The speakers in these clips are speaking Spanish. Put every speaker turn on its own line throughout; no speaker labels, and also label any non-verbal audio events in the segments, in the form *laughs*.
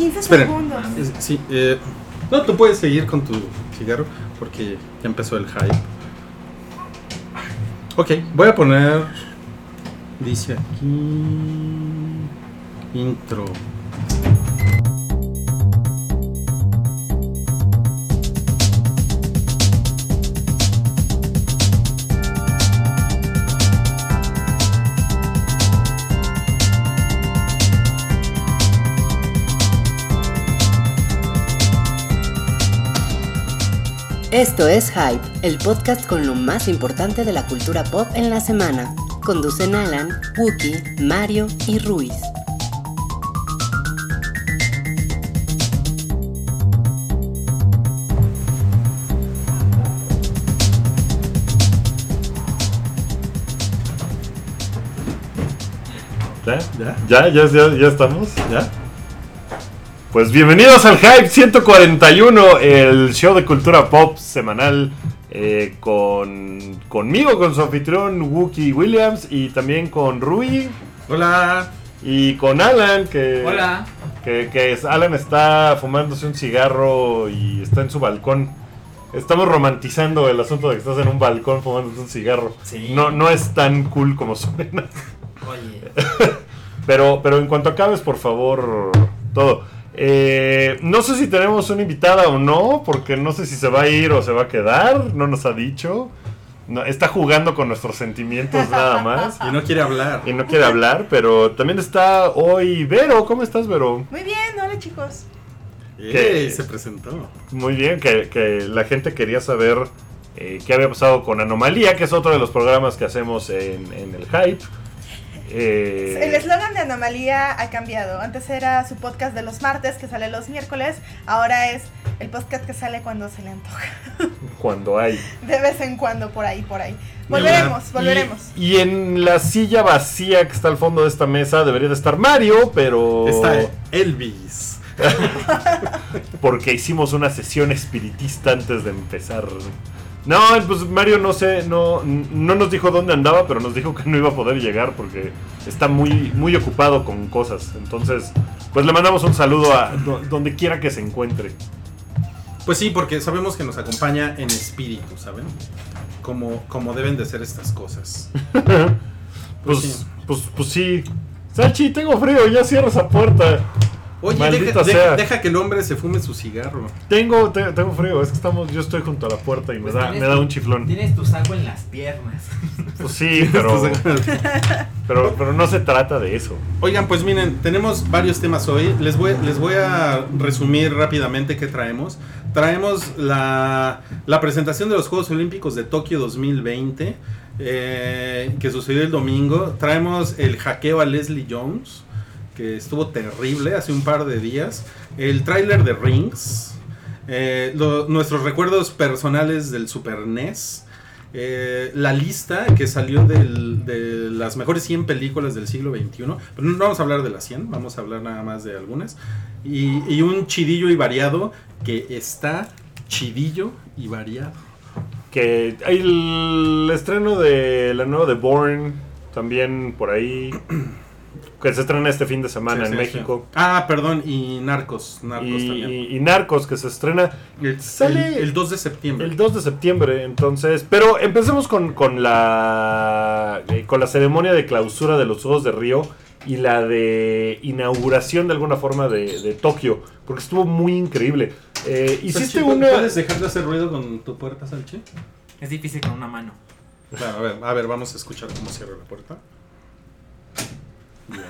15
Esperen.
segundos.
Sí, eh, no, tú puedes seguir con tu cigarro porque ya empezó el hype. Ok, voy a poner. Dice aquí. Intro.
Esto es Hype, el podcast con lo más importante de la cultura pop en la semana. Conducen Alan, Wookie, Mario y Ruiz.
¿Ya?
¿Ya?
¿Ya? ¿Ya, ya, estamos? ¿Ya? Pues bienvenidos al Hype 141, el show de cultura pop semanal eh, con conmigo, con su anfitrión Wookie Williams y también con Rui
Hola.
y con Alan, que,
Hola.
que, que es- Alan está fumándose un cigarro y está en su balcón. Estamos romantizando el asunto de que estás en un balcón fumándote un cigarro.
Sí.
No, no es tan cool como suena.
Oye. *laughs*
Pero, pero en cuanto acabes, por favor, todo. Eh, no sé si tenemos una invitada o no, porque no sé si se va a ir o se va a quedar, no nos ha dicho. No, está jugando con nuestros sentimientos nada más.
Y no quiere hablar.
Y no quiere hablar, pero también está hoy Vero. ¿Cómo estás, Vero?
Muy bien, hola chicos.
Ey, se presentó.
Muy bien, que, que la gente quería saber eh, qué había pasado con Anomalía, que es otro de los programas que hacemos en, en el Hype. Eh,
El eslogan de Anomalía ha cambiado. Antes era su podcast de los martes que sale los miércoles. Ahora es el podcast que sale cuando se le antoja. *laughs*
cuando hay.
De vez en cuando, por ahí, por ahí. Volveremos, volveremos.
Y, y en la silla vacía que está al fondo de esta mesa debería de estar Mario, pero.
Está Elvis. *laughs*
Porque hicimos una sesión espiritista antes de empezar. No, pues Mario no sé, no, no nos dijo dónde andaba, pero nos dijo que no iba a poder llegar porque está muy, muy ocupado con cosas. Entonces, pues le mandamos un saludo a do- donde quiera que se encuentre.
Pues sí, porque sabemos que nos acompaña en espíritu, ¿saben? Como, como deben de ser estas cosas. *laughs*
Pues,
sí.
pues, pues sí. Sachi, tengo frío, ya cierra esa puerta.
Oye,
Maldita
deja,
sea.
deja- deja que el hombre se fume su cigarro.
Tengo, te- tengo frío, es que estamos, yo estoy junto a la puerta y me
Pues
da, me da un chiflón.
Tienes tu saco en las piernas. *laughs*
Pues sí, pero, pero, pero no se trata de eso.
Oigan, pues miren, tenemos varios temas hoy. Les voy, les voy a resumir rápidamente qué traemos. Traemos la, la presentación de los Juegos Olímpicos de Tokio 2020, eh, que sucedió el domingo. Traemos el hackeo a Leslie Jones, estuvo terrible hace un par de días. El tráiler de Rings. eh, nuestros recuerdos personales del Super NES. Eh, la lista que salió de las mejores 100 películas del siglo XXI. Pero no vamos a hablar de las 100, vamos a hablar nada más de algunas. Y, y un chidillo y variado que está chidillo y variado.
Que el estreno de la nueva de Born, también por ahí, que se estrena este fin de semana
Sí,
en
sí,
México.
sí. Ah, perdón, y Narcos. Narcos
Y,
también.
y- y Narcos, que se estrena
el,
sale-
el- el 2 de septiembre.
el 2 de septiembre, entonces. Pero empecemos con, con la eh, con la ceremonia de clausura de los Juegos de Río y la de inauguración de alguna forma de, de Tokio, porque estuvo muy increíble. Eh, hiciste una...
¿Puedes dejar de hacer ruido con tu puerta, Salchi?
Es difícil con una mano.
Claro, a ver, a ver, vamos a escuchar cómo cierra la puerta.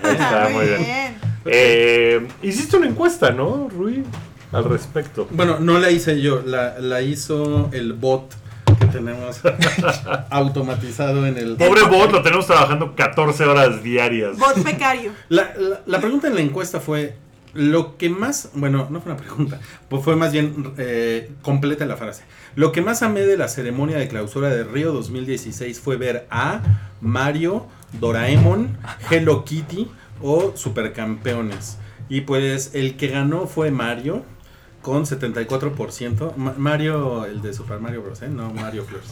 Está muy bien. Eh, hiciste una encuesta, ¿no, Rui? Al respecto.
Bueno, no la hice yo, la, la hizo el bot que tenemos *laughs* automatizado en el...
Pobre bot, lo tenemos trabajando 14 horas diarias.
Bot becario. *laughs*
La, la- la pregunta en la encuesta fue, lo que más, bueno, no fue una pregunta, pues fue más bien eh, completa la frase. Lo que más amé de la ceremonia de clausura de Río 2016 fue ver a Mario, Doraemon, Hello Kitty o Supercampeones. Y pues el que ganó fue Mario con 74%. Ma- Mario, el de Super Mario Bros. ¿eh? No, Mario Flores.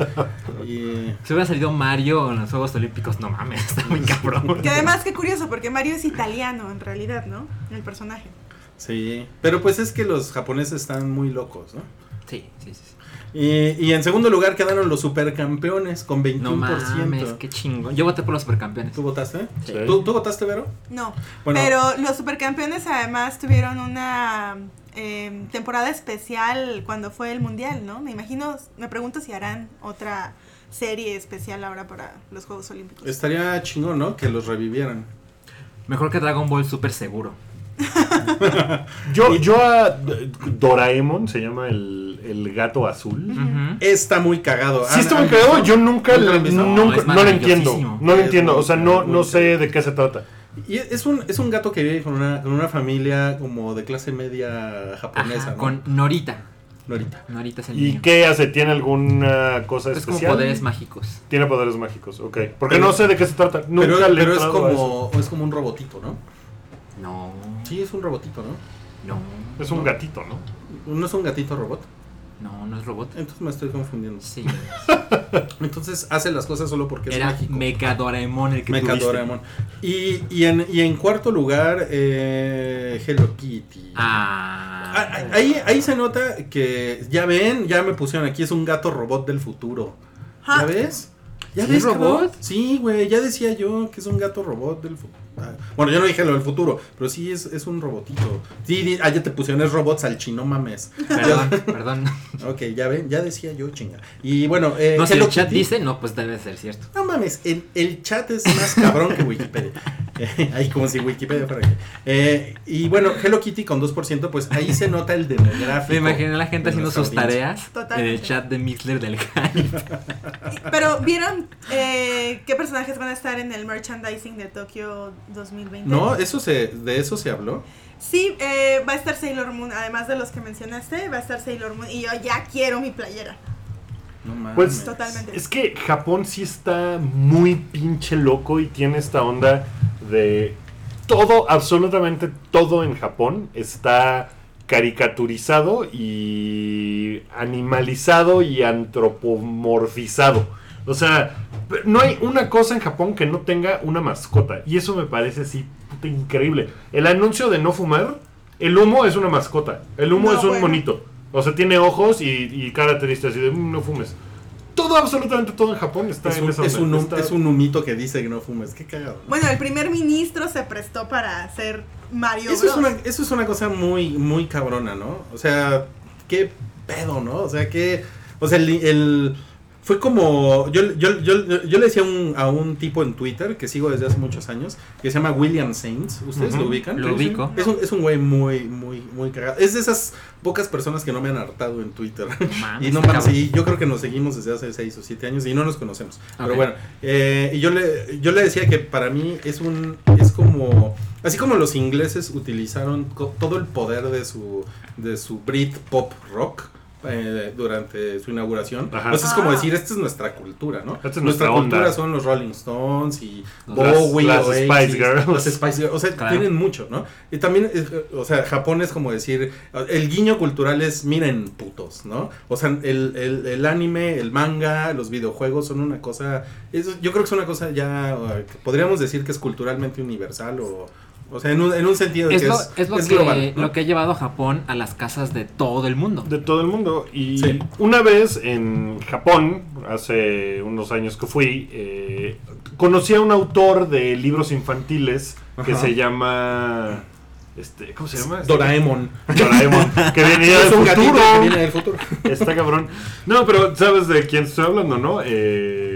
Y...
Si hubiera salido Mario en los Juegos Olímpicos, no mames, está muy cabrón. *laughs*
Que además, qué curioso, porque Mario es italiano en realidad, ¿no? El personaje.
Sí, pero pues es que los japoneses están muy locos, ¿no?
Sí, sí, sí.
Y, y en segundo lugar quedaron los supercampeones con 21%.
No mames, qué chingo. Yo voté por los supercampeones.
¿Tú votaste?
Sí.
¿Tú, tú votaste, Vero?
No,
Bueno.
pero los supercampeones además tuvieron una eh, temporada especial cuando fue el mundial, ¿no? Me imagino, me pregunto si harán otra serie especial ahora para los Juegos Olímpicos.
Estaría chingón, ¿no? Que los revivieran.
Mejor que Dragon Ball Super seguro. *laughs*
Yo, yo a Doraemon, se llama el, el gato azul.
Está muy cagado.
Sí,
¿Han-
está muy
han
cagado. Yo nunca,
¿Nunca
nunca-
No,
no lo entiendo. No lo entiendo. O sea, no, no sé de qué se trata.
Y es un, es un gato que vive con una, con una familia como de clase media japonesa,
Ajá,
¿no?
con Norita.
Norita.
Norita es el
¿Y
niño.
qué hace? ¿Tiene alguna cosa
Es como
especial?
poderes mágicos.
Tiene poderes mágicos, ok. Porque
Pero-
no sé de qué se trata. Nunca
pero
le he
pero es, como, es como un robotito, ¿no?
No.
Sí, es un robotito, ¿no?
No.
Es un gatito, ¿no?
¿No es un gatito robot?
No, no es robot.
Entonces me estoy confundiendo.
Sí. *laughs*
Entonces hace las cosas solo porque es
Era
mágico.
Mecha Doraemon el que
Mecha
tuviste.
Doraemon. Y, y, en, y en cuarto lugar, eh, Hello Kitty.
Ah.
Ah, ah, Ahí, ahí se nota que, ya ven, ya me pusieron aquí, es un gato robot del futuro. ¿Ya
Ja.
ves? ¿Ya
¿Sí
ves,
es robot?
cabrón? Sí, güey, ya decía yo que es un gato robot del futuro. Bueno, yo no dije lo del futuro, pero sí es, es un robotito. Sí, di- ah, ya te pusieron, es robot salchi, no mames.
Perdón, *laughs* perdón.
Ok, ya ven, ya decía yo, chinga. Y bueno, eh,
No, si
Hello
el chat dice, no, pues debe ser cierto.
No mames, el, el chat es más cabrón que Wikipedia. *laughs* Eh, ahí como si Wikipedia fuera que. Eh, y bueno, Hello Kitty con 2%, pues ahí se nota el demográfico.
Me imaginé a la gente haciendo sus tareas
Totalmente.
en el chat de Mixler del Hype. *laughs*
Pero, ¿vieron eh, qué personajes van a estar en el merchandising de Tokio 2020?
No, eso se, de eso se habló.
Sí, eh, va a estar Sailor Moon, además de los que mencionaste, va a estar Sailor Moon y yo ya quiero mi playera.
No mames.
Pues
Totalmente.
es que Japón sí está muy pinche loco y tiene esta onda de todo, absolutamente todo en Japón está caricaturizado y animalizado y antropomorfizado. O sea, no hay una cosa en Japón que no tenga una mascota. Y eso me parece así puta increíble. El anuncio de no fumar, el humo es una mascota. El humo
No,
es un
bueno.
monito. O sea, tiene ojos y, y cara triste así de "Mm, no fumes. Todo, absolutamente todo en Japón está
Es
en
un,
esa
es, un,
Está-
es un humito que dice que no fumes. Qué cagado. ¿no?
Bueno, el primer ministro se prestó para hacer Mario
Eso es,
Bros.
una, eso es una cosa muy, muy cabrona, ¿no? O sea, qué pedo, ¿no? O sea, que. O sea, el. el- fue como. Yo, yo, yo, yo le decía un- a un tipo en Twitter que sigo desde hace muchos años que se llama William Saints. ¿Ustedes lo ubican?
Lo ubico.
Es un, es un güey muy, muy, muy cagado. Es de esas pocas personas que no me han hartado en Twitter.
mames, *laughs*
y no
cabrón.
y yo creo que nos seguimos desde hace 6 o 7 años y no nos conocemos. Pero bueno, eh, y yo le, yo le decía que para mí es un. Es como. Así como los ingleses utilizaron todo el poder de su, de su Brit pop rock. Eh, durante su inauguración.
Ajá.
Entonces es como
Ah.
decir, esta es nuestra cultura, ¿no?
Esta es
nuestra
nuestra
cultura son los Rolling Stones y
Las-
Bowie,
las
Oasis,
Spice Girls.
las Spice Girls. O sea,
Claro.
tienen mucho, ¿no? Y también, o sea, Japón es como decir, el guiño cultural es, miren, putos, ¿no? O sea, el, el, el anime, el manga, los videojuegos son una cosa, yo creo que es una cosa ya, eh, podríamos decir que es culturalmente universal o, o sea, en un, en un sentido de
Es
que
lo,
es,
es lo
es
que,
global, ¿no?
lo que ha llevado a Japón a las casas de todo el mundo.
de todo el mundo. Y
Sí.
una vez en Japón, hace unos años que fui, eh, conocí a un autor de libros infantiles que se llama... Este, ¿Cómo se llama?
Doraemon.
Doraemon. Que *laughs* venía del futuro.
que viene del futuro.
Está cabrón. No, pero ¿sabes de quién estoy hablando, no? Eh,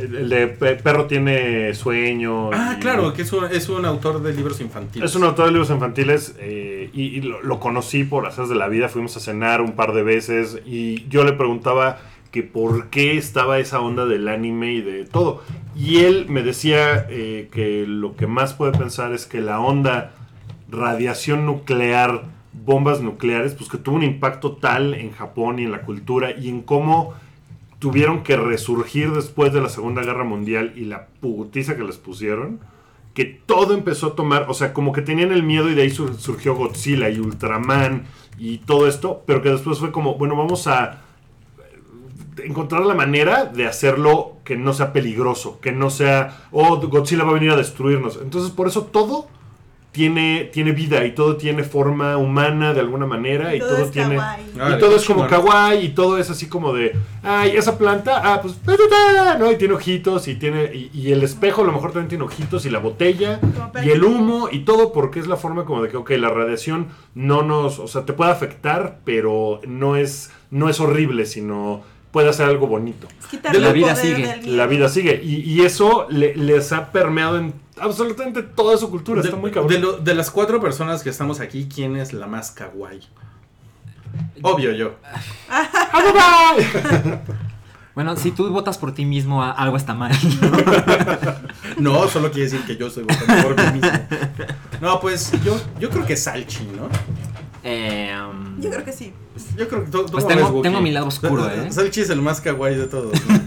el, el de Pe- Perro tiene sueño.
Ah,
y-
claro, que es un, es un autor de libros infantiles.
Es un autor de libros infantiles eh, y, y lo, lo conocí por hacer de la vida. Fuimos a cenar un par de veces y yo le preguntaba que por qué estaba esa onda del anime y de todo. Y él me decía eh, que lo que más puede pensar es que la onda radiación nuclear, bombas nucleares, pues que tuvo un impacto tal en Japón y en la cultura y en cómo tuvieron que resurgir después de la Segunda Guerra Mundial y la putiza que les pusieron, que todo empezó a tomar, o sea, como que tenían el miedo y de ahí sur- surgió Godzilla y Ultraman y todo esto, pero que después fue como, bueno, vamos a encontrar la manera de hacerlo que no sea peligroso, que no sea, oh, Godzilla va a venir a destruirnos. Entonces, por eso todo tiene, tiene vida y todo tiene forma humana de alguna manera y,
Todo
todo,
es
tiene...
kawaii.
Y todo es como kawaii y todo es así como de, ay, esa planta, ah, pues, ta, ta, ta", ¿no? Y tiene ojitos y tiene, y, y el espejo a lo mejor también tiene ojitos y la botella y el humo y todo porque es la forma como de que, ok, la radiación no nos, o sea, te puede afectar, pero no es, no es horrible, sino puede hacer algo bonito.
La vida sigue.
La vida sigue y, y eso le- les ha permeado en absolutamente toda su cultura,
De,
está muy cabrón.
de lo- de las cuatro personas que estamos aquí, ¿quién es la más kawaii? Obvio yo. *laughs*
Bueno, si tú votas por ti mismo, algo está mal. *laughs*
No, solo quiere decir que yo soy votando por mí mismo. No, pues yo, yo creo que Salchi, ¿no?
Eh, um,
Yo creo que sí.
Yo creo que todo,
Pues tengo- tengo mi lado oscuro, *laughs* ¿eh?
Salchi es el más kawaii de todos. ¿no?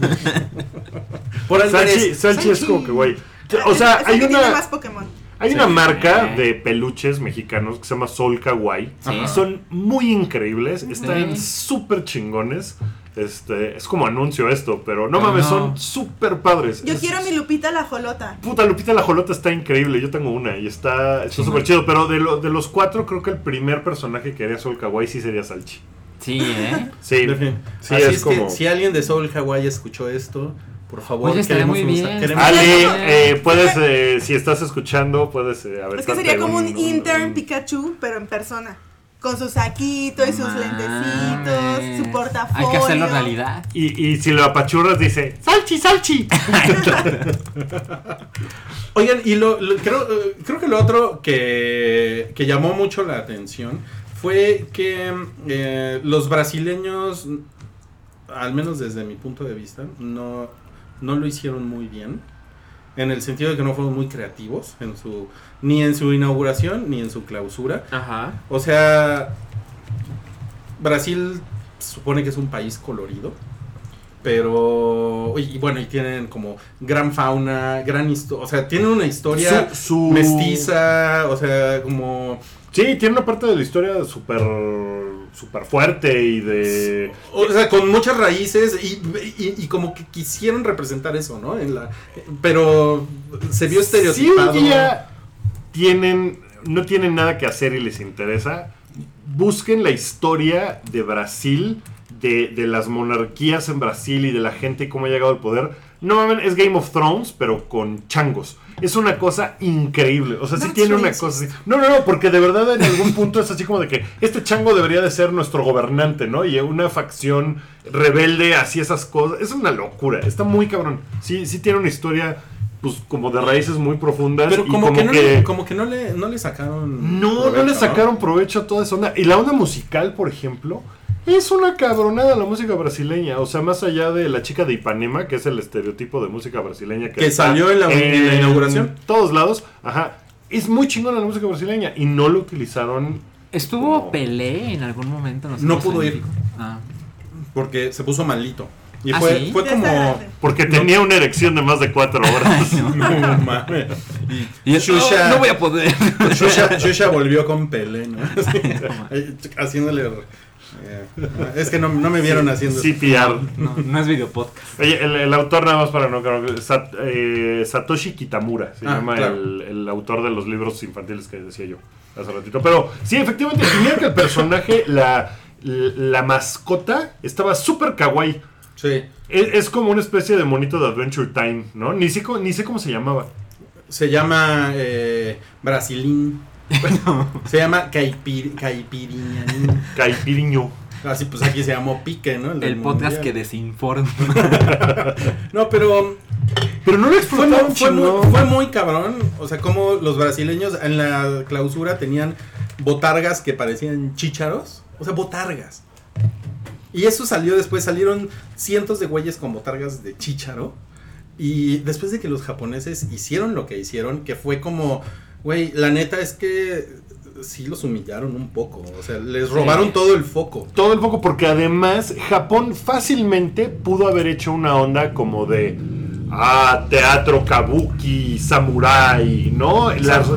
por
Salchi,
eres-
Salchi es como que, güey. O sea, hay
que tiene
una...
más Pokémon.
Hay
Sí.
una marca
Sí.
de peluches mexicanos que se llama Sol Kawaii.
Sí.
Son muy increíbles, están
Sí.
súper chingones. Este, es como anuncio esto, pero no
Pero
mames,
no.
son súper padres.
Yo
Es-
quiero mi Lupita la Jolota.
Puta, Lupita la Jolota está increíble. Yo tengo una y está está súper chido. Pero de, lo- de los cuatro, creo que el primer personaje que haría Sol Kawaii sí sería Salchi.
sí, ¿eh?
Sí, sí
Así
es,
es,
como.
que si alguien de Soul Hawaii escuchó esto, por favor,
Oye,
queremos
muy
un-
bien.
queremos-
Sí.
eh, puedes, eh, si estás escuchando, puedes eh,
Es que sería como un,
un-
intern
un-
Pikachu, pero en persona. Con su saquito y sus
Mames.
lentecitos, su portafolio.
Hay que hacerlo realidad.
Y, y si lo apachurras, dice: ¡Salchi, Salchi! *laughs*
Oigan, y lo, lo- creo, eh, creo que lo otro que, que llamó mucho la atención fue que eh, los brasileños, al menos desde mi punto de vista, no, no lo hicieron muy bien. En el sentido de que no fueron muy creativos en su, ni en su inauguración ni en su clausura.
Ajá.
O sea, Brasil se supone que es un país colorido. Pero, y y bueno, y tienen como gran fauna, gran historia, o sea, tienen una historia
Su- su-
mestiza, o sea, como...
Sí, tiene una parte de la historia súper súper fuerte y de...
O sea, con muchas raíces y, y- y como que quisieron representar eso, ¿no? En la, pero se vio
Si
estereotipado.
un día tienen, no tienen nada que hacer y les interesa, busquen la historia de Brasil, de, de las monarquías en Brasil y de la gente y cómo ha llegado al poder. No mames, es Game of Thrones, pero con changos. Es una cosa increíble. O sea, sí
That's
tiene una cosa así. No, no, no, porque de verdad en algún *laughs* punto es así como de que este chango debería de ser nuestro gobernante, ¿no? Y una facción rebelde así esas cosas. Es una locura. Está muy cabrón. Sí, sí tiene una historia, pues, como de raíces muy profundas.
Pero
y
como, que, no, Le, como que no le, no le sacaron...
no, no le sacaron provecho a toda esa onda. Y la onda musical, por ejemplo, es una cabronada la música brasileña. O sea, más allá de la chica de Ipanema, que es el estereotipo de música brasileña que,
Que salió en la- en la inauguración.
todos lados, ajá. Es muy chingona la música brasileña y no lo utilizaron.
¿Estuvo
Como-
Pelé en algún momento? en los
No pudo ir.
Ah.
Porque se puso malito. Y
¿Ah,
fue,
sí?
fue como...
Porque tenía una erección de más de cuatro *laughs* horas.
No mames.
Y
Shusha-
"Oh, no voy a poder.
Shusha, Shusha *laughs* volvió con Pelé, ¿no? *laughs* Así, haciéndole... eh, es que no, no me vieron haciendo...
CPR.
No, no es video podcast.
Oye, el, el autor nada más para no... Sat- eh, Satoshi Kitamura se
Ah,
llama
claro.
el, el autor de los libros infantiles que decía yo hace ratito. Pero sí, efectivamente, mira que el personaje, la, la mascota, estaba súper kawaii.
Sí.
Es, es como una especie de monito de Adventure Time, ¿no? Ni sé, cómo- ni sé cómo se llamaba.
Se llama eh, Brasilín. Se llama Caipir, Caipiriñanín.
Caipiriño.
Así pues aquí se llamó Pique, ¿no?
El podcast que desinforma. *laughs*
No, pero
Pero no lo
fue muy, fue, muy, fue muy cabrón. O sea, como los brasileños en la clausura tenían botargas que parecían chícharos. O sea, botargas. Y eso salió después, salieron cientos de güeyes con botargas de chícharo. Y después de que los japoneses hicieron lo que hicieron, que fue como, güey, la neta es que sí los humillaron un poco. O sea, les robaron todo el foco.
Todo el foco, porque además Japón fácilmente pudo haber hecho una onda como de ah, teatro kabuki, samurai, ¿no? Las,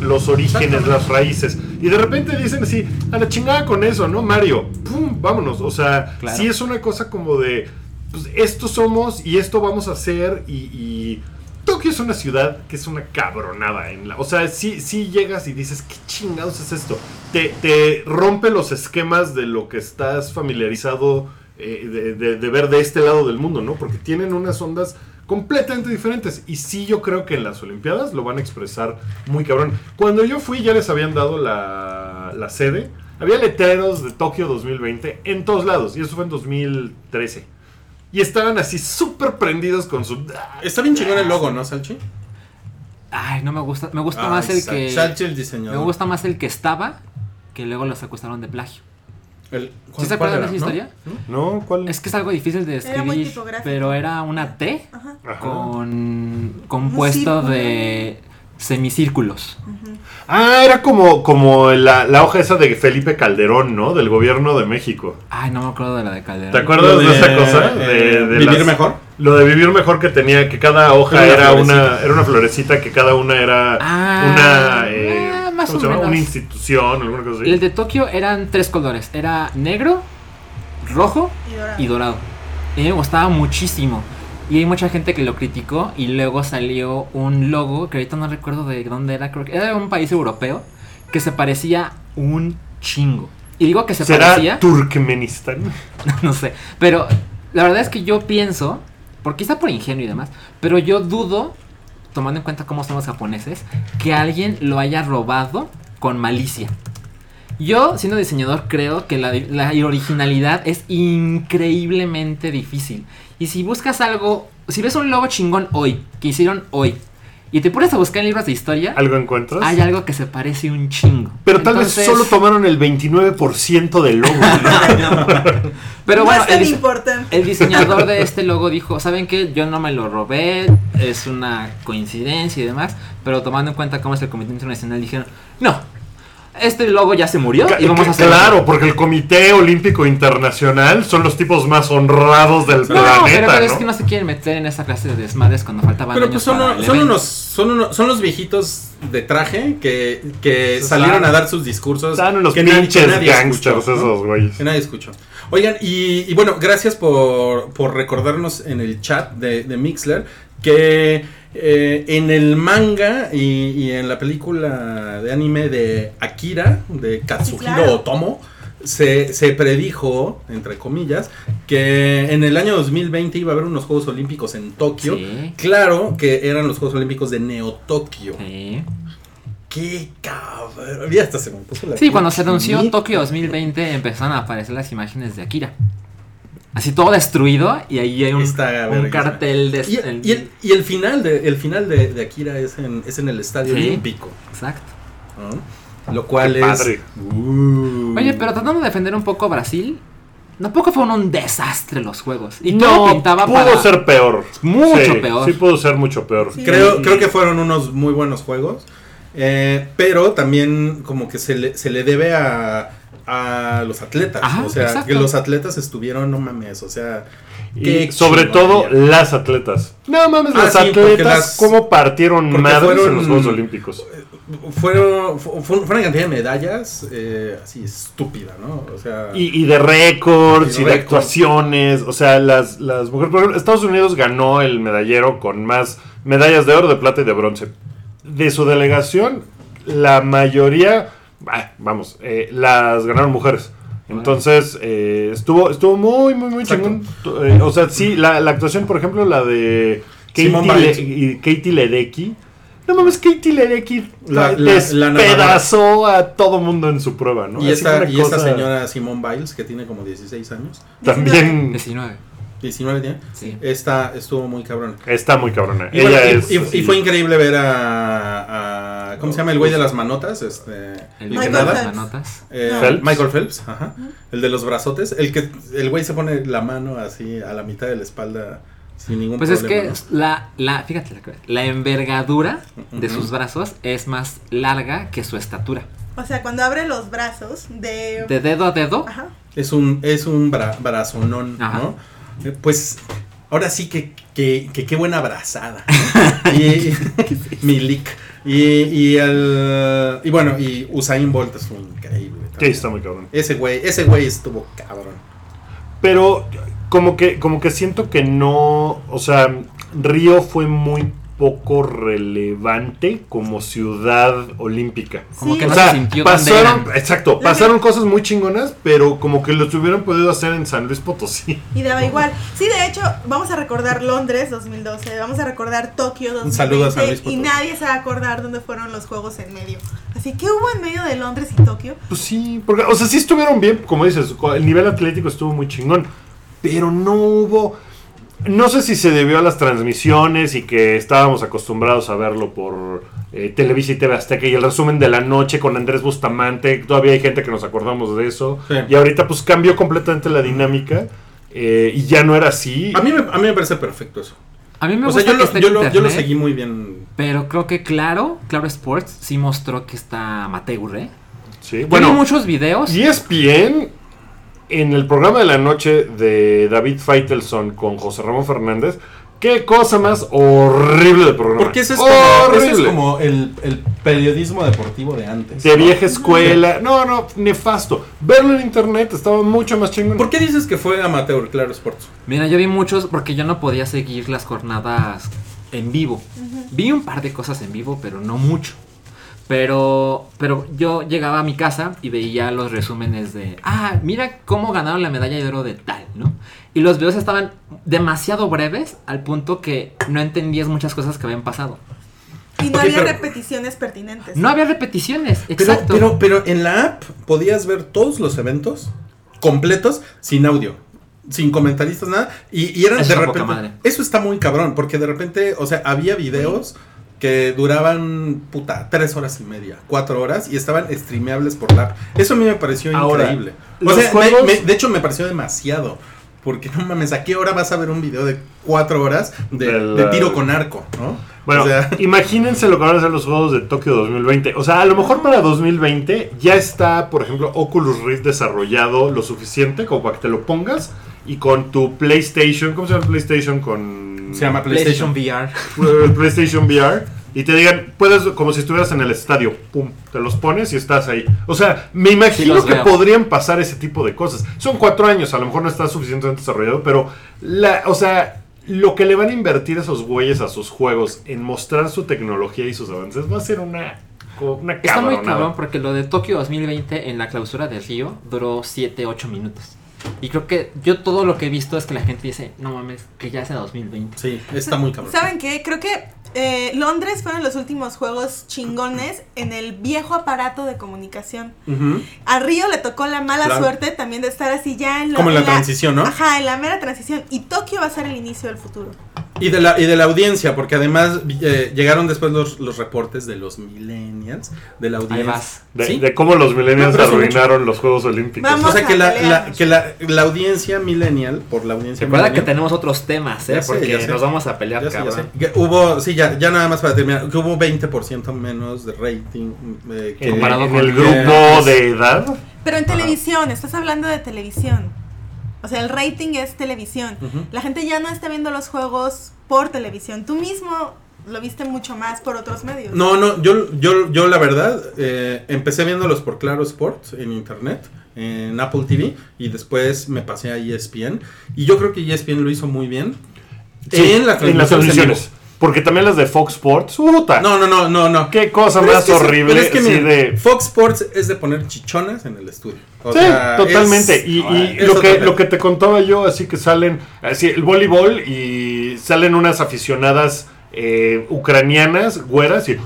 los orígenes, las raíces. Y de repente dicen así, a la chingada con eso, ¿no? Mario, ¡pum! Vámonos. O sea,
Claro.
sí es una cosa como de, pues esto somos y esto vamos a hacer y... y Tokio es una ciudad que es una cabronada. En la, o sea, sí, sí llegas y dices, ¿qué chingados es esto? Te, te rompe los esquemas de lo que estás familiarizado eh, de, de- de ver de este lado del mundo, ¿no? Porque tienen unas ondas completamente diferentes. Y sí, yo creo que en las Olimpiadas lo van a expresar muy cabrón. Cuando yo fui, ya les habían dado la, la sede. Había letreros de Tokio 2020 en todos lados. Y eso fue en 2013. Y estaban así súper prendidos con su...
Está bien chingón el logo, ¿no, Salchi?
Ay, no me gusta. Me gusta
Ay,
más el
Sal-
que.
Salchi el diseñador.
Me gusta más el que estaba, que luego los acusaron de plagio.
El-
¿Sí se
¿cuál
acuerdan de
era,
esa historia?
¿No? ¿Cuál?
Es que es algo difícil de
Era muy
escribir,
tipográfico.
pero era una T
Ajá.
Con compuesto de semicírculos.
Ah, era como, como la, la hoja esa de Felipe Calderón, ¿no? Del gobierno de México.
Ay, no me acuerdo de la de Calderón.
¿Te acuerdas
Lo
de,
de,
esa cosa?
eh,
De, de
¿Vivir
las-
mejor?
Lo de vivir mejor que tenía, que cada hoja
Era una
era una,
florecita.
era una florecita, que cada una era
Ah,
una, eh,
ah, más
¿cómo
o
se llama?
menos.
Una institución, alguna cosa así.
El de Tokio eran tres colores. Era negro, rojo
Y dorado.
y dorado. Y a mí me gustaba muchísimo. Y hay mucha gente que lo criticó y luego salió un logo que ahorita no recuerdo de dónde era, creo que era de un país europeo que se parecía un chingo. Y digo que se
¿Será
parecía,
Turkmenistán? *laughs*
no sé, pero la verdad es que yo pienso, porque quizá por ingenio y demás, pero yo dudo, tomando en cuenta cómo son los japoneses, que alguien lo haya robado con malicia. Yo, siendo diseñador, creo que la, la originalidad es increíblemente difícil. Y si buscas algo, si ves un logo chingón hoy, que hicieron hoy, y te pones a buscar en libros de historia,
¿Algo encuentras?
hay algo que se parece un chingo.
Pero tal vez solo tomaron el 29% del logo. *laughs* ¿no?
Pero
no
bueno, el dise-
importante.
El diseñador de este logo dijo, ¿saben qué? Yo no me lo robé, es una coincidencia y demás, pero tomando en cuenta cómo es el Comité Internacional, dijeron, no, este logo ya se murió y vamos a hacer
claro,
otro".
porque el Comité Olímpico Internacional son los tipos más honrados del
No,
planeta,
pero, pero es que no se quieren meter en esa clase de desmadres cuando faltaban
Pero
años
pues son,
para
unos, son unos, son los viejitos de traje que, que salieron a dar sus discursos.
Están unos
que nadie- que
pinches
nadie
gangsters
escuchó, ¿no?
esos güeyes.
Que nadie escuchó. Oigan, y, y bueno, gracias por, por recordarnos en el chat de, de Mixler que eh, en el manga y, y en la película de anime de Akira, de Katsuhiro
Sí, claro.
Otomo, se, se predijo, entre comillas, que en el año 2020 iba a haber unos Juegos Olímpicos en Tokio.
Sí.
Claro que eran los Juegos Olímpicos de Neo Tokio.
Sí.
¡Qué cabrón! Ya hasta se me puso la
Sí, cuando se anunció. Tokio 2020 empezaron a aparecer las imágenes de Akira. Así todo destruido y ahí hay un,
Está
un
verguísima.
cartel de...
Y,
el-
y el, y el final de el final de, de Akira es en, es en el estadio
Sí.
olímpico.
Exacto.
¿no? Lo cual
Qué
es.
padre.
Uh.
Oye, pero tratando de defender un poco a Brasil, tampoco fueron un desastre los juegos. Y
no,
todo pintaba
pudo
para...
ser peor.
Mucho
Sí,
peor.
Sí, pudo ser mucho peor.
Sí.
Creo, creo que fueron unos muy buenos juegos. eh, pero también como que se le, se le debe a, a los atletas.
Ajá,
o sea,
exacto.
que los atletas estuvieron, no mames, o sea.
Y sobre todo las atletas. No mames,
Ah,
las
sí,
atletas,
las-
cómo partieron madres
fueron-
en los Juegos Olímpicos.
Fueron, fu- fue, una cantidad de medallas eh, así estúpida, ¿no? O sea.
Y, y de récords
Y
y de actuaciones. O sea, las, las mujeres. Por ejemplo, Estados Unidos ganó el medallero con más medallas de oro, de plata y de bronce. De su delegación, la mayoría. Ah, Vamos, eh, las ganaron mujeres. Entonces, eh, estuvo, estuvo muy, muy, muy
Exacto.
chingón. Eh, o sea, sí, la, la actuación, por ejemplo, la de Katie. Le- y Katie Ledecky. No mames, Katie Ledecky
La- la- la
despedazó a todo mundo en su prueba, ¿no?
y
Así
esta,
una
y esta señora Simone Biles, que tiene como 16 años,
También
19.
19 tiene,
Sí.
esta estuvo muy cabrón.
está muy cabrona.
Y,
Ella
bueno,
es.
y- fue increíble ver a, a- ¿Cómo se llama el güey de las manotas? Este,
El
nada.
Phelps.
manotas.
Eh,
No.
Phelps.
Michael Phelps, ajá. El de los brazotes. El que el güey se pone la mano así a la mitad de la espalda sin ningún
Pues es
problema.
que la, la, fíjate, la, la envergadura de sus brazos es más larga que su estatura.
O sea, cuando abre los brazos de...
De dedo a dedo,
Ajá.
¿no? Es un, es un bra- brazonón,
Ajá.
¿no? Pues ahora sí que que, que qué buena abrazada. *laughs* y, mi lick. Y, y el y bueno, y Usain Bolt estuvo increíble. También.
está muy cabrón.
Ese güey, ese güey estuvo cabrón.
Pero como que, como que siento que no. O sea, Río fue muy poco relevante como ciudad olímpica.
Como
Sí.
que
O
no
sea,
se sintió
pasaron, exacto, pasaron cosas muy chingonas, pero como que lo hubieran podido hacer en San Luis Potosí.
Y daba igual. Sí, de hecho, vamos a recordar Londres 2012, vamos a recordar Tokio 2020
Un saludo a San Luis
y
Potosí.
nadie se va a acordar dónde fueron los juegos en medio. Así que hubo en medio de Londres y Tokio.
Pues sí, porque, o sea, sí estuvieron bien, como dices, el nivel atlético estuvo muy chingón, pero no hubo, no sé si se debió a las transmisiones y que estábamos acostumbrados a verlo por eh, Televisa y TV Azteca y el resumen de la noche con Andrés Bustamante, todavía hay gente que nos acordamos de eso,
Sí.
y ahorita pues cambió completamente la dinámica eh, y ya no era así.
A mí, me, a mí me parece perfecto eso.
A mí me
O
gusta
sea, yo
que
lo,
esté
yo, lo, yo lo
internet,
seguí muy bien.
Pero creo que Claro, Claro Sports sí mostró que está amateur, ¿eh?
Sí, Bueno,
muchos videos.
Y ESPN, en el programa de la noche de David Feitelson con José Ramón Fernández, qué cosa más horrible de programa.
Porque ese es como, ese es como el, el periodismo deportivo de antes.
de
¿no?
vieja escuela. No, no, nefasto. Verlo en internet estaba mucho más chingón.
¿Por qué dices que fue amateur, Claro Sports?
Mira, yo vi muchos porque yo no podía seguir las jornadas en vivo. Vi un par de cosas en vivo, pero no mucho. Pero, pero yo llegaba a mi casa y veía los resúmenes de, ah, mira cómo ganaron la medalla de oro de tal, ¿no? Y los videos estaban demasiado breves al punto que no entendías muchas cosas que habían pasado.
Y no había
pero-
repeticiones pertinentes.
No había repeticiones,
Pero,
exacto.
pero, pero en la app podías ver todos los eventos completos sin audio. Sin comentaristas, nada. Y, y eran
Eso
de repente.
madre.
Eso está muy cabrón. Porque de repente, o sea, había videos que duraban, puta, tres horas y media, cuatro horas. Y estaban streameables por la. Eso a mí me pareció
Ahora,
increíble. O sea, me-
juegos-
me- de hecho me pareció demasiado. Porque no mames, ¿a qué hora vas a ver un video de cuatro horas de,
Del-
de tiro con arco? ¿no?
Bueno,
O sea, *laughs* *laughs*
imagínense lo que van a hacer los juegos de Tokio 2020. O sea, a lo mejor para 2020 ya está, por ejemplo, Oculus Rift desarrollado lo suficiente como para que te lo pongas y con tu PlayStation, ¿cómo se llama el PlayStation? Con
se llama
PlayStation
PlayStation.
VR.
PlayStation VR y te digan, puedes, como si estuvieras en el estadio, pum, te los pones y estás ahí. O sea, me imagino que
veo.
podrían pasar ese tipo de cosas. Son cuatro años, a lo mejor no está suficientemente desarrollado, pero, la, o sea, lo que le van a invertir esos güeyes a sus juegos en mostrar su tecnología y sus avances va a ser una, una
Está muy cabrón porque lo de Tokio 2020 en la clausura del Río duró 7, 8 minutos. Y creo que yo todo lo que he visto es que la gente dice, no mames, que ya sea 2020.
Sí, está muy cabrón.
¿Saben qué? Creo que eh, Londres fueron los últimos juegos chingones en el viejo aparato de comunicación.
Ujú.
A Río le tocó la mala
Claro.
suerte también de estar así ya en la,
Como en la transición, ¿no?
Ajá, en la mera transición. Y Tokio va a ser el inicio del futuro.
Y de la, y de la audiencia, porque además eh, llegaron después los, los reportes de los millennials, de la audiencia.
De,
¿Sí?
de cómo los millennials
No,
arruinaron los Juegos Olímpicos.
Vamos.
O sea, que la, que la, la audiencia millennial, por la audiencia
Recuerda que
millennial,
tenemos otros temas, ¿eh?
Ya
Porque
sé.
nos vamos a pelear,
ya sé, ya
cabrón.
sé, hubo, sí, ya, ya nada más para terminar, que hubo 20% menos de rating. eh, que-
Comparado con
el
el-
grupo de edad.
Pero en televisión, estás hablando de televisión. O sea, el rating es televisión. La gente ya no está viendo los juegos por televisión. Tú mismo lo viste mucho más por otros medios.
No, no, yo, yo, yo la verdad, eh, empecé viéndolos por Claro Sports en internet, en Apple TV, y después me pasé a ESPN. Y yo creo que ESPN lo hizo muy bien.
Sí,
en las
en las
transmisiones.
Porque también las de Fox Sports, puta.
No, no, no, no, no.
Qué cosa
Pero
más
es que eso-
horrible.
pero es que
sí,
mira,
de...
Fox Sports es de poner chichonas en el estudio. O
Sí,
sea,
totalmente.
es-
y y lo, que, lo que te contaba yo, así que salen, así el voleibol y salen unas aficionadas eh, ucranianas, güeras, y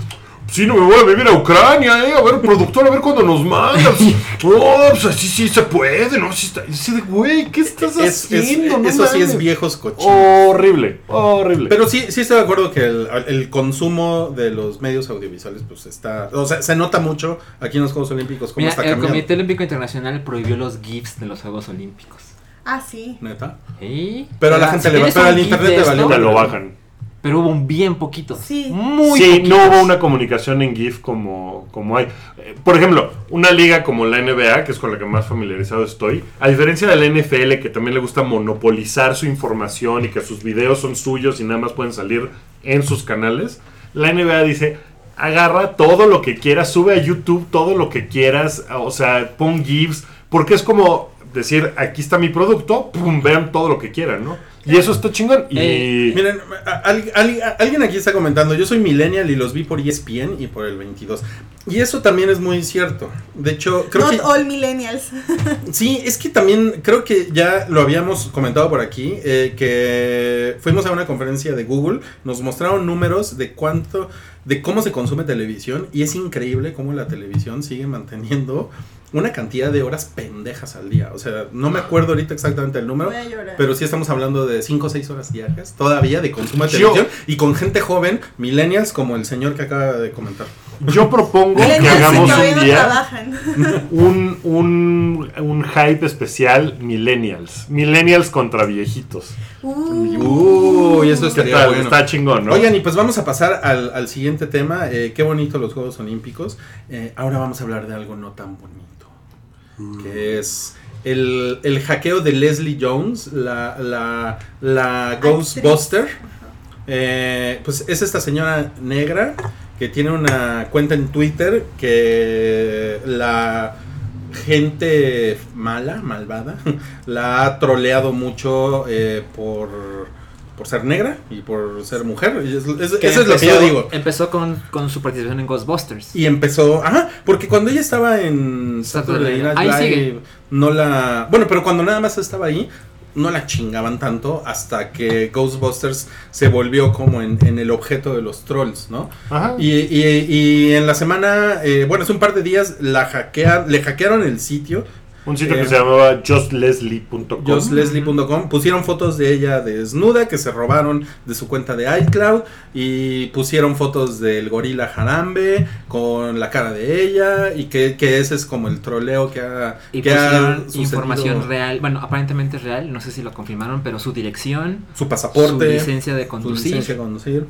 sí, no me voy a vivir a Ucrania, eh, a ver, productor, a ver cuándo nos mandas. *laughs* Oh, pues así sí se puede, ¿no? Sí está, de, güey, ¿qué estás
Es- es-
haciendo? No
eso sí es viejos cochinos.
Horrible, horrible.
Pero sí, sí estoy de acuerdo que el, el consumo de los medios audiovisuales, pues está. O sea, se nota mucho aquí en los Juegos Olímpicos cómo
Mira,
está
el
cambiando.
Comité Olímpico Internacional prohibió los GIFs de los Juegos Olímpicos.
Ah, sí.
Neta.
¿Sí?
Pero a la
Ah,
gente
si
le va- pero al internet le
te lo bajan.
Pero hubo un bien poquito.
Sí.
Muy
sí,
poquitos.
no hubo una comunicación en GIF como, como hay. Eh, Por ejemplo, una liga como la NBA, que es con la que más familiarizado estoy, a diferencia de la NFL, que también le gusta monopolizar su información y que sus videos son suyos y nada más pueden salir en sus canales, la NBA dice, agarra todo lo que quieras, sube a YouTube todo lo que quieras, o sea, pon GIFs, porque es como decir, aquí está mi producto, pum, vean todo lo que quieran, ¿no? Y eso está chingón. Y
Miren, al- al- alguien aquí está comentando, yo soy millennial y los vi por ESPN y por el 22. Y eso también es muy cierto. De hecho, creo
Not
que...
all millennials. *laughs*
Sí, es que también creo que ya lo habíamos comentado por aquí, eh, que fuimos a una conferencia de Google, nos mostraron números de cuánto, de cómo se consume televisión y es increíble cómo la televisión sigue manteniendo una cantidad de horas pendejas al día. O sea, no me acuerdo ahorita exactamente el número,
Voy a llorar.
pero sí estamos hablando de 5 o 6 horas diarias todavía de consumo de televisión y con gente joven, millennials, como el señor que acaba de comentar.
yo propongo que hagamos un día un, un, un hype especial millennials. Millennials contra viejitos.
Uh.
Uy, eso
¿Qué
estaría
tal?
bueno.
Está chingón, ¿no?
Oigan, y pues vamos a pasar al, al siguiente tema. Eh, qué bonito los Juegos Olímpicos. Eh, ahora vamos a hablar de algo no tan bonito. Que es el, el hackeo de Leslie Jones, la, la, la Ghostbuster. Eh, pues es esta señora negra que tiene una cuenta en Twitter que la gente mala, malvada, *laughs* la ha troleado mucho eh, por, por ser negra y por ser mujer. Es- es- eso es lo que yo digo.
Empezó con, con su participación en Ghostbusters.
Y empezó, ajá, porque cuando ella estaba en Saturday Night
Ahí
Live,
sigue.
no la, bueno, pero cuando nada más estaba ahí, no la chingaban tanto hasta que Ghostbusters se volvió como en, en el objeto de los trolls, ¿no?
Ajá.
Y, y- y en la semana, eh, bueno, hace un par de días la hackea, le hackearon el sitio,
Un sitio
Eh,
que se llamaba justleslie.com.
justleslie.com, pusieron fotos de ella desnuda que se robaron de su cuenta de iCloud y pusieron fotos del gorila Harambe con la cara de ella y que, que ese es como el troleo que ha,
Y
que ha
pusieron
sucedido.
información real, bueno, aparentemente real, no sé si lo confirmaron, pero su dirección,
su
su
pasaporte,
licencia de
su
conducir.
licencia de conducir.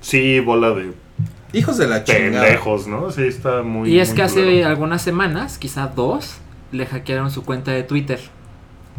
Sí, bola de
Hijos de la chingada.
pendejos, ¿no? Sí, está muy.
Y es
muy
que hace algunas semanas, quizá dos, le hackearon su cuenta de Twitter.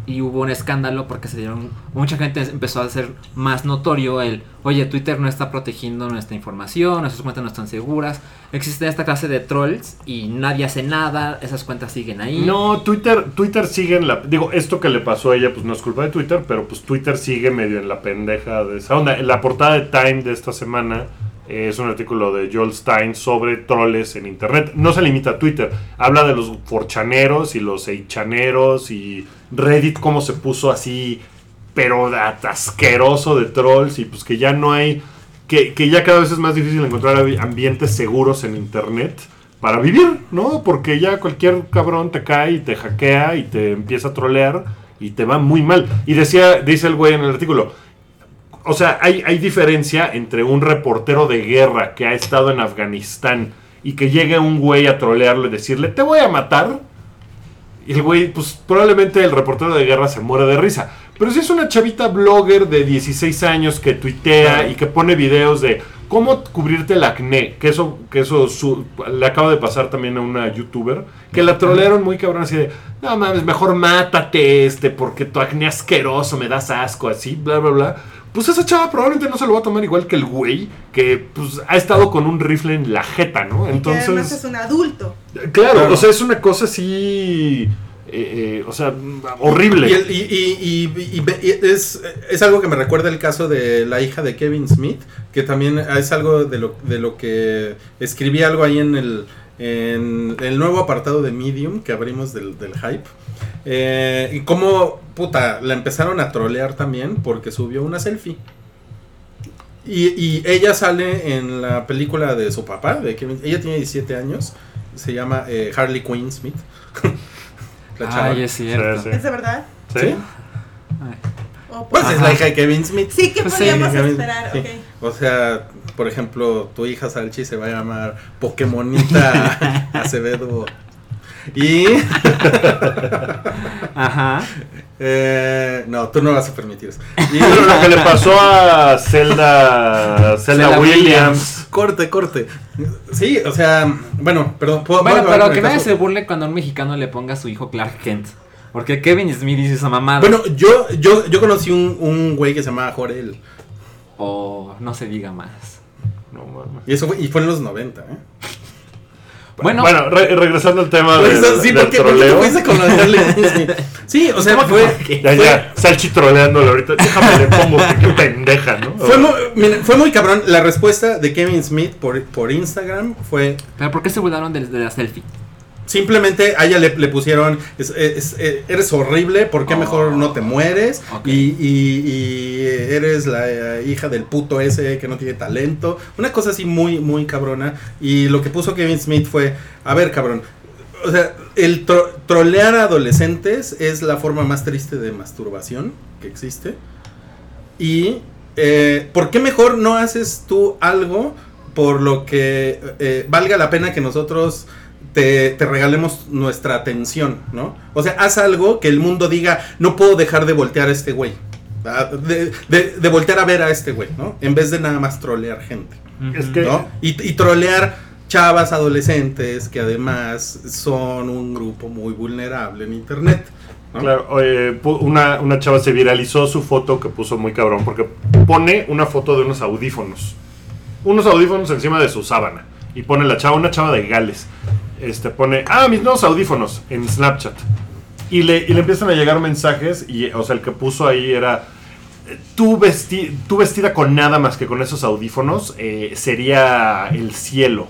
Y hubo un escándalo porque se dieron. Mucha gente empezó a hacer más notorio el. Oye, Twitter no está protegiendo nuestra información, nuestras cuentas no están seguras. Existe esta clase de trolls y nadie hace nada, esas cuentas siguen ahí.
No, Twitter, Twitter sigue en la. Digo, esto que le pasó a ella, pues no es culpa de Twitter, pero pues Twitter sigue medio en la pendeja de esa onda. En la portada de Time de esta semana es un artículo de Joel Stein sobre troles en internet. No se limita a Twitter, habla de los forchaneros y los eichaneros y Reddit, cómo se puso así, pero asqueroso de trolls y pues que ya no hay. Que, que ya cada vez es más difícil encontrar ambi- ambientes seguros en internet para vivir, ¿no? Porque ya cualquier cabrón te cae y te hackea y te empieza a trolear y te va muy mal. Y decía, dice el güey en el artículo, o sea, hay, hay diferencia entre un reportero de guerra que ha estado en Afganistán y que llegue un güey a trolearlo y decirle, te voy a matar. Y el güey, pues probablemente el reportero de guerra se muere de risa. Pero si es una chavita blogger de 16 años que tuitea y que pone videos de cómo cubrirte el acné, que eso, que eso le acaba de pasar también a una youtuber, que la trolearon muy cabrón así de, no mames, mejor mátate este, porque tu acné asqueroso, me das asco, así, bla, bla, bla. Pues esa chava probablemente no se lo va a tomar igual que el güey, que pues ha estado con un rifle en la jeta, ¿no?
Y que además es
Entonces,
un adulto.
claro,
Claro.
o sea, es una cosa así, eh, eh, o sea, horrible.
Y, el- y- y- y- y- y es, es algo que me recuerda el caso de la hija de Kevin Smith, que también es algo de lo, de lo que escribí algo ahí en el, en el nuevo apartado de Medium que abrimos del, del hype. Eh, y cómo, puta, la empezaron a trolear también porque subió una selfie. Y, y ella sale en la película de su papá, de Kevin, ella tiene 17 años, se llama eh, Harley Quinn Smith. *laughs* La chava.
Ay, es cierto.
Sí,
¿Es de verdad?
¿Sí?
¿Sí?
Ay.
¿O
Pues
por-
es la hija de Kevin Smith.
Sí, que
Pues
Kevin-
esperar.
O sea, por ejemplo, tu hija Salchi se va a llamar Pokémonita *laughs* Acevedo. Y. *laughs* *laughs*
Ajá.
eh, no, tú no vas a permitir eso. *laughs* Y-
Pero lo que le pasó a Zelda, Zelda,
Zelda
Williams.
Williams.
corte, corte. Sí, o sea, bueno, perdón. ¿puedo-
Bueno,
puedo
pero que nadie se burle cuando a un mexicano le ponga a su hijo Clark Kent. Porque Kevin Smith dice esa mamada.
Bueno, yo, yo, yo conocí un, un güey que se llamaba Jorel.
O no se diga más.
No mames.
Y eso fue, y fue en los 90, ¿eh?
Bueno,
Bueno, re- regresando al tema
Pues,
del,
sí,
del
¿por qué, ¿por qué te
troleo.
fuiste con la de? *laughs* Sí, o sea,
¿Cómo que
fue,
qué?
Ya,
fue-
ya, Salchi troleándole ahorita. Déjame le pongo, que qué pendeja, ¿no?
Fue muy, miren, fue muy cabrón. La respuesta de Kevin Smith por, por Instagram fue
¿Pero por qué se burlaron de, de la selfie?
Simplemente a ella le, le pusieron es- es- eh, eres horrible, ¿por qué
Oh.
mejor no te mueres?
Ok.
Y, y- y eres la eh, hija del puto ese que no tiene talento. Una cosa así muy, muy cabrona. Y lo que puso Kevin Smith fue, a ver cabrón, o sea, el tro- trolear a adolescentes es la forma más triste de masturbación que existe. Y eh, ¿por qué mejor no haces tú algo por lo que eh, valga la pena que nosotros te, te regalemos nuestra atención, ¿no? O sea, haz algo que el mundo diga, no puedo dejar de voltear a este güey. ah, De, de- de voltear a ver a este güey, ¿no? En vez de nada más trolear gente.
Es que-
¿no? Y, y trolear chavas adolescentes que además son un grupo muy vulnerable en internet. ¿no?
Claro, eh, una, una chava se viralizó su foto que puso muy cabrón porque pone una foto de unos audífonos. Unos audífonos encima de su sábana. Y pone la chava, una chava de Gales. Este pone, ah, mis nuevos audífonos en Snapchat. Y le, y le empiezan a llegar mensajes. Y, o sea, el que puso ahí era. eh, Tú, vesti tú vestida con nada más que con esos audífonos eh, sería el cielo.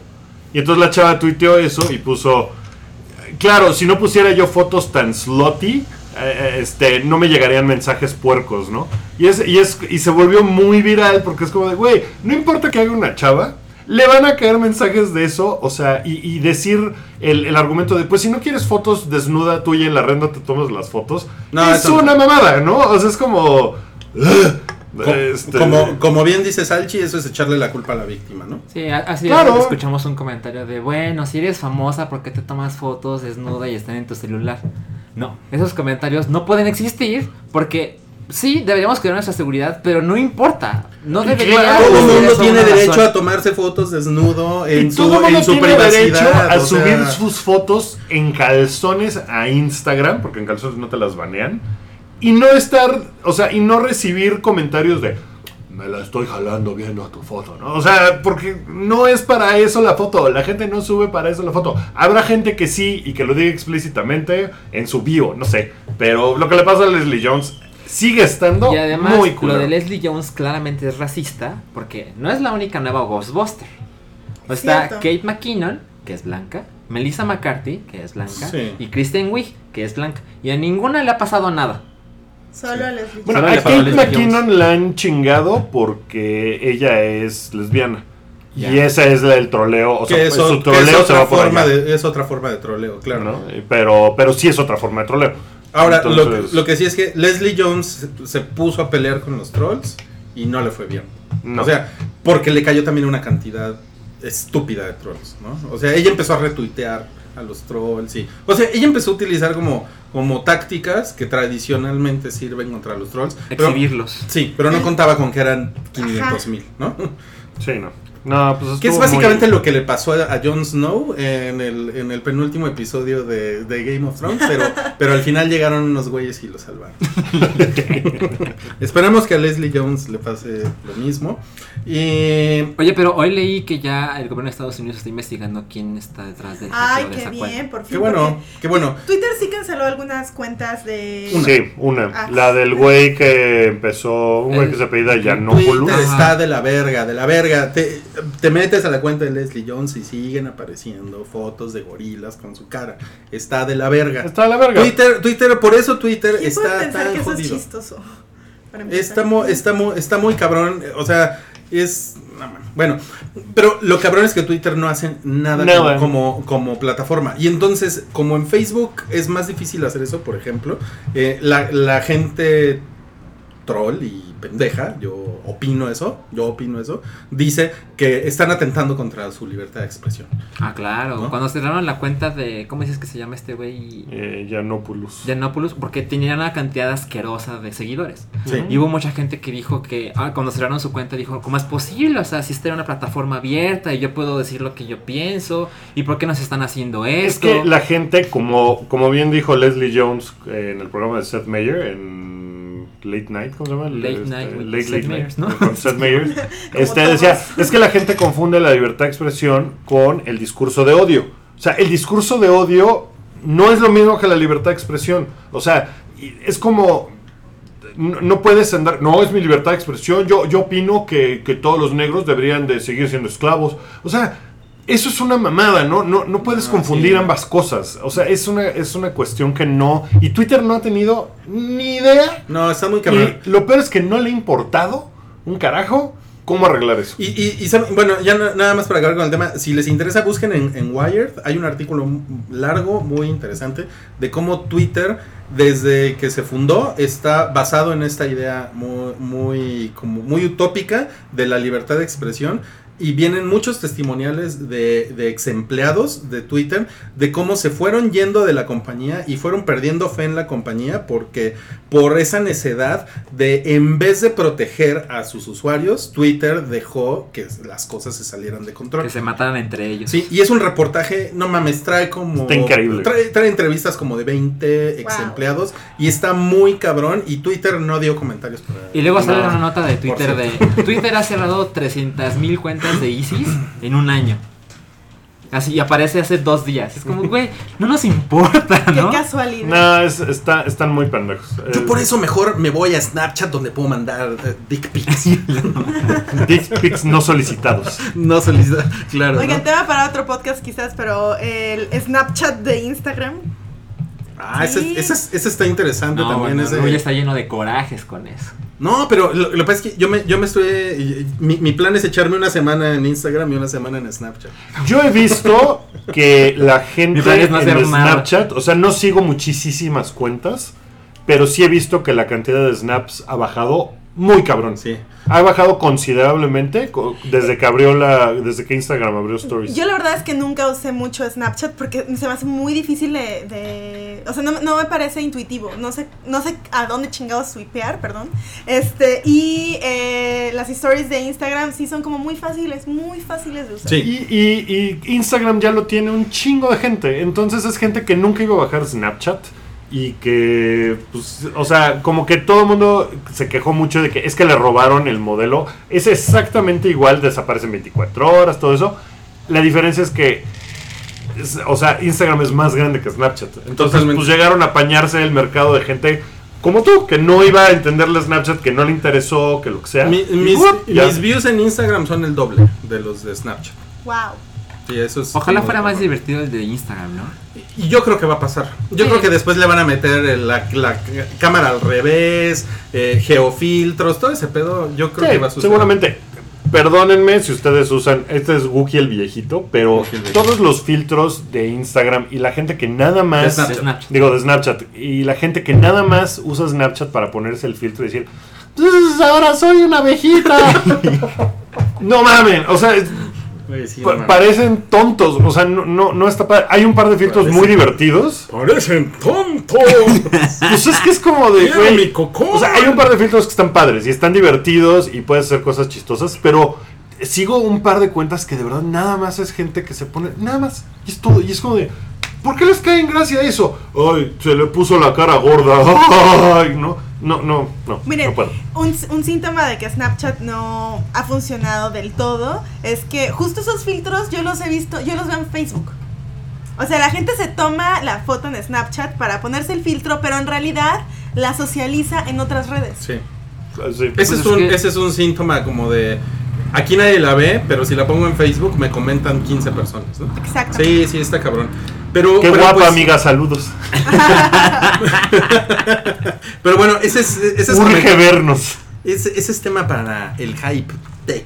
Y entonces la chava tuiteó eso y puso. Claro, si no pusiera yo fotos tan slutty, eh, eh, este, no me llegarían mensajes puercos, ¿no? Y, es, y, es, y se volvió muy viral porque es como de, güey, no importa que haga una chava, le van a caer mensajes de eso, o sea, y, y decir el, el argumento de, pues si no quieres fotos desnuda tuya en la red, no te tomas las fotos.
No,
es
eso no.
una mamada, ¿no? O sea, es como...
Co-
este,
como, como bien dice Salchi, eso es echarle la culpa a la víctima, ¿no?
Sí, así
Claro.
escuchamos un comentario de, bueno, si eres famosa, ¿por qué te tomas fotos desnuda y están en tu celular? No, esos comentarios no pueden existir porque sí, deberíamos cuidar nuestra seguridad, pero no importa. No debería
Claro,
Todo el mundo tiene derecho
razón.
a tomarse fotos desnudo en
y
su,
todo mundo
en su
tiene
privacidad.
derecho a
o
subir
sea,
sus fotos en calzones a Instagram, porque en calzones no te las banean, y no estar, o sea, y no recibir comentarios de me la estoy jalando viendo tu foto, ¿no? O sea, porque no es para eso la foto, la gente no sube para eso la foto. Habrá gente que sí y que lo diga explícitamente en su bio, no sé, pero lo que le pasa a Leslie Jones sigue estando
Y además,
muy
lo
culero.
de Leslie Jones claramente es racista porque no es la única nueva Ghostbuster. O está
Cierto.
Kate McKinnon, que es blanca, Melissa McCarthy, que es blanca,
Sí.
y Kristen Wiig, que es blanca. Y a ninguna le ha pasado nada.
Solo a Leslie.
Bueno,
Solo
a Kate
Leslie
McKinnon la han chingado porque ella es lesbiana. Y ese es la- el troleo. O sea,
es,
su troleo
es
se
otra
va por
forma
allá,
de, es otra forma de troleo, claro.
¿no? Pero, pero sí es otra forma de troleo.
Ahora, lo,
Entonces,
que- lo que sí es que Leslie Jones se, se puso a pelear con los trolls y no le fue bien.
no.
O sea, porque le cayó también una cantidad estúpida de trolls, ¿no? O sea, ella empezó a retuitear a los trolls y... O sea, ella empezó a utilizar como, como tácticas que tradicionalmente sirven contra los trolls. pero-
Exhibirlos.
sí, pero no contaba con que eran 500 mil, ¿no?
sí, no. No, pues
Que es básicamente
muy-
lo que le pasó a, a Jon Snow en el, en el penúltimo episodio de, de Game of Thrones, pero, *laughs* pero al final llegaron unos güeyes y lo salvaron. *laughs* Esperamos que a Leslie Jones le pase lo mismo. Y
Oye, pero hoy leí que ya el gobierno de Estados Unidos está investigando quién está detrás del
Ay,
de
qué
esa
bien,
cuenta.
por fin.
qué bueno, qué bueno.
Twitter sí canceló algunas cuentas de.
Sí, una.
Ah.
La del güey que empezó, un güey que se apellida Yanopoulos.
Está de la verga, de la verga. Te, te metes a la cuenta de Leslie Jones y siguen apareciendo fotos de gorilas con su cara. Está de la verga.
Está a la verga.
Twitter, Twitter, por eso Twitter
¿Quién puede
está
pensar
tan
que eso es
jodido.
chistoso?
Está muy, está, muy, está muy cabrón. O sea, es. Bueno, pero lo cabrón es que Twitter no hace nada, como, como plataforma. Y entonces, como en Facebook es más difícil hacer eso, por ejemplo, eh, la, la gente troll y pendeja, yo opino eso, yo opino eso, dice que están atentando contra su libertad de expresión.
Ah, claro.
¿No?
Cuando cerraron la cuenta de. ¿Cómo dices que se llama este güey?
Eh, Yanopoulos.
Yanopoulos, porque tenía una cantidad asquerosa de seguidores.
Sí.
Y hubo mucha gente que dijo que, ah, cuando cerraron su cuenta, dijo, ¿cómo es posible? O sea, si esta era una plataforma abierta y yo puedo decir lo que yo pienso, ¿y por qué nos están haciendo
Es
esto?
que la gente, como, como bien dijo Leslie Jones eh, en el programa de Seth Meyer, en Late Night, ¿cómo se llama?
Late
Este,
Night with
Late,
Seth
Late
Meyers,
Night,
¿no?
con Seth *laughs* Meyers. Este, decía, es que la gente confunde la libertad de expresión con el discurso de odio. O sea, el discurso de odio no es lo mismo que la libertad de expresión. O sea, es como... No, no puedes andar... No, es mi libertad de expresión. Yo, yo opino que, que todos los negros deberían de seguir siendo esclavos. O sea, eso es una mamada, ¿no? No, no puedes
Ah,
confundir
sí.
ambas cosas. O sea, es una, es una cuestión que no... Y Twitter no ha tenido ni idea.
No, está muy cabrón.
Y lo peor es que no le ha importado un carajo cómo arreglar eso.
Y, y, bueno, ya na- nada más para acabar con el tema, si les interesa, busquen en, en Wired, hay un artículo largo, muy interesante, de cómo Twitter, desde que se fundó, está basado en esta idea muy, muy, como muy utópica de la libertad de expresión. Y vienen muchos testimoniales de, de ex empleados de Twitter de cómo se fueron yendo de la compañía y fueron perdiendo fe en la compañía porque por esa necedad de en vez de proteger a sus usuarios, Twitter dejó que las cosas se salieran de control.
Que se mataran entre ellos.
Sí, y es un reportaje, no mames, trae como...
Está increíble.
Trae, trae entrevistas como de 20 ex
Wow.
empleados y está muy cabrón y Twitter no dio comentarios. para-
Y luego sale una nota de Twitter de... Twitter ha cerrado 300 mil cuentas de ISIS en un año. Así, y aparece hace dos días. Es como, güey, no nos importa, *laughs*
Qué
¿no?
casualidad.
No, es- está, están muy pendejos.
Yo
Eh,
por eso mejor me voy a Snapchat donde puedo mandar eh, dick pics. *laughs*
Dick pics no solicitados.
no solicita, claro. ¿no?
Oigan, tema para otro podcast quizás, pero el Snapchat de Instagram.
Ah, ese,
Sí.
ese, ese está interesante
No,
también.
bueno,
ese-
Rui está lleno de corajes con eso.
No, pero lo, lo que pasa es que yo me, yo me estoy. Mi, mi plan es echarme una semana en Instagram y una semana en Snapchat.
Yo he visto que la gente
no
en
nada.
Snapchat, o sea, no sigo muchísimas cuentas, pero sí he visto que la cantidad de snaps ha bajado muy cabrón.
Sí.
Ha bajado considerablemente co- desde que abrió la, desde que Instagram abrió Stories.
Yo la verdad es que nunca usé mucho Snapchat porque se me hace muy difícil de... de- o sea, no, no me parece intuitivo. No sé, no sé a dónde chingados swipear, perdón. Este, y eh, las stories de Instagram sí son como muy fáciles, muy fáciles de usar.
Sí.
Y, y- y Instagram ya lo tiene un chingo de gente. Entonces es gente que nunca iba a bajar Snapchat. Y que, pues, o sea, como que todo el mundo se quejó mucho de que es que le robaron el modelo. Es exactamente igual, desaparecen 24 horas, todo eso. La diferencia es que, es- o sea, Instagram es más grande que Snapchat. Entonces,
Totalmente.
pues llegaron a apañarse el mercado de gente como tú, que no iba a entenderle Snapchat, que no le interesó, que lo que sea.
Mi- mis, mis views en Instagram son el doble de los de Snapchat.
Wow.
Sí, eso es
Ojalá fuera más divertido el de Instagram, ¿no?
Y yo creo que va a pasar. Yo
Sí.
creo que después le van a meter la, la cámara al revés, eh, geofiltros, todo ese pedo. Yo creo
Sí,
que va a suceder.
seguramente. Perdónenme si ustedes usan, este es Wookie el viejito, pero
Wookie el viejito.
todos los filtros de Instagram y la gente que nada más,
De Snapchat.
De Snapchat.
digo de Snapchat, y la gente que nada más usa Snapchat para ponerse el filtro y decir, "Pues, ahora soy una abejita. *laughs* no mamen, o sea,
sí,
pa- parecen tontos, o sea, no, no, no está padre. Hay un par de filtros
Parecen-
muy divertidos.
Parecen tontos. *laughs*
Pues es que es como de, güey. O sea, hay un par de filtros que están padres y están divertidos y puedes hacer cosas chistosas, pero sigo un par de cuentas que de verdad nada más es gente que se pone, nada más, y es todo, y es como de, ¿por qué les cae en gracia eso? Ay, se le puso la cara gorda, *laughs* ay, no, no, no, no,
Miren,
no puedo.
un, un síntoma de que Snapchat no ha funcionado del todo es que justo esos filtros yo los he visto, yo los veo en Facebook. O sea, la gente se toma la foto en Snapchat para ponerse el filtro, pero en realidad la socializa en otras redes.
Sí.
Sí.
Ese,
Pues
es
es
un,
que-
ese es un síntoma como de. Aquí nadie la ve, pero si la pongo en Facebook me comentan 15 personas, ¿no?
Exacto.
Sí, sí, está cabrón. Pero,
Qué
pero,
guapa,
pues,
amiga, saludos. *laughs*
Pero bueno, ese es, ese es,
Urge vernos.
ese, ese es tema para el hype tech.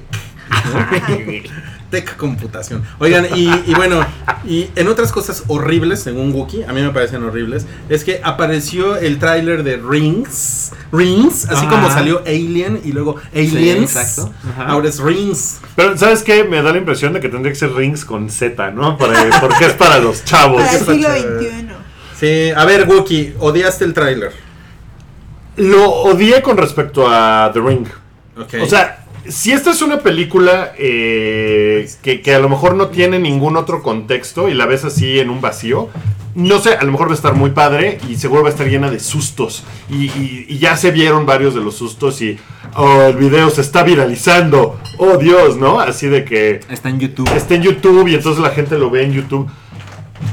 *laughs* tech computación. Oigan, y, y bueno, y en otras cosas horribles, según Wookie, a mí me parecen horribles, es que apareció el tráiler de Rings. Rings, así
Ajá.
como salió Alien y luego Aliens.
exacto. Ajá.
Ahora es Rings.
Pero, ¿sabes qué? Me da la impresión de que tendría que ser rings con Z, ¿no? Para- porque es para los chavos.
Para el siglo. XXI.
Sí, a ver, Wookie, odiaste el tráiler.
Lo odié con respecto a The Ring.
Ok.
O sea, si esta es una película eh, que, que a lo mejor no tiene ningún otro contexto y la ves así en un vacío, no sé, a lo mejor va a estar muy padre y seguro va a estar llena de sustos. Y, y- y ya se vieron varios de los sustos y oh, el video se está viralizando. Oh Dios, ¿no? Así de que
Está en YouTube.
está en YouTube y entonces la gente lo ve en YouTube.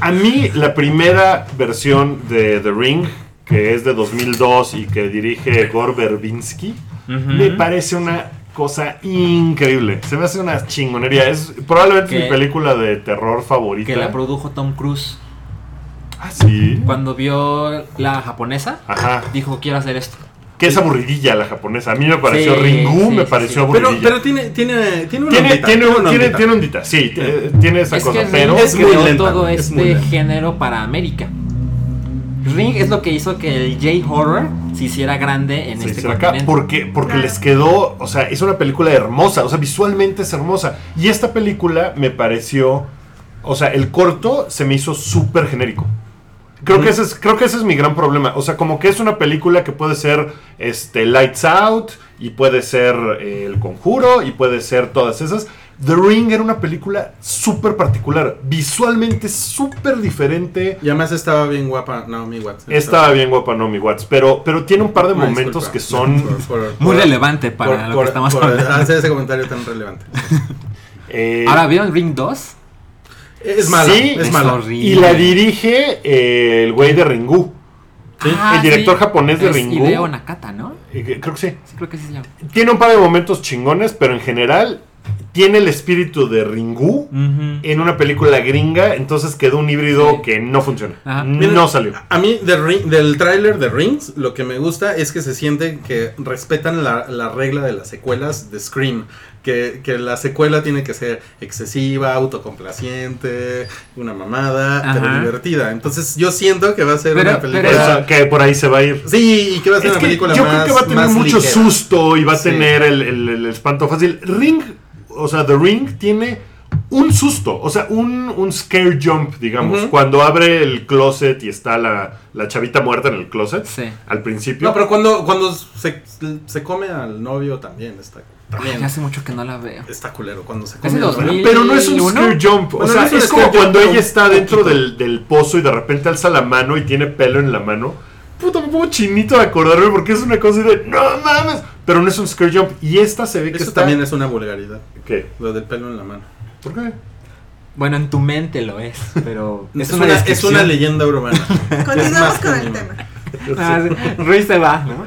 A mí, la primera versión de The Ring, que es de 2002 y que dirige Gore Verbinski, me parece una cosa increíble. Se me hace una chingonería. Es probablemente
Que-
mi película de terror favorita.
Que la produjo Tom Cruise.
ah, sí.
Cuando vio la japonesa,
Ajá.
dijo, quiero hacer esto.
Que es aburridilla la japonesa. A mí me pareció
Sí,
Ringu,
sí,
me pareció
sí.
Pero,
aburridilla.
pero tiene, tiene, tiene una
tiene,
ondita,
tiene,
una
tiene,
ondita.
tiene ondita, sí, tiene esa
es
cosa,
que
pero...
Es muy lenta,
todo
es muy
este género para América. Ring es lo que hizo que el J-Horror se hiciera grande en
se
este
hicieron acá porque, porque les quedó, o sea, es una película hermosa, o sea, visualmente es hermosa. Y esta película me pareció, o sea, el corto se me hizo súper genérico. Creo, que ese es, creo que ese es mi gran problema. O sea, como que es una película que puede ser este, Lights Out, y puede ser eh, El Conjuro, y puede ser todas esas. The Ring era una película súper particular, visualmente súper diferente.
Y además estaba bien guapa Naomi Watts.
Estaba bien guapa Naomi Watts, pero, pero tiene un par de
Una
momentos
disculpa.
que son... *laughs*
Por- por-
Muy
por-
relevante para
por-
lo
por-
que estamos
por
hablando.
hacer ese comentario tan relevante. *laughs*
eh,
Ahora, ¿vieron Ring 2?
Es mala,
Sí,
es
es
mala.
horrible.
Y la dirige eh, el güey de Ringu.
Ah,
el director japonés de
es
Ringu.
Hideo Nakata, ¿no?
Eh, que- Creo que sí.
Sí, creo que sí se llama.
Tiene un par de momentos chingones, pero en general tiene el espíritu de Ringu en una película gringa, entonces quedó un híbrido
Sí.
que no funciona.
Ajá.
No salió.
A mí de Ring- del tráiler de Rings, lo que me gusta es que se siente que respetan la, la regla de las secuelas de Scream. Que, que la secuela tiene que ser excesiva, autocomplaciente, una mamada, pero
Ajá.
divertida. Entonces yo siento que va a ser
Pero-
una
pero-
película...
que por ahí se va a ir.
Sí, y que va a ser
Es
una
que
película
yo
más
creo que va a tener mucho
ligera.
susto y va a
Sí.
tener el, el- el espanto fácil. Ring, o sea, The Ring tiene un susto, o sea, un, un scare jump, digamos. Cuando abre el closet y está la, la chavita muerta en el closet,
Sí.
al principio.
No, pero cuando, cuando se, se come al novio también está, también
Ay, hace mucho que no la veo.
está culero. Cuando se come
de
al novio.
2000.
Pero no es un scare jump. O sea,
no es
como cuando ella está dentro del, del pozo y de repente alza la mano y tiene pelo en la mano. Puta, me pongo chinito de acordarme porque es una cosa de no mames. Pero no es un scare jump. Y esta se ve que
Eso
está.
también es una vulgaridad.
¿Qué?
Lo del pelo en la mano.
¿Por qué?
Bueno, en tu mente lo es, pero *laughs*
Es,
es, una,
una, es una leyenda urbana. *laughs*
Continuamos con
que
el tema. *laughs*
Ah, sí. Ruiz se va, ¿no?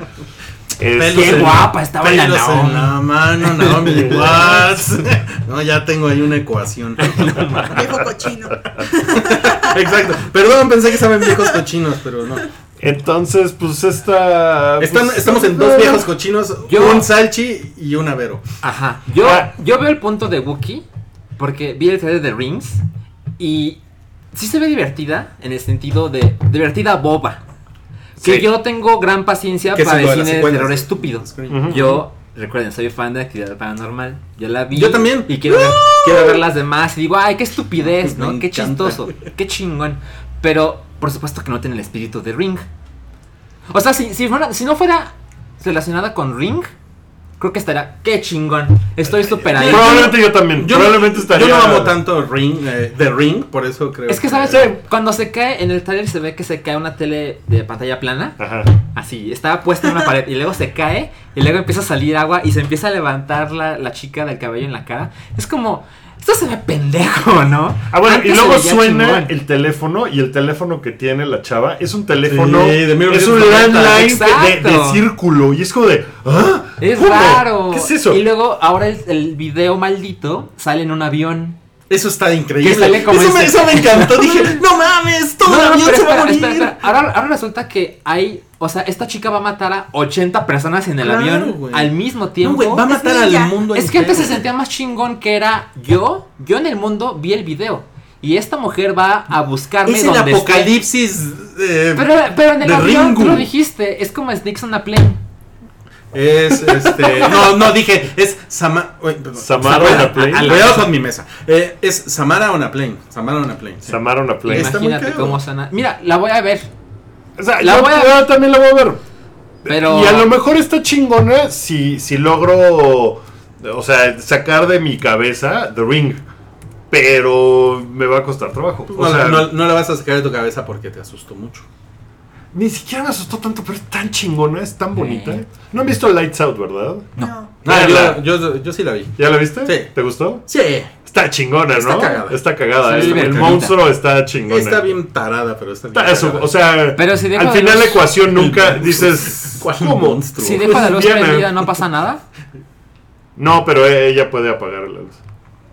Es-
Qué
en-
guapa estaba la Naomi.
en la mano, Naomi Watts. No, ya tengo ahí una ecuación.
Viejo cochino.
Exacto. Perdón, pensé que estaban viejos cochinos, pero no.
Entonces, pues esta.
Están-
pues,
estamos en dos viejos cochinos,
Yo-
un Salchi y un Avero.
Ajá. Yo,
Ah.
yo veo el punto de Wookiee porque vi el trailer de Rings y sí se ve divertida en el sentido de divertida boba. Que
Sí.
yo tengo gran paciencia para el cine de terror estúpido. Yo, recuerden, soy fan de actividad paranormal. Yo la vi.
Yo también.
Y quiero ver, quiero ver las demás. Y digo, ay, qué estupidez, ¿no?
Me
Qué
encanta.
chistoso, qué chingón. Pero, por supuesto que no tiene el espíritu de Ring. O sea, si, si, fuera- si no fuera relacionada con Ring, creo que estaría, qué chingón. Estoy súper ahí.
Probablemente yo también.
Yo,
probablemente estaría.
yo no amo tanto Ring, eh, The Ring, por eso creo
Es que, ¿sabes? Cuando se cae, en el trailer se ve que se cae una tele de pantalla plana.
Ajá.
Así, estaba puesta en una pared y luego se cae y luego empieza a salir agua y se empieza a levantar la, la chica del cabello en la cara. Es como, esto se ve pendejo, ¿no?
Ah, bueno,
Antes
y luego suena
chingón.
el teléfono y el teléfono que tiene la chava es un teléfono.
Sí, de
es un
1990,
landline de, de-
exacto.
de círculo. Y es como de. ¿Ah?
Es
¿Cómo?
raro.
¿Qué es eso?
Y luego ahora el, el video maldito sale en un avión.
Eso está increíble.
Que sale como
eso, me,
este-
eso me encantó. Dije, *laughs* no mames, todo
No,
el avión se va a morir.
espera, espera. Ahora, ahora resulta que hay, o sea, esta chica va a matar a 80 personas en el
Claro,
avión al mismo
No,
tiempo.
güey, va a matar
Es
al mundo
Es que antes se sentía más chingón que era yo, yo en el mundo vi el video. Y esta mujer va a buscarme
Es el
donde esté.
apocalipsis. eh,
Pero, pero en el avión, tú
Ringu.
lo dijiste, es como Snakes on a Plane.
Es este. *laughs* No, no, dije, es Sama, uy, perdón.
Samara on a plane.
Cuidado con mi mesa. Eh, es Samara on a plane. Samara on a plane. sí.
Samara on a plane.
Imagínate cómo suena. Mira, la voy a ver.
O sea,
La
yo,
voy a-
yo también la voy a ver.
Pero.
Y a lo mejor está chingona si, si logro, o sea, sacar de mi cabeza The Ring. Pero me va a costar trabajo. O
no,
sea,
no- no la vas a sacar de tu cabeza porque te asustó mucho.
ni siquiera me asustó tanto, pero es tan chingona, es tan bonita.
Sí.
No han visto Lights Out, ¿verdad?
No.
Ah, yo, yo sí la vi.
¿Ya la viste?
Sí.
¿Te gustó?
Sí.
Está chingona,
Está
¿no?
cagada.
Está cagada.
Sí,
el- monstruo está chingona.
Está bien tarada, pero está bien.
Está eso, o sea,
Pero si dejo
al final
luz-
la ecuación *laughs* nunca dices,
¿Cuál monstruo?
Si dejo la luz prendida, ¿no pasa nada?
No, pero ella puede apagar la luz.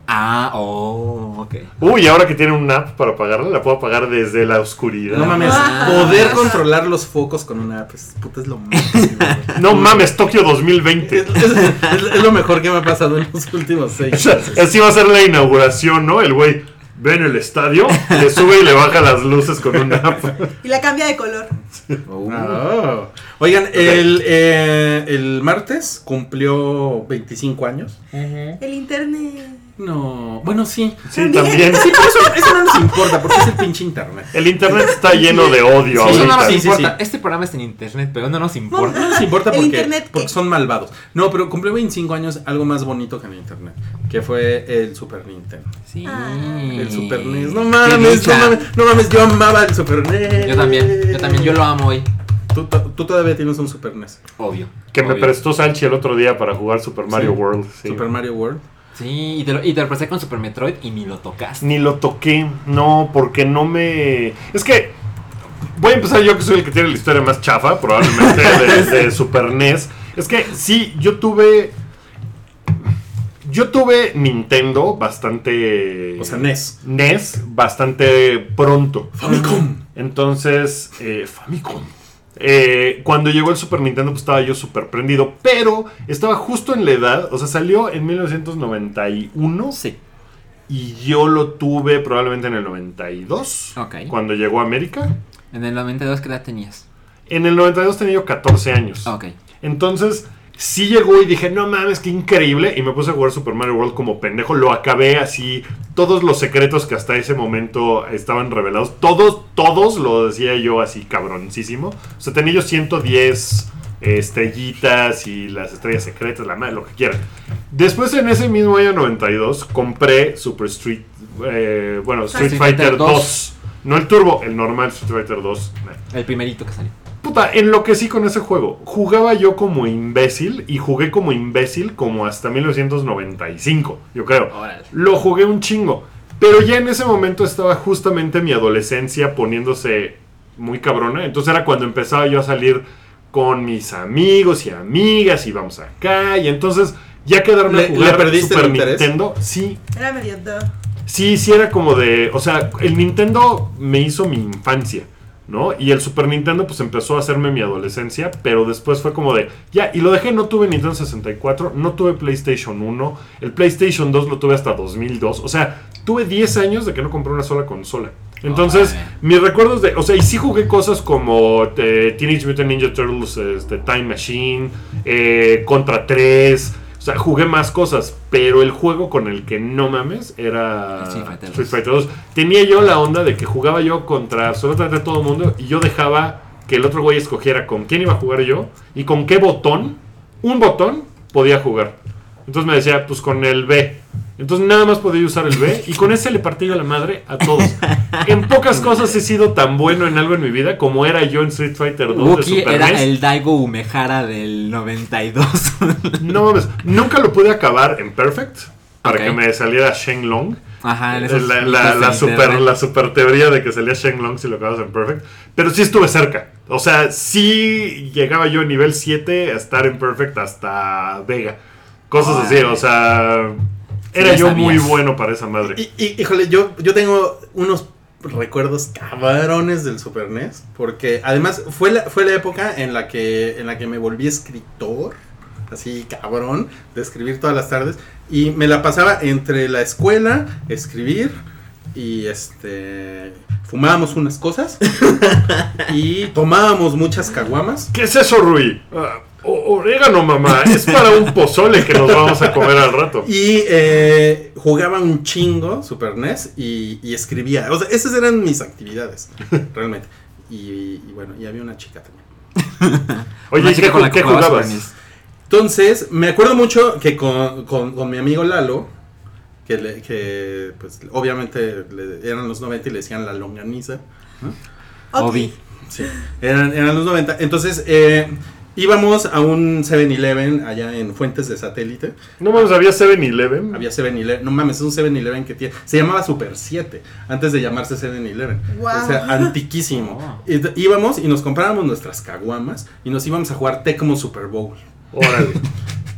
Ah, oh, ok.
Uy, ahora que tiene un app para apagarla, la puedo apagar desde la oscuridad.
No mames,
Ah.
poder controlar los focos con una app es, puta, es lo máximo. *laughs*
No mames, Tokio 2020.
Es, es- es- es lo mejor que me ha pasado en los últimos seis *laughs*
O sea,
meses.
así va a ser la inauguración, ¿no? El güey ve en el estadio, le sube y le baja las luces con una app.
Y la cambia de color.
Oh. Oigan, el, eh, el martes cumplió 25 años.
El internet.
No, bueno, sí.
Sí, también.
Sí, pero eso, eso no nos importa porque es el pinche internet.
El internet está lleno de odio
Sí,
Eso no nos
sí, sí,
importa.
sí.
Este programa es en internet, pero no nos importa.
No nos importa porque,
internet,
porque son malvados. No, pero cumplió 25 años algo más bonito que el internet, que fue el Super Nintendo.
Sí.
Ah.
El Super NES. No mames, no mames, no mames, yo amaba el Super NES.
Yo también, yo también, yo lo amo hoy.
Tú, tú todavía tienes un Super NES.
Obvio.
Que me prestó Salchi el otro día para jugar Super Mario
Sí.
World. sí.
Super Mario World.
Sí, y te, lo, y te lo presté con Super Metroid y ni lo tocaste.
Ni lo toqué, no, porque no me... Es que voy a empezar yo que soy el que tiene la historia más chafa, probablemente, desde *laughs* Super NES. Es que sí, yo tuve... Yo tuve Nintendo bastante...
O sea, NES.
NES bastante pronto.
Famicom.
Entonces, eh, Famicom. Eh, cuando llegó el Super Nintendo, pues estaba yo súper prendido. Pero estaba justo en la edad. O sea, salió en 1991.
Sí.
Y yo lo tuve probablemente en el 92.
Ok.
Cuando llegó a América.
En el 92, ¿qué edad tenías?
En el 92 tenía yo 14 años.
Ok.
Entonces, sí llegó y dije, no mames, qué increíble. Y me puse a jugar Super Mario World como pendejo. Lo acabé así. Todos los secretos que hasta ese momento estaban revelados. Todos, todos lo decía yo así cabroncísimo. O sea, tenía yo 110 eh, estrellitas y las estrellas secretas, la madre, lo que quieran. Después, en ese mismo año 92, compré Super Street. eh, bueno, Street
Street
Fighter
Fighter
2. No el turbo, el normal Street Fighter 2. Nah.
El primerito que salió.
Puta, enloquecí con ese juego. Jugaba yo como imbécil y jugué como imbécil como hasta 1995, yo creo.
Órale.
Lo jugué un chingo. Pero ya en ese momento estaba justamente mi adolescencia poniéndose muy cabrona. Entonces era cuando empezaba yo a salir con mis amigos y amigas y vamos acá. Y entonces ya quedarme
¿Le-
a jugar
le perdiste
Super
el?
Nintendo. Sí,
Era medio.
Sí, sí era como de, o sea, el Nintendo me hizo mi infancia, ¿no? Y el Super Nintendo pues empezó a hacerme mi adolescencia, pero después fue como de, ya, y lo dejé, no tuve Nintendo 64, no tuve PlayStation 1, el PlayStation 2 lo tuve hasta 2002, o sea, tuve 10 años de que no compré una sola consola. Entonces, mis recuerdos de, o sea, y sí jugué cosas como eh, Teenage Mutant Ninja Turtles, este, Time Machine, eh, Contra 3, o sea, jugué más cosas, pero el juego con el que no mames era
Street Fighter
Street Fighter 2. Tenía yo la onda de que jugaba yo contra absolutamente todo el mundo y yo dejaba que el otro güey escogiera con quién iba a jugar yo y con qué botón, un botón, podía jugar. Entonces me decía, pues con el B. Entonces nada más podía usar el B y con ese le partí yo la madre a todos. En pocas cosas he sido tan bueno en algo en mi vida como era yo en Street Fighter 2 de
Wookie
Super
era
NES.
el Daigo Umehara del 92.
No mames, nunca lo pude acabar en Perfect para que me saliera Shenlong.
Ajá, en
la, la, la, super,
internet.
la super teoría de que salía Shenlong si lo acabas en Perfect. Pero sí estuve cerca. O sea, sí llegaba yo a nivel 7 a estar en Perfect hasta Vega. Cosas así, o sea. Era yo
sabías.
muy bueno para esa madre.
Y, y- híjole, yo, yo tengo unos recuerdos cabrones del Super NES. Porque además fue la, fue la época en la, que, en la que me volví escritor. Así cabrón, de escribir todas las tardes. Y me la pasaba entre la escuela, escribir y este. Fumábamos unas cosas *laughs* y tomábamos muchas caguamas.
¿Qué es eso, Rui? Ah, o- orégano, mamá. Es para un pozole que nos vamos a comer al rato.
Y eh, jugaba un chingo Super NES y, y escribía. O sea, esas eran mis actividades, *laughs* realmente. Y, y bueno, y había una chica también.
Oye, ¿y
chica
¿qué,
con la que
qué
jugabas NES.
Entonces, me acuerdo mucho que con, con- con mi amigo Lalo, que, le- que pues obviamente le- eran los 90 y le decían la longaniza.
Obi.
Sí, eran, eran los 90. Entonces, eh, íbamos a un 7-Eleven allá en Fuentes de Satélite.
No mames, había 7-Eleven.
Había 7-Eleven, no mames, es un 7-Eleven que tiene, se llamaba Super 7, antes de llamarse 7-Eleven.
Guau.
O sea, antiquísimo. *laughs*
Oh.
D- íbamos y nos comprábamos nuestras caguamas y nos íbamos a jugar Tecmo Super Bowl.
Órale. *laughs*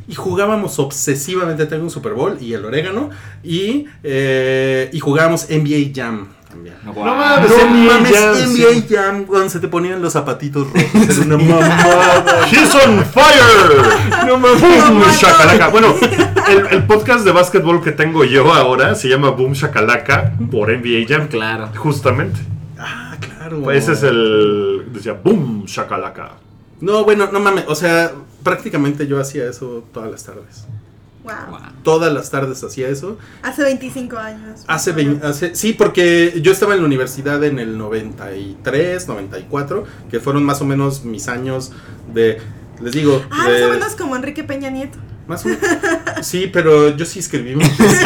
Y jugábamos obsesivamente Tecmo Super Bowl y el orégano. Y, eh, y jugábamos NBA Jam también.
No,
mames,
No
NBA
mames,
Jam,
NBA
sí.
Jam, cuando se te ponían los zapatitos rojos. Era *laughs* una mamada.
He's on fire.
No mames.
Boom Shakalaka. Bueno, el, el podcast de básquetbol que tengo yo ahora se llama Boom Shakalaka por NBA Jam.
Claro.
Justamente.
Ah, claro.
Pues ese es el. Decía Boom Shakalaka.
No, bueno, no mames. O sea, prácticamente yo hacía eso todas las tardes.
Wow.
Todas las tardes hacía eso.
Hace 25 años.
Hace, vein- hace sí, porque yo estaba en la universidad en el 93, 94, que fueron más o menos mis años de, les digo,
Ah,
de-
más o menos como Enrique Peña Nieto.
más o menos- *laughs* sí, pero yo sí escribí. mi tesis. *laughs*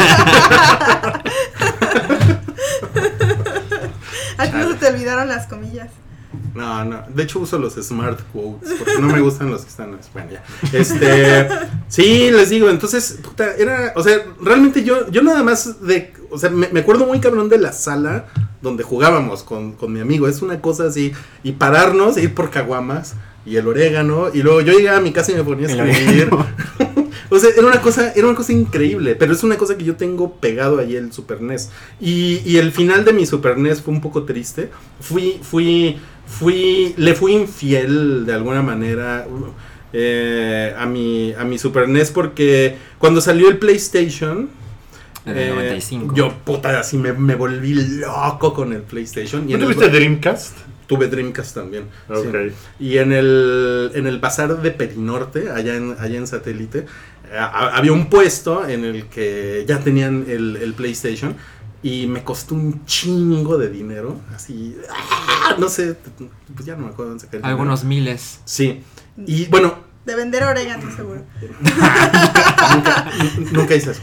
A ti no se te olvidaron las comillas.
No, no, de hecho uso los smart quotes, porque no me gustan los que están, bueno, ya. Este, sí, les digo, entonces, puta, era, o sea, realmente yo, yo nada más de, o sea, me, me acuerdo muy cabrón de la sala donde jugábamos con, con mi amigo, es una cosa así, y pararnos, ir por caguamas, y el orégano, y luego yo llegaba a mi casa y me ponía a escribir. *laughs* O sea, era una cosa, era una cosa increíble, pero es una cosa que yo tengo pegado ahí el Super NES. Y, y el final de mi Super NES fue un poco triste. Fui, fui, fui, le fui infiel de alguna manera eh, a mi, a mi Super NES porque cuando salió el PlayStation.
En el
eh,
95.
Yo, puta, así me, me volví loco con el PlayStation. Y
¿No
el-
tuviste Dreamcast?
tuve Dreamcast también. sí.
Ok.
Y en el, en el bazar de Perinorte, allá en, allá en satélite, eh, ha- había un puesto en el que ya tenían el, el PlayStation y me costó un chingo de dinero. Así, ¡ah! no sé, pues ya no me acuerdo dónde dinero.
Algunos miles.
Sí. Y bueno,
De vender orégano, seguro.
nunca, nunca hice eso.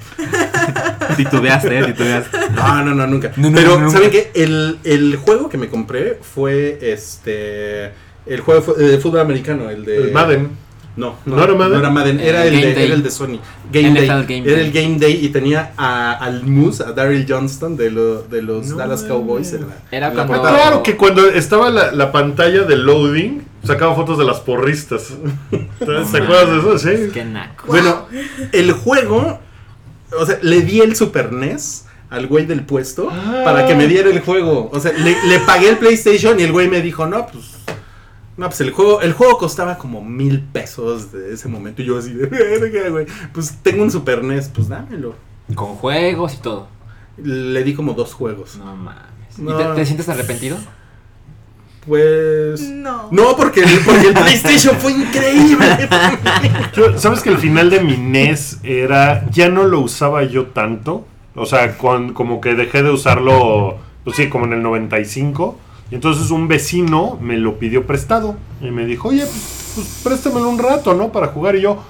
Titubeaste, eh, titubeaste.
No, no, no, nunca.
No, no,
Pero,
no, nunca.
¿saben qué? El, el juego que me compré fue este. El juego de fútbol americano, el de.
El Madden.
No,
¿No era Madden?
No era Madden, era, el, de,
Day.
era el de Sony. Game
NFL
Day.
Game
era
Day.
el Game Day y tenía a, al Moose, a Daryl Johnston de, lo- de los
No
Dallas. Cowboys. en la-
Era
en la
cuando-
portada.
Claro que cuando estaba la, la pantalla de loading, sacaba fotos de las porristas. *laughs* Entonces, ¿Te acuerdas de eso? Sí.
Qué naco.
Bueno, el juego, o sea, le di el Super NES al güey del puesto
Ah.
para que me diera el juego. O sea, le, le pagué el PlayStation y el güey me dijo, no, pues. No, pues el juego, el juego costaba como mil pesos de ese momento. Y yo así de *laughs* verga, güey. Pues tengo un Super NES, pues dámelo.
Con juegos y todo.
Le di como dos juegos.
No mames. ¿Y te, te sientes arrepentido?
Pues.
No.
No, porque, porque el PlayStation fue increíble. *laughs*
Yo- ¿Sabes que el final de mi NES era. Ya no lo usaba yo tanto? O sea, con- como que dejé de usarlo, pues sí, como en el 95. Y entonces un vecino me lo pidió prestado. Y me dijo, oye, pues, pues préstamelo un rato, ¿no? Para jugar. Y yo,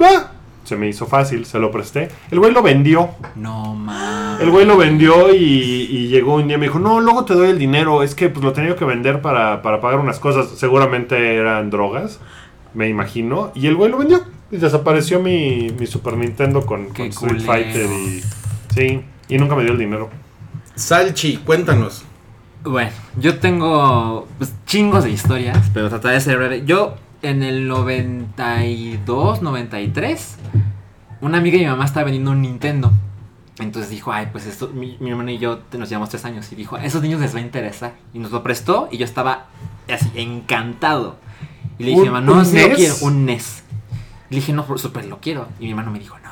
va. Se me hizo fácil, se lo presté. El güey lo vendió.
No mames.
El güey lo vendió y, y llegó un día y me dijo, no, luego te doy el dinero, es que pues lo tenía que vender para, para pagar unas cosas, seguramente eran drogas, me imagino, y el güey lo vendió y desapareció mi, mi Super Nintendo con, con Street. Fighter y... Sí, y nunca me dio el dinero.
Salchi, cuéntanos.
Bueno, yo tengo pues, chingos de historias, pero trataré de ser breve. Yo en el 92, 93, una amiga de mi mamá estaba vendiendo un Nintendo. Entonces dijo, ay, pues esto, mi, mi hermano y yo nos llevamos tres años. Y dijo, a esos niños les va a interesar. Y nos lo prestó y yo estaba así, encantado. Y le dije,
¿Un-
mamá, no,
NES?
quiero, un NES. Le dije, no, por súper lo quiero. Y mi hermano me dijo, no,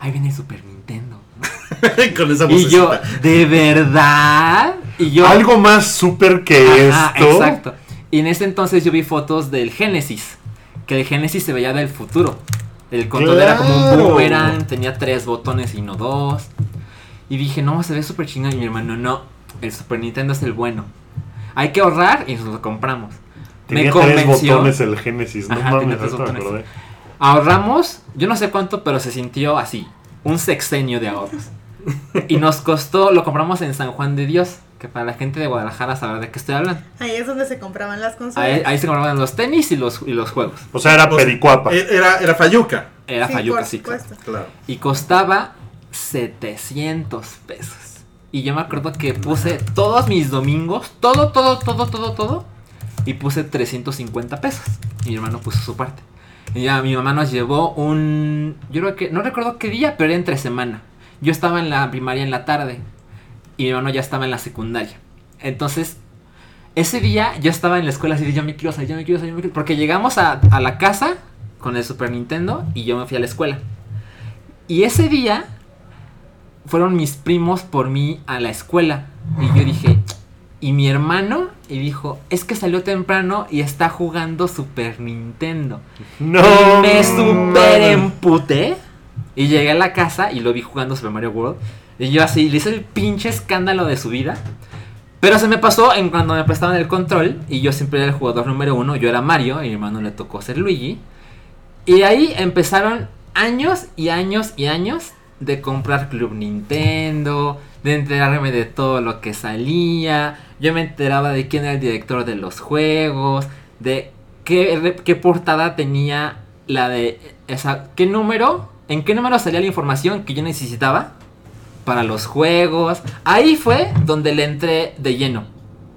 ahí viene el Super Nintendo. *laughs*
Con esa
Y yo,
vocecita.
¿de verdad? Y yo,
Algo más súper que
Ajá,
esto.
Exacto. Y en ese entonces yo vi fotos del Genesis. Que el Genesis se veía del futuro. El control era como un boomerang, tenía tres botones y no dos. Y dije, no, se ve súper chingón. Y mi hermano, no, el Super Nintendo es el bueno. Hay que ahorrar y nos lo compramos.
Tenía
me
tres
convenció.
botones el Genesis, no
Ajá,
mames,
tenía tres
me
botones.
acordé.
Ahorramos, yo no sé cuánto, pero se sintió así. Un sexenio de ahorros. Y nos costó, lo compramos en San Juan de Dios, Que para la gente de Guadalajara saber de qué estoy hablando.
Ahí es donde se compraban las consolas.
Ahí, ahí se compraban los tenis y los, y los juegos.
O sea, era
sea,
Pericuapa.
e- Era, era Fayuca.
Era
Sí,
Fayuca,
por
sí. claro.
supuesto.
Claro.
Y costaba 700 pesos. Y yo me acuerdo que puse todos mis domingos, todo, todo, todo, todo, todo. Y puse 350 pesos. Y mi hermano puso su parte. Y ya mi mamá nos llevó un... Yo creo que... No recuerdo qué día, pero era entre semana. Yo estaba en la primaria en la tarde. Y mi hermano ya estaba en la secundaria. Entonces, ese día yo estaba en la escuela así de yo me quiero salir, yo me quiero salir, yo me quiero-". Porque llegamos a, a la casa con el Super Nintendo y yo me fui a la escuela. Y ese día fueron mis primos por mí a la escuela. Y yo dije, y mi hermano, y dijo, es que salió temprano y está jugando Super Nintendo.
No.
y me super emputé. Y llegué a la casa y lo vi jugando Super Mario World. Y yo así, le hice el pinche escándalo de su vida. Pero se me pasó en cuando me prestaban el control. Y yo siempre era el jugador número uno. Yo era Mario y mi hermano le tocó ser Luigi. Y ahí empezaron años y años y años de comprar Club Nintendo, de enterarme de todo lo que salía. Yo me enteraba de quién era el director de los juegos, de qué, qué portada tenía la de esa, qué número, en qué número salía la información que yo necesitaba para los juegos. Ahí fue donde le entré de lleno.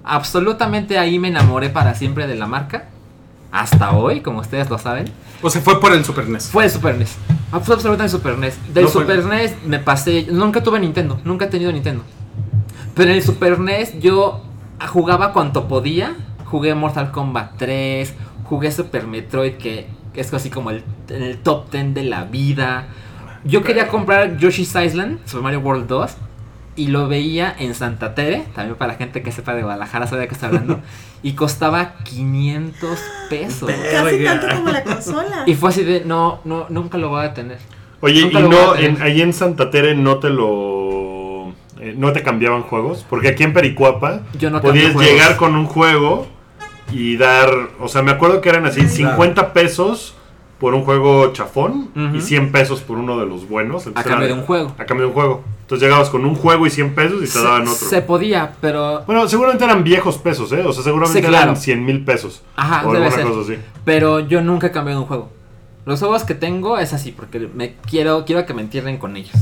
Absolutamente ahí me enamoré para siempre de la marca. Hasta hoy, como ustedes lo saben.
O sea, fue por el Super NES.
Fue el Super NES. Fue absolutamente el Super NES. Del
No fue-
Super NES me pasé. Nunca tuve Nintendo. Nunca he tenido Nintendo. Pero en el Super NES yo jugaba cuanto podía. Jugué Mortal Kombat 3. Jugué Super Metroid, que es así como el, el top 10 de la vida. Yo quería comprar Yoshi's Island, Super Mario World 2. Y lo veía en Santa Tere, también para la gente que sepa de Guadalajara, sabe de qué está hablando. *laughs* y costaba 500 pesos.
Casi tanto como la consola.
Y fue así de, no, no, nunca lo voy a tener.
Oye,
Nunca
y no, en- ahí en Santa Tere no te lo. eh, no te cambiaban juegos. Porque aquí en Pericuapa
Yo no cambio
podías
juegos.
llegar con un juego y dar. O sea, me acuerdo que eran así:
Ay.
50 pesos por un juego chafón y 100 pesos por uno de los buenos.
A cambio
era-
de un juego.
A cambio de un juego. Entonces llegabas con un juego y 100 pesos y te daban otro.
Se, podía, pero.
Bueno, seguramente eran viejos pesos, ¿eh? O sea, seguramente
Sí, claro.
eran 100 mil pesos.
Ajá,
o
debe
alguna
ser.
cosa así.
Pero yo nunca he cambiado un juego. Los juegos que tengo es así, porque me quiero, quiero que me entierren con ellos.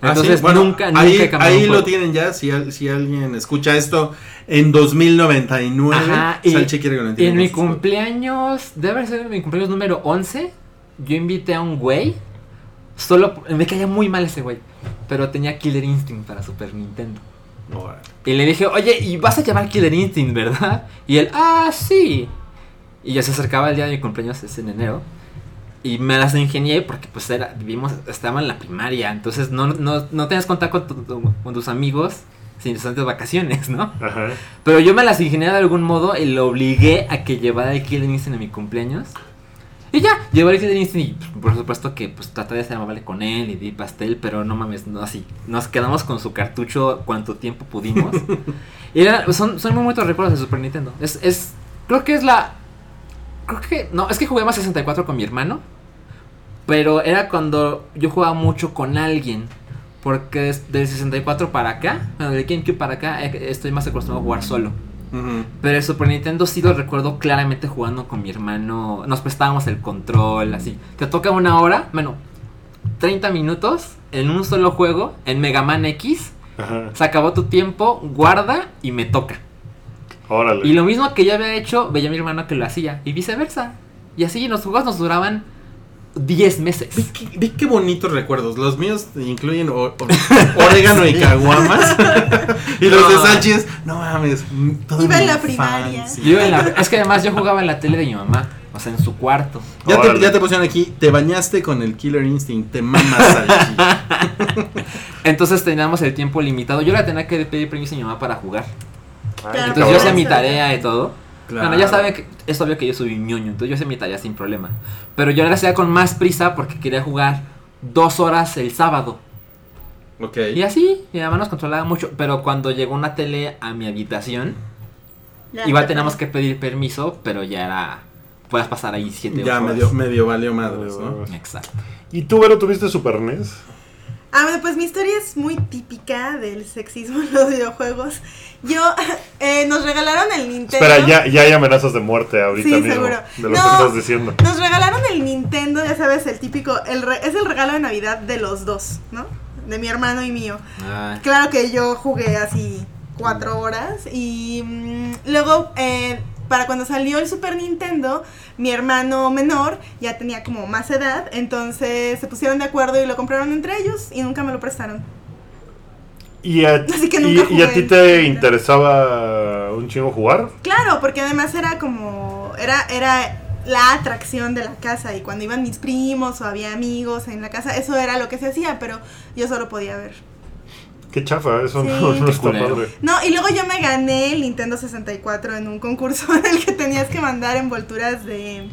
Ah,
Entonces
sí, bueno,
nunca, nunca
ahí, ahí
un
lo tienen ya. Si, si alguien escucha esto en 2099,
Ajá, y,
Salchi quiere que lo
y
entiendan.
en mi cumpleaños, debe ser mi cumpleaños número 11, yo invité a un güey. Solo, me caía muy mal ese güey. Pero tenía Killer Instinct para Super Nintendo. Y le dije, oye, ¿y vas a llevar Killer Instinct, verdad? Y él, ah, sí. Y ya se acercaba el día de mi cumpleaños, es en enero. Y me las ingenié porque pues era, vivimos, estaba en la primaria. Entonces no, no, no tenías contacto con, tu- con tus amigos sin antes vacaciones, ¿no?
Ajá.
Pero yo me las ingenié de algún modo y lo obligué a que llevara el Killer Instinct en mi cumpleaños. Y ya, el Killer Instinct y pues, por supuesto que pues traté de ser amable con él y di pastel, pero no mames, no así. Nos quedamos con su cartucho cuanto tiempo pudimos. *laughs* y era- son, son muy bonitos recuerdos de Super Nintendo. Es, es, creo que es la... Creo que... No, es que jugué más 64 con mi hermano. Pero era cuando yo jugaba mucho con alguien. Porque del 64 para acá, bueno, del GameCube para acá, eh, estoy más acostumbrado a jugar solo. Pero el Super Nintendo sí lo recuerdo claramente jugando con mi hermano. Nos prestábamos el control, así. Te toca una hora, bueno, 30 minutos en un solo juego, en Mega Man X.
Ajá.
Se acabó tu tiempo, guarda y me toca.
Órale.
Y lo mismo que yo había hecho, veía a mi hermano que lo hacía. Y viceversa. Y así los juegos nos duraban 10
Vi
meses.
qué, vi qué bonitos recuerdos. Los míos incluyen o- o- orégano y *laughs* caguamas. y los de. Sánchez, no mames. mm, todo
Iba en la primaria.
infancia.
Yo en la- es que además yo jugaba en la tele de mi mamá. O sea, en su cuarto.
Ya te,
Órale.
ya te pusieron aquí, te bañaste con el Killer Instinct, te mamas Salchi. *laughs*
Entonces teníamos el tiempo limitado. Yo le tenía que pedir permiso a mi mamá para jugar.
Ay.
Entonces yo hacía mi tarea y todo.
Claro.
Bueno, ya saben que es obvio que yo soy un ñoño, entonces yo hacía mi tarea sin problema. Pero yo la hacía con más prisa porque quería jugar dos horas el sábado.
Ok.
Y así, mi mamá nos controlaba mucho. Pero cuando llegó una tele a mi habitación,
Ya,
igual
ya.
teníamos que pedir permiso, pero ya era. Puedes pasar ahí siete
Ya
horas.
medio, medio valió madres, ¿no?
Exacto.
¿Y tú, Vero, tuviste Super NES?
Ah, bueno, pues mi historia es muy típica del sexismo en los videojuegos. Yo, *laughs* eh, nos regalaron el Nintendo.
Espera, ya, ya hay amenazas de muerte ahorita
Sí,
mismo.
seguro.
De lo
No.
que estás diciendo.
Nos regalaron el Nintendo, ya sabes, el típico, el re- es el regalo de Navidad de los dos, ¿no? De mi hermano y mío.
Ay.
Claro que yo jugué así cuatro horas y mm, luego eh, para cuando salió el Super Nintendo, mi hermano menor ya tenía como más edad, entonces se pusieron de acuerdo y lo compraron entre ellos y nunca me lo prestaron.
¿Y a, *laughs*
Así que
y-
nunca
y a
jugué
ti te interesaba un chingo jugar?
Claro, porque además era como era era la atracción de la casa y cuando iban mis primos o había amigos en la casa, eso era lo que se hacía, pero yo solo podía ver.
Qué chafa, eso
Sí. *laughs*
no, está
culero.
padre.
No, y luego yo me gané el Nintendo 64 en un concurso *laughs* en el que tenías que mandar envolturas de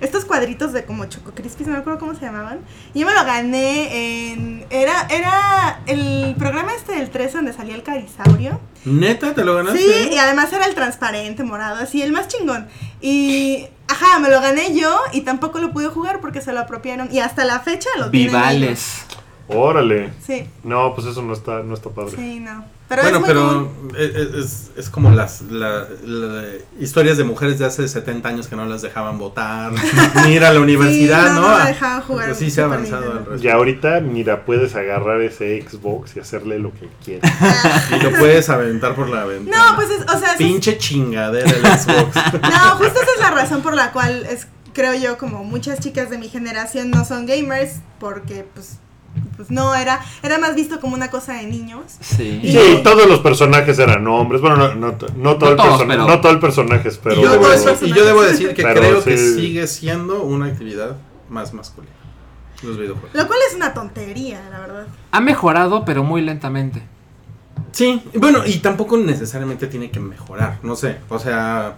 estos cuadritos de como Choco Crispies, no me acuerdo cómo se llamaban. Y yo me lo gané en era era el programa este del 13 donde salía el carisaurio.
¿Neta te lo ganaste?
Sí, y además era el transparente morado, así el más chingón. Y ajá, me lo gané yo y tampoco lo pude jugar porque se lo apropiaron y hasta la fecha lo tienen
Vivales.
Órale.
Sí,
No, pues eso no está, no está padre.
sí, no. Pero
bueno,
es
pero
cool.
es, es- es como las la- la- historias de mujeres de hace 70 años que no las dejaban votar, *laughs* ni ir a la universidad,
Sí, no,
¿no?
no la dejaban jugar
Pues sí se ha avanzado al.
Y ahorita, mira, puedes agarrar ese Xbox y hacerle lo que quieras. *laughs*
Y lo puedes aventar por la ventana.
No, pues es, o sea, eso es-
Pinche chingadera el Xbox. *laughs*
No, justo esa es la razón por la cual es, creo yo, como muchas chicas de mi generación no son gamers, porque pues, pues no, era, era más visto como una cosa de niños.
Sí.
Y-
Sí, todos los personajes eran hombres. Bueno, no, no, no todo,
No
el
todos,
person-
pero-
no todo el personaje, pero...
y, yo debo y yo debo decir que
Pero
creo que sigue siendo una actividad más masculina. Los videojuegos.
Lo cual es una tontería, la verdad.
Ha mejorado, pero muy lentamente.
Sí, bueno, y tampoco necesariamente tiene que mejorar, no sé, o sea,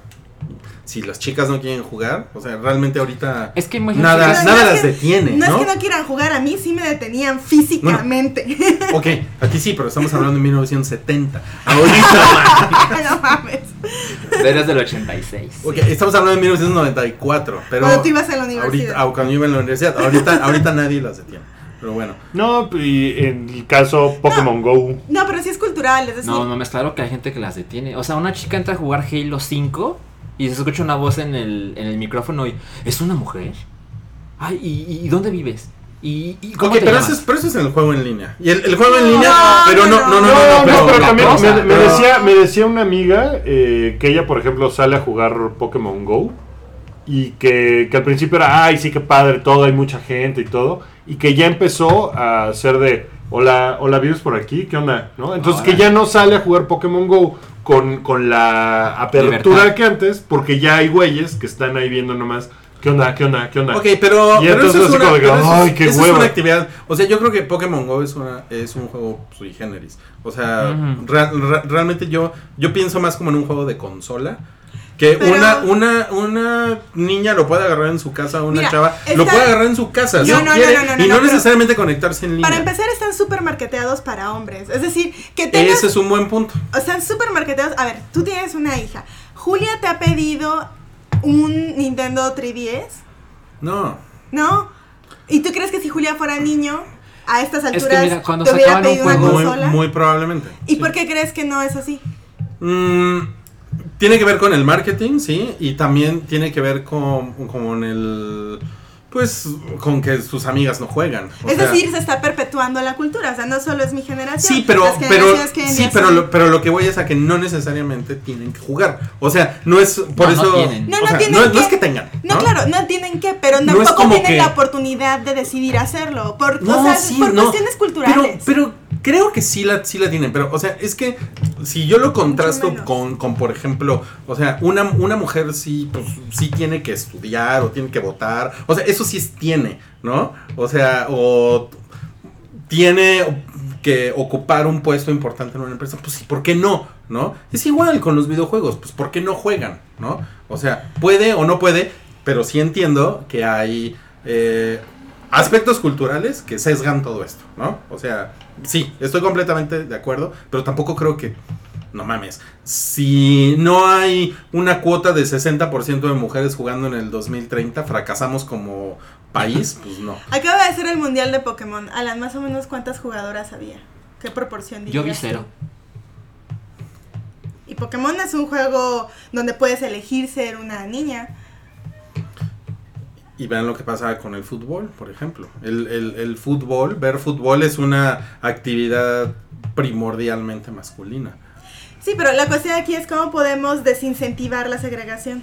si las chicas no quieren jugar, o sea, realmente ahorita
Es que
nada,
No,
nada
no es
las detiene,
No,
¿no?
es que no quieran jugar, a mí sí me detenían físicamente.
Ok, aquí sí, pero estamos hablando de 1970. *laughs* Ahorita,
no mames.
Eres del 86.
ok, estamos hablando de 1994, pero
Cuando tú ibas en la universidad.
ahorita, ah, cuando yo iba en la universidad, ahorita, ahorita nadie las detiene, pero bueno.
No, y en el caso Pokémon Go,
No, pero sí es cultural, es decir,
No, no, me claro que hay gente que las detiene. O sea, una chica entra a jugar Halo 5 y se escucha una voz en el, en el micrófono y ¿es una mujer? Ay, ¿y, y dónde vives? ¿Y, y cómo
Ok,
te
pero
llamas?
eso, es, pero eso es en el juego en línea. Y el, el juego en
No,
línea, pero no, no, no, no,
No,
no,
no,
pero,
pero también
cosa,
me, me
pero-
decía, me decía una amiga eh, que ella, por ejemplo, sale a jugar Pokémon Go y que, que al principio era, ay, sí, qué padre, todo, hay mucha gente y todo, y que ya empezó a hacer de, hola, hola, vives por aquí, ¿qué onda? ¿No? Entonces que ya no sale a jugar Pokémon Go con, con la apertura
Libertad.
que antes, porque ya hay güeyes que están ahí viendo nomás, ¿qué onda, qué onda, qué onda?
Ok, pero,
Y
pero
entonces
eso es
así
una,
como de que,
pero eso es-
"Ay, qué
eso es
hueva".
una actividad. O sea, yo creo que Pokémon Go es, una, es un juego sui generis. O sea,
Ujú.
ra- ra- realmente yo, yo pienso más como en un juego de consola. Que
Pero-
una, una, una niña lo puede agarrar en su casa, una
Mira,
chava
está-
lo puede agarrar en su casa, si
No, no, no,
quiere,
no, no,
y
no,
necesariamente conectarse en línea.
para empezar están súper marketeados para hombres. Es decir, que tengas
Ese es un buen punto.
O sea, súper marketeados. A ver, tú tienes una hija. Julia te ha pedido un Nintendo 3DS,
No.
¿no? ¿Y tú crees que si Julia fuera niño, a estas
que
alturas,
mira, cuando
te hubiera
un
pedido una
juego-
Muy,
consola?
muy probablemente.
¿Y
sí.
por qué crees que no es así?
Mm, tiene que ver con el marketing, sí, y también tiene que ver con, con el, pues, con que sus amigas no juegan. o
es
sea,
decir, se está perpetuando la cultura. O sea, no solo es mi generación.
sí, pero,
las
pero,
que
sí, pero,
son-
lo, pero lo que voy es a que no necesariamente tienen que jugar. O sea, no es por
No, no
eso.
tienen.
No,
o
no
sea,
tienen
no, no
que-
es que tengan.
No, claro, no tienen que, pero tampoco tienen
que-
la oportunidad de decidir hacerlo. Por,
No,
o sea,
sí,
por
no.
cuestiones culturales.
Pero, pero creo que sí la, sí la tienen. Pero, o sea, es que si yo lo contrasto con, con, por ejemplo, o sea, una, una mujer sí, pues, sí tiene que estudiar o tiene que votar. O sea, eso sí es- tiene, ¿no? O sea, o tiene que ocupar un puesto importante en una empresa. Pues sí, ¿por qué no? ¿No? Es igual con los videojuegos. Pues, ¿por qué no juegan? ¿No? O sea, puede o no puede, pero sí entiendo que hay eh, aspectos culturales que sesgan todo esto, ¿no? O sea, sí, estoy completamente de acuerdo, pero tampoco creo que no mames. Si no hay una cuota de 60% de mujeres jugando en el 2030, fracasamos como país, pues no.
Acaba de ser el mundial de Pokémon. Alan, más o menos cuántas jugadoras había. ¿Qué proporción
Yo vi cero.
Y Pokémon es un juego donde puedes elegir ser una niña.
Y vean lo que pasa con el fútbol, por ejemplo. El, el- fútbol, ver fútbol es una actividad primordialmente masculina.
Sí, pero la cuestión aquí es cómo podemos desincentivar la segregación.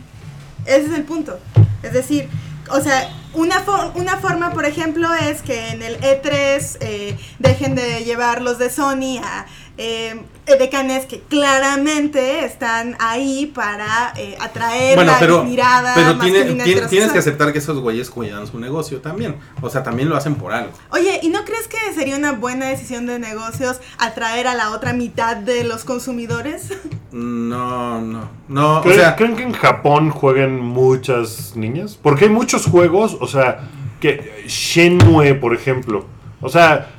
Ese es el punto. Es decir, o sea, una, for- una forma, por ejemplo, es que en el E3 eh, dejen de llevar los de Sony a eh, decanes que claramente están ahí para eh, atraer
Bueno,
la
pero,
mirada
pero tiene- tienes que aceptar que esos güeyes cuidan su negocio también. O sea, también lo hacen por algo.
Oye, ¿y no crees que sería una buena decisión de negocios atraer a la otra mitad de los consumidores?
No, no, no. O
¿Creen,
sea,
creen que en Japón jueguen muchas niñas? Porque hay muchos juegos, o sea, que Shenmue, por ejemplo. O sea,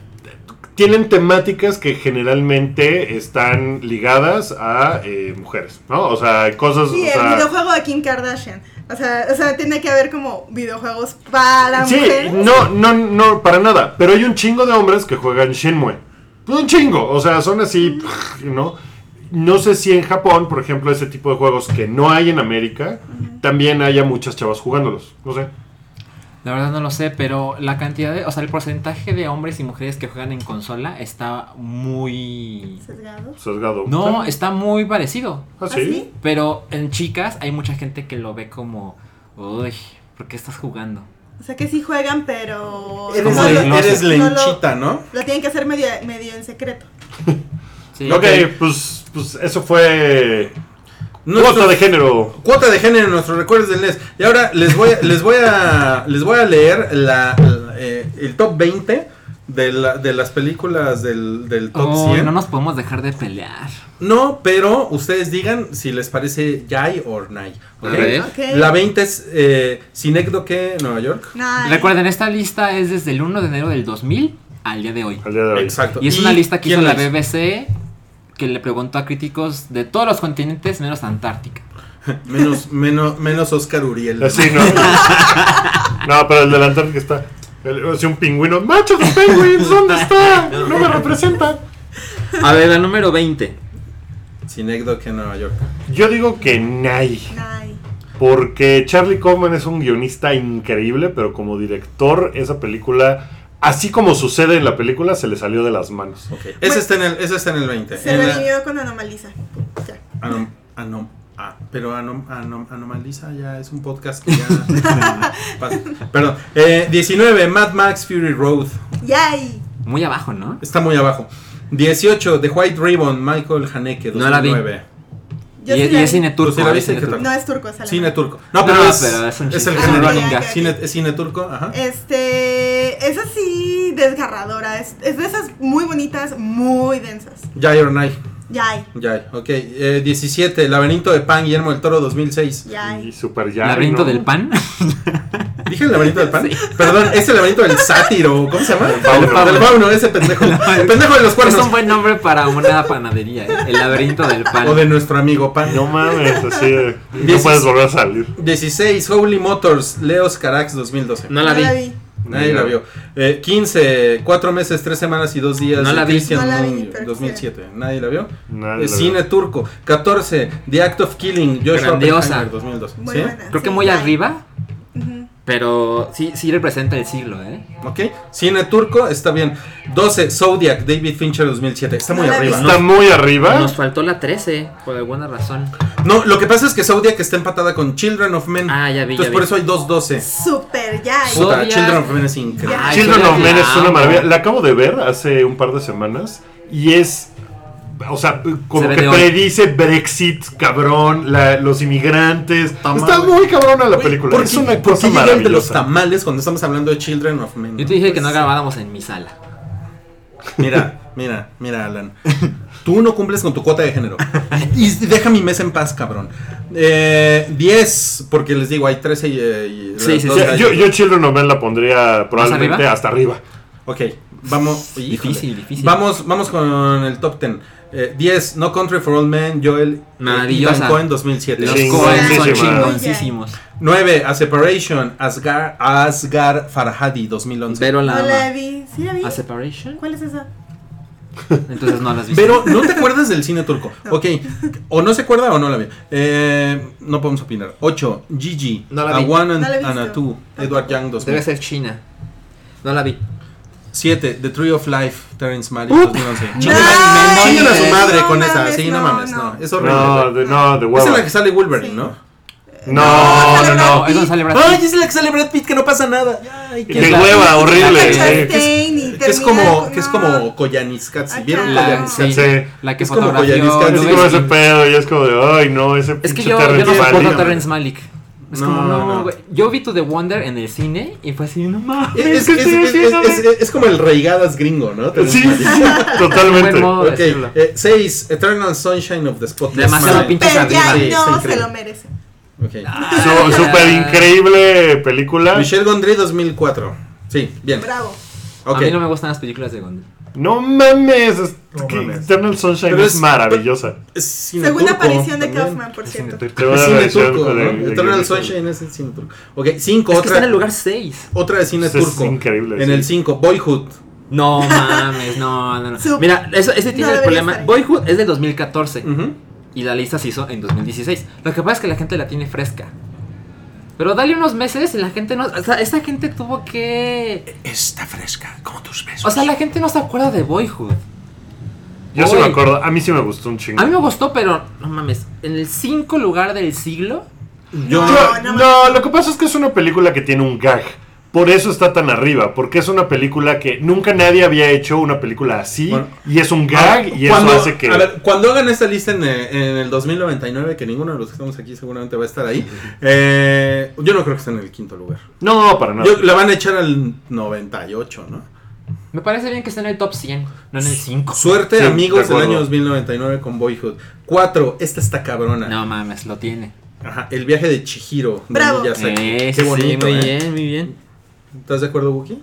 tienen temáticas que generalmente están ligadas a eh, mujeres, ¿no? O sea, cosas...
Sí,
o
el
sea,
videojuego de Kim Kardashian. O sea, o sea, tiene que haber como videojuegos para
Sí,
mujeres.
no, no, no, para nada. Pero hay un chingo de hombres que juegan Shenmue. Un chingo. O sea, son así, ¿no? No sé si en Japón, por ejemplo, ese tipo de juegos que no hay en América, también haya muchas chavas jugándolos. No sé.
La verdad no lo sé, pero la cantidad de, o sea, el porcentaje de hombres y mujeres que juegan en consola está muy
Sesgado.
Sesgado.
No, está muy parecido.
¿Ah,
¿Ah,
sí?
Pero en chicas hay mucha gente que lo ve como, uy, ¿por qué estás jugando?
O sea que sí juegan, pero
eres,
como
no lo-
eres lenchita, ¿no?
Lo tienen que hacer medio, medio en secreto. *laughs*
Sí.
Ok, pues, pues eso fue...
Nuestro-
Cuota de género.
Cuota de género en nuestros recuerdos del NES. Y ahora les voy, a- *laughs* les voy a les voy a leer la, la, eh, el top 20 de, la- de las películas del, del top
Oh,
100.
no
No,
nos podemos dejar de pelear.
pero ustedes digan si les parece Yay o Nay. ¿ok?
A ver.
Ok.
La 20 es eh, Nueva York.
Nice.
Recuerden, esta lista es desde el 1 de enero del 2000 al día de hoy.
Al día de hoy.
Exacto.
Y es una lista que hizo la? BBC que le preguntó a críticos de todos los continentes menos Antártica. *laughs*
Menos, menos, menos Oscar Uriel.
Así, ¿no? no, pero el delantero que está... el- o sea, un pingüino. ¡Macho de penguins! ¿Dónde está? No me representa.
A ver, la número 20.
Synecdoche, Nueva York.
Yo digo que Nay. Porque Charlie Kaufman es un guionista increíble, pero como director, esa película, así como sucede en la película, se le salió de las manos.
Ok. Ese, está en el, ese está en el 20.
Se
En la-
con Anomalisa. Ya.
Anom, anom, ah, pero anom, anom- Anomaliza ya es un podcast que ya. *laughs* Perdón. Eh, 19, Mad Max Fury Road.
Yay.
Muy abajo, ¿no?
Está muy abajo. 18, The White Ribbon, Michael Haneke,
No la vi.
2009.
Yo
y,
sí
y
la
es cine turco.
¿Tú sí la
es
viste?
cine
¿Qué
turco.
No es turco, es alemán.
Cine turco. No, pero
No,
es,
pero es un
es el género. Cine, es cine turco, ajá.
Este, es así desgarradora, es, es de esas muy bonitas, muy densas.
Jai or
Yay,
Jai, ok. Eh, 17, Laberinto de Pan, Guillermo del Toro, 2006.
Y
yay.
super ya.
Laberinto
¿no?
del pan. *laughs*
¿Dije el laberinto del pan? Perdón, es el laberinto del sátiro. ¿Cómo se llama?
Del fauno.
Del fauno, ese pendejo. *laughs* El pendejo de los
es
cuernos.
un buen nombre para una panadería, ¿eh? El laberinto del pan.
O de nuestro amigo Pan.
No mames, así. de- No puedes volver a salir.
16, Holy Motors, Leos Carax 2012.
No la vi.
Nadie la vio. Eh, 15, 4 meses, 3 semanas y 2 días.
No la vi.
Christian
No la vi,
Mungiu,
pero
2007. Nadie la vio.
Nadie
Eh,
la
cine
vio.
turco. 14, The Act of Killing, Joshua
Grandiosa.
Oppenheimer 2012.
Muy
¿Sí?
buena.
Creo que muy arriba. Pero sí, sí representa el siglo, ¿eh?
Ok. Cine turco, está bien. 12, Zodiac, David Fincher 2007. Está muy arriba. ¿no?
Está muy arriba.
Nos faltó la 13, por alguna razón.
No, lo que pasa es que Zodiac está empatada con Children of Men.
Ah, ya vi,
Entonces
ya
por
vi.
eso hay 212.
Super.
So-
Puta,
Zodiac.
Children of Men es increíble.
Ay,
Children of Men es una maravilla. La acabo de ver hace un par de semanas y es. O sea, como
Se
que
hoy.
predice Brexit, cabrón, la- los inmigrantes.
Tamal,
Está muy cabrona la película.
¿Por
es una cosa
el de los
maravillosa.
tamales cuando estamos hablando de Children of Men?
Yo te dije que no grabáramos en mi sala.
Mira, mira, mira, Alan. Tú no cumples con tu cuota de género. Y deja mi mesa en paz, cabrón. Eh, 10, porque les digo, hay 13 y. y
Sí, sí, sí.
Yo, yo Children of Men la pondría probablemente
arriba?
hasta arriba.
Ok, Vamos, híjole.
Difícil, difícil.
Vamos, vamos con el top 10. Eh, 10, No Country for Old Men, Joel eh,
Maravillosa.
Cohen 2007.
Los
Sí,
Coen son chingoncísimos.
9, A Separation, Asgar, Asgar Farhadi 2011.
Pero la
No la vi. ¿Sí la vi?
¿A Separation?
¿Cuál es esa?
Entonces no las viste.
Pero no te acuerdas del cine turco. *laughs* Ok, o no se acuerda o no la vi. Eh, no podemos opinar. 8, Gigi,
No la vi.
Awan and,
No la
and Atu, Edward Young
Debe
2000.
ser China. No la vi.
7, The Tree of Life, Terrence Malick
Ut.
2011.
No,
Chinguen a- chinguen a su madre
no
con esa. Sí, no,
no,
mames, no. Es horrible.
No, de, no, de
Esa
huevo.
es la que sale Wolverine,
Sí.
¿no?
No, no, no.
Es donde sale Brad
Ay,
Pitt.
es la que sale Brad Pitt, que no pasa nada. Ay, qué
hueva, horrible.
Que es como, que es como Koyaanisqatsi. ¿Vieron Koyaanisqatsi?
la que
Es como Koyaanisqatsi.
Es como ese pedo y es como de, ay, no, ese
Es que yo, no soporto. Terrence Malick. Es
No,
como,
no.
no, güey. Yo vi To The Wonder en el cine y fue así, no mames.
Es,
¿qué
es-
estoy
es-
haciendo,
es- es- es como el reigadas gringo, ¿no?
Sí, *laughs* totalmente.
modo de
Ok,
decirlo.
6. Eternal Sunshine of the Spotless
Demasiado
Mind.
pinches arriba.
No se lo merece.
Ok.
Su- Súper increíble película.
Michelle Gondry 2004. Sí, bien.
Bravo.
A mí no me gustan las películas de Gondry.
No mames, es
No
que
mames.
Eternal Sunshine
Pero
es,
es-
maravillosa.
Es cine
Segunda
turco
aparición de
también.
Kaufman, por cierto.
Es cine turco,
de-
¿no?
de-
Eternal
de-
Sunshine es el cine turco. Ok, 5.
Es que está en
Otra,
el lugar 6.
otra de cine
es
turco.
increíble,
En
sí.
el 5. Boyhood.
No *laughs* mames, no, no, no. Mira, eso, ese tiene
No
el problema. Boyhood es de 2014
Ujú.
y la lista se hizo en 2016. Lo que pasa es que la gente la tiene fresca. Pero dale unos meses y la gente no. O sea, esa gente tuvo que.
Está fresca, como tus besos.
O sea, la gente no se acuerda de Boyhood.
Yo sí me acuerdo, a mí sí me gustó un chingo.
A mí me gustó, pero no mames. En el 5 lugar del siglo.
Yo,
Yo-
No,
no,
no
lo que pasa es que es una película que tiene un gag. Por eso está tan arriba, porque es una película que nunca nadie había hecho una película así
Bueno.
y es un gag y eso
cuando,
hace que
a ver, cuando hagan esta lista en, eh, en el 2099, que ninguno de los que estamos aquí seguramente va a estar ahí, eh, yo no creo que esté en el quinto lugar.
no, para nada.
Yo, la van a echar al 98, ¿no?
Me parece bien que esté en el top 100, no en el 5.
Suerte,
Sí, de
amigos del año 2099 con Boyhood. 4. Esta está cabrona.
No mames, lo tiene.
Ajá, el viaje de Chihiro. de
Bravo.
Miyazaki.
Eh,
Qué
sí,
bonito.
muy
¿eh?
bien, muy bien.
¿Estás de acuerdo, Wookie?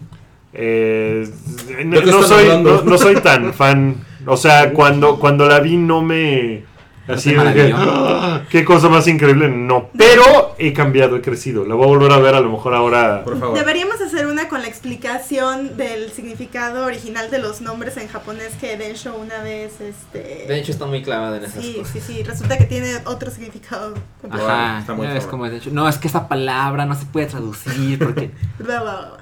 Eh,
¿De
no, soy, no soy tan *laughs* fan. O sea, cuando, cuando la vi no me... Así de que? "Ah, qué cosa más increíble, no. Pero he cambiado, he crecido. La voy a volver a ver a lo mejor ahora.
Por favor.
Deberíamos hacer una con la explicación del significado original de los nombres en japonés que Densho una vez, este...
De hecho, está muy clavada en esas
sí,
cosas.
sí, sí, resulta que tiene otro significado.
Ajá,
Está muy
cómo es de hecho. No, es que esa palabra no se puede traducir porque. *laughs*
Bla, bla, bla.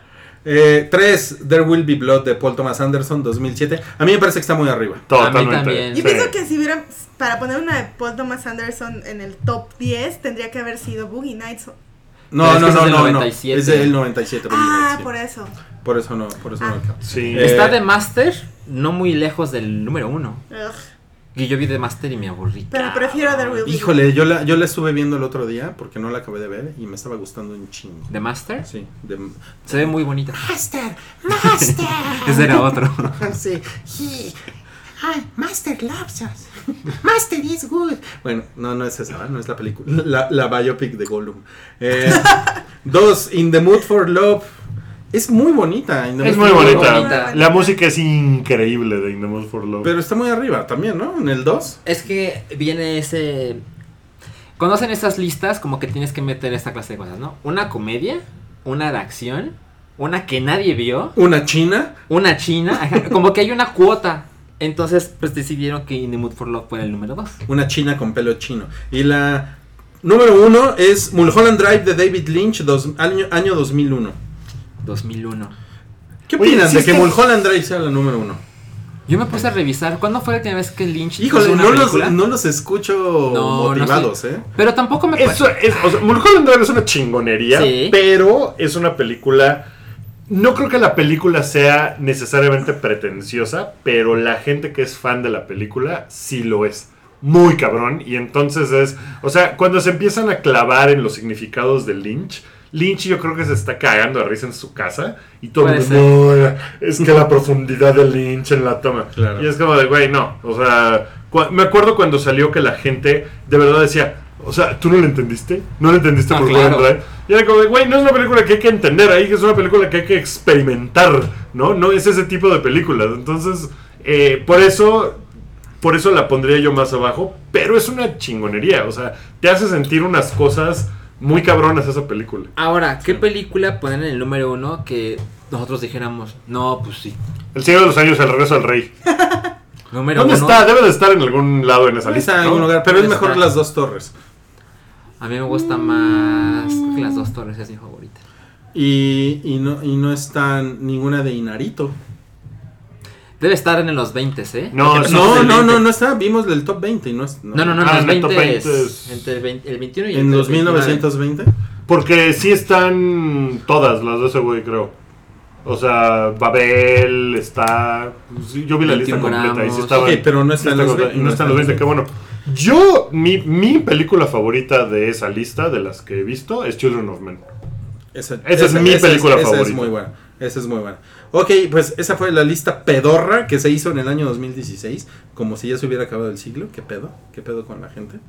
3. There Will Be Blood de Paul Thomas Anderson, 2007. A mí me parece que está muy arriba.
Totalmente.
también.
Yo
Sí.
pienso que si hubiera, para poner una de Paul Thomas Anderson en el top 10, tendría que haber sido Boogie Nights.
No, no, no, no, no.
97.
Es del 97. Boogie
Ah,
Nights, sí.
por eso.
Por eso no, por eso no
Ah.
Sí.
Eh,
Está de Master, no muy lejos del número uno.
Ugh.
Y yo vi de Master y me aburrí.
Pero prefiero The Deal.
Híjole, yo la, yo la estuve viendo el otro día porque no la acabé de ver y me estaba gustando un chingo.
¿De Master?
Sí, de...
Se ve muy bonita.
Master, Master. *laughs*
Ese era otro. *laughs*
sí. I, Master loves us. Master is good. Bueno, no, no es esa, no es la película. La, la biopic de Gollum. Eh, *laughs* dos, In the Mood for Love. Es muy bonita. In the
Es muy bonita.
Bonita.
La música es increíble de In the Mood for Love.
Pero está muy arriba también, ¿no? En el 2.
Es que viene ese. Conocen esas listas, como que tienes que meter esta clase de cosas, ¿no? Una comedia, una de acción, una que nadie vio,
Una china.
una china, como que hay una cuota. Entonces, pues decidieron que In the Mood for Love fuera el número 2.
Una china con pelo chino. Y la número uno es Mulholland Drive de David Lynch, dos- año, año 2001.
2001.
¿Qué
Oye,
opinan
sí
de
es
que
que-
Mulholland Drive sea la número uno?
Yo me puse a revisar, ¿cuándo fue la última vez que Lynch hizo
Híjole,
una
no los,
película?
no los escucho
No, no
motivados,
sé.
¿eh?
Pero tampoco me
Eso es, o sea, Mulholland Drive es una chingonería,
Sí.
pero es una película. No creo que la película sea necesariamente pretenciosa, pero la gente que es fan de la película sí lo es. Muy cabrón. Y entonces es. O sea, cuando se empiezan a clavar en los significados de Lynch, Lynch yo creo que se está cagando de risa en su casa. Y todo el mundo, "No, es que la profundidad de Lynch en la toma.
Claro.
Y es como de, güey, no. O sea, me acuerdo cuando salió que la gente de verdad decía, O sea, ¿tú no lo entendiste? ¿No lo entendiste
Ah,
por
claro.
Drive? Y era como, de, güey, no es una película que hay que entender ahí, es una película que hay que experimentar, ¿no? No es ese tipo de películas. Entonces, eh, por eso, por eso la pondría yo más abajo, pero es una chingonería, o sea, te hace sentir unas cosas muy cabronas esa película.
Ahora, ¿qué película ponen en el número uno que nosotros dijéramos, no, pues sí?
El Señor de los Años, El Regreso al Rey.
Número
¿Dónde
uno.
está? Debe de estar en algún lado en esa
Está
lista,
en
¿no?
algún lugar, pero es mejor las dos torres.
A mí me gusta más. Creo que las dos torres es mi favorita.
Y, y no, y no está ninguna de Inarito.
Debe estar en los 20, ¿eh?
No,
No, no,
20.
no, no está. Vimos el top 20 y no es.
No, no, no,
Ah,
los
en el top
20
20
es
es-
entre el, 20 el 21 y
En
el
2920.
Porque sí están todas las de ese güey, creo. O sea, Babel está. sí, yo vi la lista
21
completa y sí
gramos.
estaban.
Ok, pero no está
sí
en los
completa,
ve-
y no está en los 20, qué bueno. Yo, mi, mi película favorita de esa lista, de las que he visto, es Children of Men.
Esa,
Esa es mi película
esa es
favorita.
muy buena. Esa es muy buena. Ok, pues esa fue la lista pedorra que se hizo en el año 2016. Como si ya se hubiera acabado el siglo. ¿Qué pedo? ¿Qué pedo con la gente?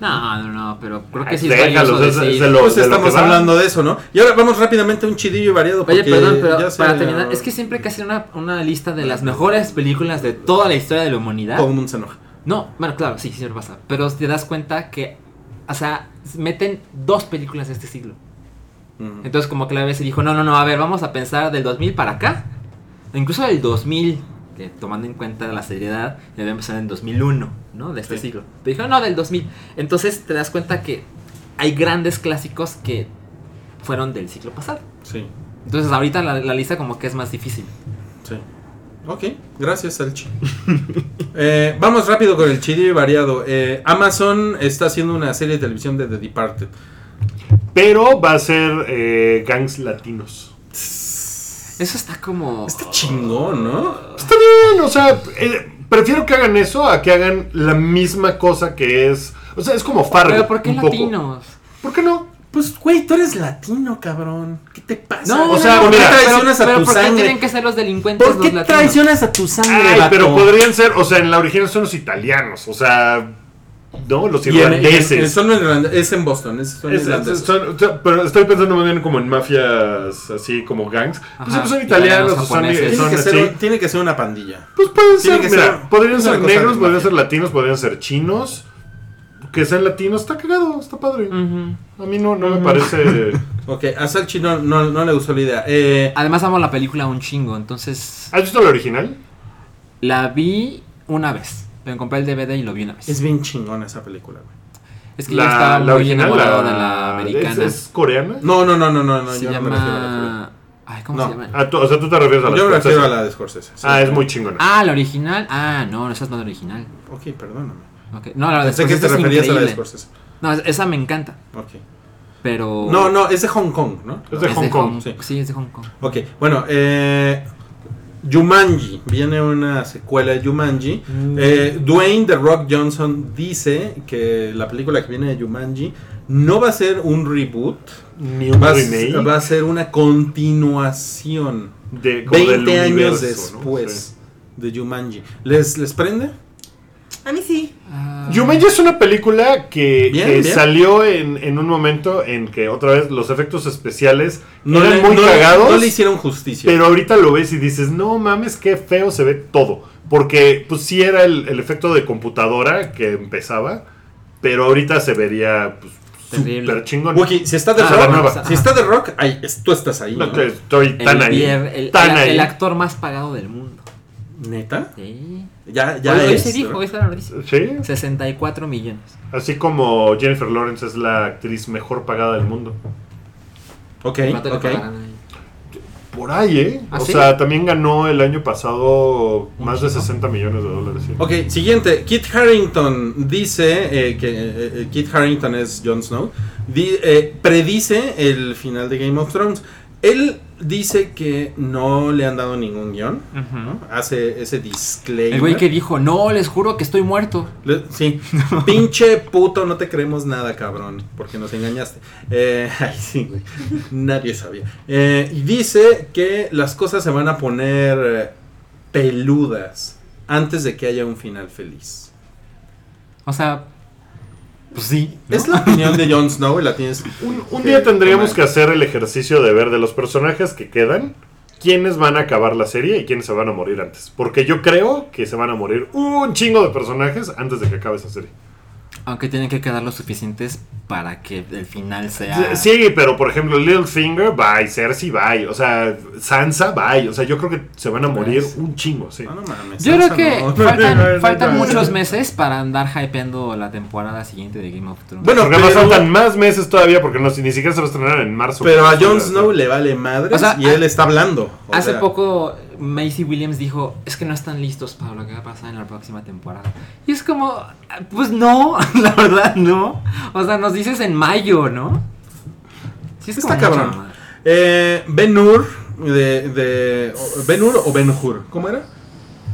No, no, no, pero creo que
Ay,
sí es
déjalos, es- es
decir.
de lo-
pues
de lo
estamos hablando de eso, ¿no? Y ahora vamos rápidamente a un chidillo y variado.
Oye, perdón, pero
ya se-
para terminar, es que siempre hay que hacer una, una lista de las mejores películas de toda la historia de la humanidad.
Todo el mundo se enoja.
No, bueno, claro, sí, me pasa. Pero te das cuenta que, o sea, meten dos películas de este siglo. Entonces como que la vez se dijo, no, no, no, a ver, vamos a pensar del 2000 para acá. Incluso del 2000, que tomando en cuenta la seriedad, debe empezar en 2001, ¿no? De este
Sí.
siglo. Pero dijeron, no, del 2000. Entonces te das cuenta que hay grandes clásicos que fueron del siglo pasado.
Sí,
Entonces ahorita la, la lista como que es más difícil.
sí. Ok, gracias, Salchi. Eh, vamos rápido con el y variado. Eh, Amazon está haciendo una serie de televisión de The Departed.
Pero va a ser eh, gangs latinos.
Eso está como...
Está chingón, ¿no?
Está bien, o sea, eh, prefiero que hagan eso a que hagan la misma cosa que es. O sea, es como Fargo.
Pero ¿por qué
un poco.
latinos?
¿Por qué no?
Pues, güey, tú eres latino, cabrón. ¿Qué te pasa?
No,
o sea,
¿por qué
mira,
traicionas
pero,
a
pero
tu
¿por qué
sangre?
tienen que ser los delincuentes
¿Por
los
qué
latinos?
traicionas a tu sangre,
Ay,
vato?
pero podrían ser, o sea, en la original son los italianos, o sea, ¿no? Los
Y en-
irlandeses.
en- son es en Boston, es, son
Es- es-
irlandeses.
son- o sea, pero estoy pensando más bien como en mafias así como gangs. Pues,
Ajá,
son italianos, son,
japoneses.
tiene,
son
que
así.
ser, tiene que ser una pandilla.
Pues pueden
tiene
ser, mira,
ser-
podrían ser negros, podrían ser latinos, podrían ser chinos. Que sean latinos, está cagado, está padre. A mí no, no me parece. *laughs*
Ok, a Salchi no, no, no le gustó la idea. Eh,
Además amo la película un chingo, entonces
¿Has visto la original?
la vi una vez. Me compré el DVD y lo vi una vez.
es bien chingona esa película, güey.
Es que yo estaba muy enamorado de la americana.
¿Es, es coreana?
No, no, no, no, no, no
se
yo no me refiero a la
llama... Ay, ¿cómo
No.
se llama?
Ah, tú- o sea, tú te refieres a la.
Yo me refiero a la de Scorsese. sí.
Ah, es muy chingona.
Ah, la original. Ah, no, esa es no la original.
Ok, perdóname.
No, la de
Pensé que te
Scorsese
referías a la de. Scorsese.
No, es- esa me encanta,
Ok.
pero...
No, no, es de Hong Kong, ¿no?
Es de
es
Hong Kong.
sí.
Sí, es de Hong Kong.
Ok, bueno, eh, Jumanji, viene una secuela de Jumanji.
Mm.
Eh, Dwayne The Rock Johnson dice que la película que viene de Jumanji no va a ser un reboot,
Ni un
va a,
remake
va a ser una continuación.
de, como del
20 años
universo, ¿no?
después de Jumanji. ¿Les, ¿Les prende?
A mí sí.
Ah.
Jumanji es una película que,
Bien,
que
bien.
salió en, en un momento en que otra vez los efectos especiales
No,
eran
le,
muy
no
cagados.
no le hicieron justicia.
Pero ahorita lo ves y dices, no mames, qué feo se ve todo. Porque pues sí era el, el efecto de computadora que empezaba, pero ahorita se vería pues,
Terrible.
súper chingón.
Wookie, si está de
Ah,
rock,
nueva.
si está de rock, ahí, tú estás ahí.
No, estoy
el,
tan ahí.
el-
tan
el-
ahí.
el actor más pagado del mundo.
¿Neta?
Sí.
Ya, ya
hoy
es,
se dijo,
¿no?
hoy se lo dice.
Sí,
64 millones.
así como Jennifer Lawrence es la actriz mejor pagada del mundo.
Ok,
¿Cuánto le
ok.
Por ahí, ¿eh?
¿Ah,
o
sí?
sea, también ganó el año pasado más de
chingo.
60 millones de dólares. sí.
Ok, siguiente. Kit Harrington dice eh, que eh, eh, Kit Harrington es Jon Snow. Di- eh, predice el final de Game of Thrones. Él dice que no le han dado ningún guion. ¿no? Hace ese disclaimer.
El güey que dijo, no, les juro que estoy muerto.
Le- Sí, *laughs* pinche puto, no te creemos nada, cabrón, porque nos engañaste. Eh, *laughs* ay, sí, güey, nadie sabía. Eh, y dice que las cosas se van a poner eh, peludas antes de que haya un final feliz.
O sea, Pues sí. ¿no?
Es la *laughs* opinión de Jon Snow y la tienes.
Un, día tendríamos
tomar.
que hacer el ejercicio de ver de los personajes que quedan, quiénes van a acabar la serie y quiénes se van a morir antes. Porque yo creo que se van a morir un chingo de personajes antes de que acabe esa serie.
Aunque tienen que quedar lo suficientes para que el final sea.
Sí, pero por ejemplo, Littlefinger, bye, Cersei, bye, o sea, Sansa, bye, o sea, yo creo que se van a morir un chingo, sí.
Ah, no mames,
Yo creo que
no.
faltan, *laughs* faltan muchos meses para andar hypeando la temporada siguiente de Game of Thrones.
Bueno,
Porque
pero-
faltan más meses todavía porque no, ni siquiera se va a estrenar en marzo.
Pero a Jon Snow le vale madres
O sea,
y él está hablando. o
Hace
sea,
poco Macy Williams dijo, es que no están listos para lo que va a pasar en la próxima temporada. Y es como, pues no, *laughs* la verdad no. O sea, nos dices en mayo, ¿no? Sí, es
Está cabrón. Eh, Ben Hur de, de o- Ben Hur o Ben Hur, ¿cómo era?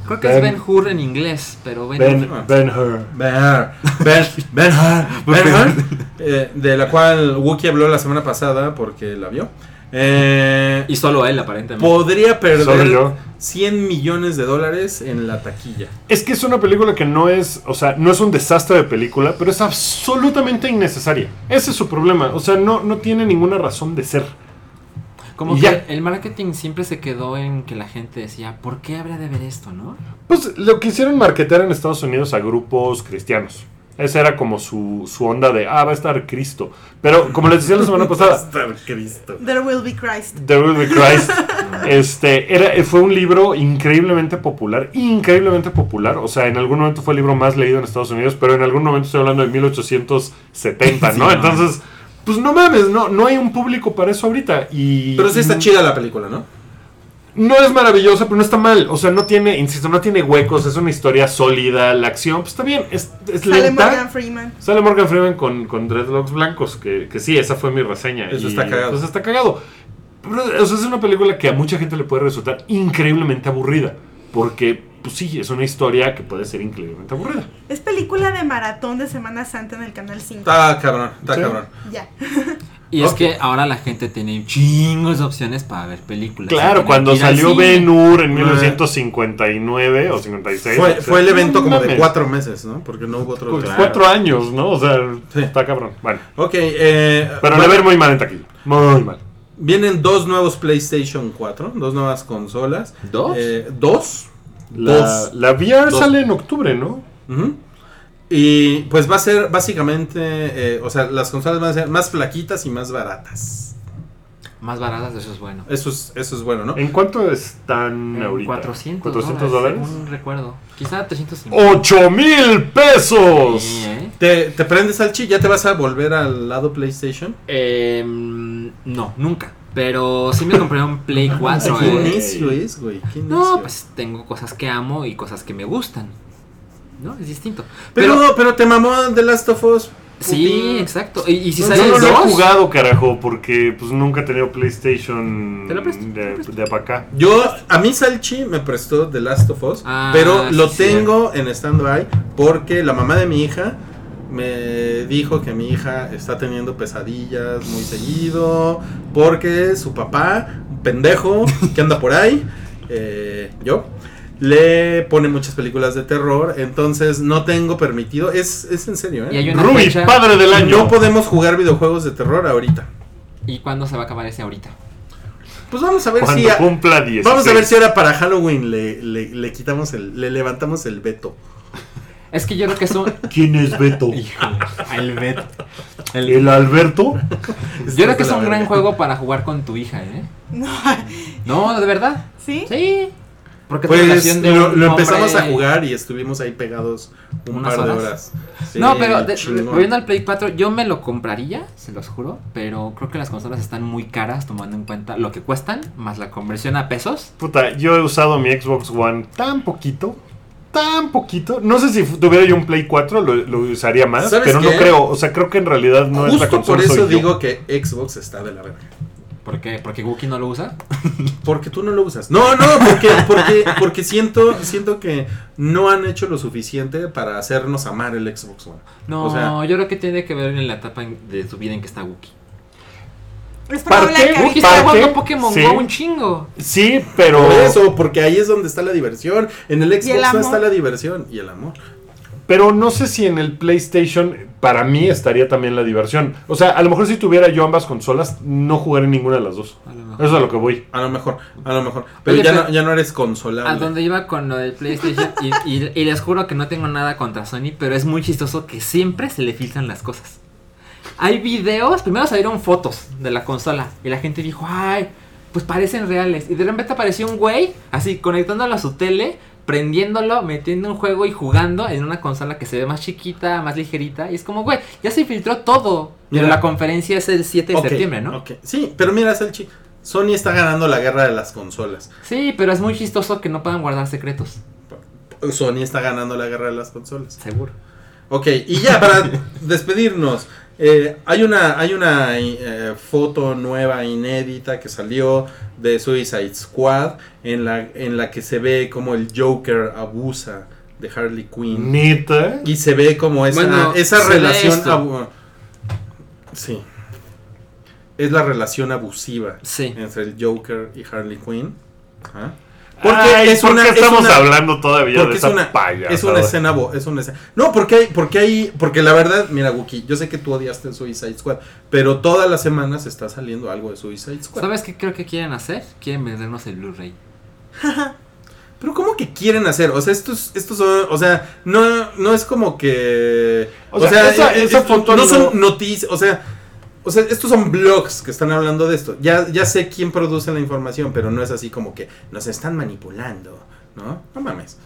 Creo que
Ben-
es Ben Hur en inglés, pero Ben,
Ben,
Hur.
ben Hur.
Ben Hur, Ben, ben Hur, Ben Hur, eh, de la cual Wookie habló la semana pasada porque la vio. Eh,
Y solo él, aparentemente.
podría perder
yo.
100 millones de dólares en la taquilla.
Es que es una película que no es, o sea, no es un desastre de película, pero es absolutamente innecesaria. Ese es su problema, o sea, no, no tiene ninguna razón de ser.
Como que
ya.
el marketing siempre se quedó en que la gente decía, ¿por qué habría de ver esto, no?
Pues lo quisieron marketear en Estados Unidos a grupos cristianos. Esa era como su, su onda de, ah, va a estar Cristo. Pero como les decía la semana *laughs* pasada,
Hasta Cristo.
There will be Christ.
The Will Be Christ. *laughs* Este, era, fue un libro increíblemente popular, increíblemente popular. O sea, en algún momento fue el libro más leído en Estados Unidos, pero en algún momento estoy hablando de 1870,
Sí,
¿no?
no.
Entonces, pues no mames, no, no hay un público para eso ahorita. Y,
Pero sí está chida la película, ¿no?
No es maravillosa, pero no está mal. O sea, no tiene, insisto, no tiene huecos, es una historia sólida, la acción, pues está bien, es, es
Sale
lenta.
Morgan Freeman.
Sale Morgan Freeman con, con dreadlocks blancos, que, que sí, esa fue mi reseña.
Eso
y,
está cagado.
Pues está cagado. Pero, o sea, es una película que a mucha gente le puede resultar increíblemente aburrida. Porque, pues sí, es una historia que puede ser increíblemente aburrida.
Es película de maratón de Semana Santa en el canal 5.
Está cabrón, está
Sí.
cabrón.
Ya. *laughs*
Y es que ahora la gente tiene chingos de opciones para ver películas.
Claro, cuando salió. Ben Hur en
Ah.
1959 o 56.
Fue,
o sea,
fue el evento como de cuatro meses, ¿no? Porque no hubo otro. Claro.
Cuatro años, ¿no? O sea,
Sí.
está cabrón. Bueno,
Ok, eh,
pero
bueno,
le ver muy mal en taquilla. Muy mal.
vienen dos nuevos PlayStation 4, dos nuevas consolas.
¿Dos?
Eh, dos.
La,
Dos.
la VR
Dos.
sale en octubre, ¿no?
Ujú. Y pues va a ser básicamente, eh, o sea, las consolas van a ser más flaquitas y más baratas.
Más baratas, eso es bueno.
Eso es, eso es bueno, ¿no?
¿En cuánto están
En
ahorita?
400,
400 dólares.
según recuerdo. Quizá 350.
¡Ocho mil pesos!
Sí, ¿eh?
¿Te, te prendes al chi? ¿Ya te vas a volver al lado PlayStation?
Em, no, nunca. Pero sí me compré un Play *laughs* 4.
¿Qué
eh.
necio es, güey? ¿Qué
No, pues tengo cosas que amo y cosas que me gustan. ¿No? Es distinto.
Pero, pero, te mamó The Last of Us.
Sí, exacto. Y, y si
No,
sale
Yo no
el
lo he
2,
jugado, carajo, porque pues nunca he tenido PlayStation
Te lo presto, te
de, de para acá.
Yo, a mí Salchi me prestó The Last of Us,
Ah,
pero
sí,
lo
sí.
tengo en stand-by porque la mamá de mi hija me dijo que mi hija está teniendo pesadillas muy seguido porque su papá, un pendejo que anda por ahí, eh, yo, le pone muchas películas de terror, entonces no tengo permitido, es, es en serio, ¿eh?
Ruby,
fecha.
padre del año.
No podemos jugar videojuegos de terror ahorita.
¿Y cuándo se va a acabar ese ahorita?
Pues vamos a ver
Cuando
si... a-
cumpla 16.
Vamos a ver si ahora para Halloween le, le, le quitamos el, le levantamos el veto.
Es que yo creo que es un. *laughs*
¿Quién es Beto? *laughs*
Híjole, el Bet. El-
¿El Alberto? *laughs*
Yo creo que es un gran juego para jugar con tu hija, ¿eh?
No.
No, de verdad.
¿Sí?
Sí. Porque
Pues
de
lo, empezamos
hombre-
a jugar y estuvimos ahí pegados un
¿Unas
par de
horas?
horas. Sí,
no, pero de- volviendo al Play 4, yo me lo compraría, se los juro, pero creo que las consolas están muy caras tomando en cuenta lo que cuestan, más la conversión a pesos.
Puta, yo he usado mi Xbox One tan poquito. Tan poquito. No sé si tuviera yo un Play 4 lo, lo usaría más.
¿Sabes
Pero no creo. O sea, creo que en realidad no es la
Justo
consola.
por eso
yo.
digo que Xbox está de la verga.
¿Por qué? ¿Porque Wookie no lo usa? *laughs*
Porque tú no lo usas. No, no, porque, porque, porque siento, siento que no han hecho lo suficiente para hacernos amar el Xbox One.
No,
O sea-
yo creo que tiene que ver en la etapa de su vida en que está Wookie.
Es probable
Parte-
que
Wookie está
parte,
jugando Pokémon
sí.
Go un chingo.
Sí, pero.
Por eso, porque ahí es donde está la diversión. En el Xbox
el
no está la diversión y el amor.
Pero no sé si en el PlayStation para mí estaría también la diversión. O sea, a lo mejor si tuviera yo ambas consolas, no jugaría ninguna de las dos. Eso es a lo que voy.
A lo mejor, a lo mejor. Pero
Oye,
ya,
pero-
no, ya no eres consolable.
A donde iba con lo del PlayStation y, y- y les juro que no tengo nada contra Sony, pero es muy chistoso que siempre se le filtran las cosas. Hay videos, primero salieron fotos de la consola y la gente dijo, ay, pues parecen reales. Y de repente apareció un güey así conectándolo a su tele, prendiéndolo, metiendo un juego y jugando en una consola que se ve más chiquita, más ligerita. Y es como, güey, ya se filtró todo. Pero la conferencia es el 7 de septiembre, ¿no?
ok. Sí, pero mira, Salchi. Sony está ganando la guerra de las consolas.
Sí, pero es muy chistoso que no puedan guardar secretos.
Sony está ganando la guerra de las consolas.
Seguro.
Ok, y ya para *laughs* despedirnos, eh, hay una, hay una eh, foto nueva, inédita, que salió de Suicide Squad, en la, en la que se ve como el Joker abusa de Harley Quinn.
Neta.
Y se ve como esa,
Bueno,
esa relación... sí. Es la relación abusiva
Sí.
entre el Joker y Harley Quinn. Ajá.
Ay,
es
¿por
una-
qué
es
estamos
una-
hablando todavía
porque
de
es
esa
una, es una escena bo- es una escena no porque hay porque hay porque la verdad mira Wookie yo sé que tú odiaste el Suicide Squad pero todas las semanas está saliendo algo de Suicide Squad
¿Sabes qué creo que quieren hacer? Quieren vendernos el Blu-ray.
pero cómo que quieren hacer o sea estos estos son o sea no no es como que
O sea, esa-
eh,
esa
eh,
foto
no
no-
son noticias o sea o sea, estos son blogs que están hablando de esto. Ya, ya sé quién produce la información, pero no es así como que nos están manipulando, ¿no? No mames.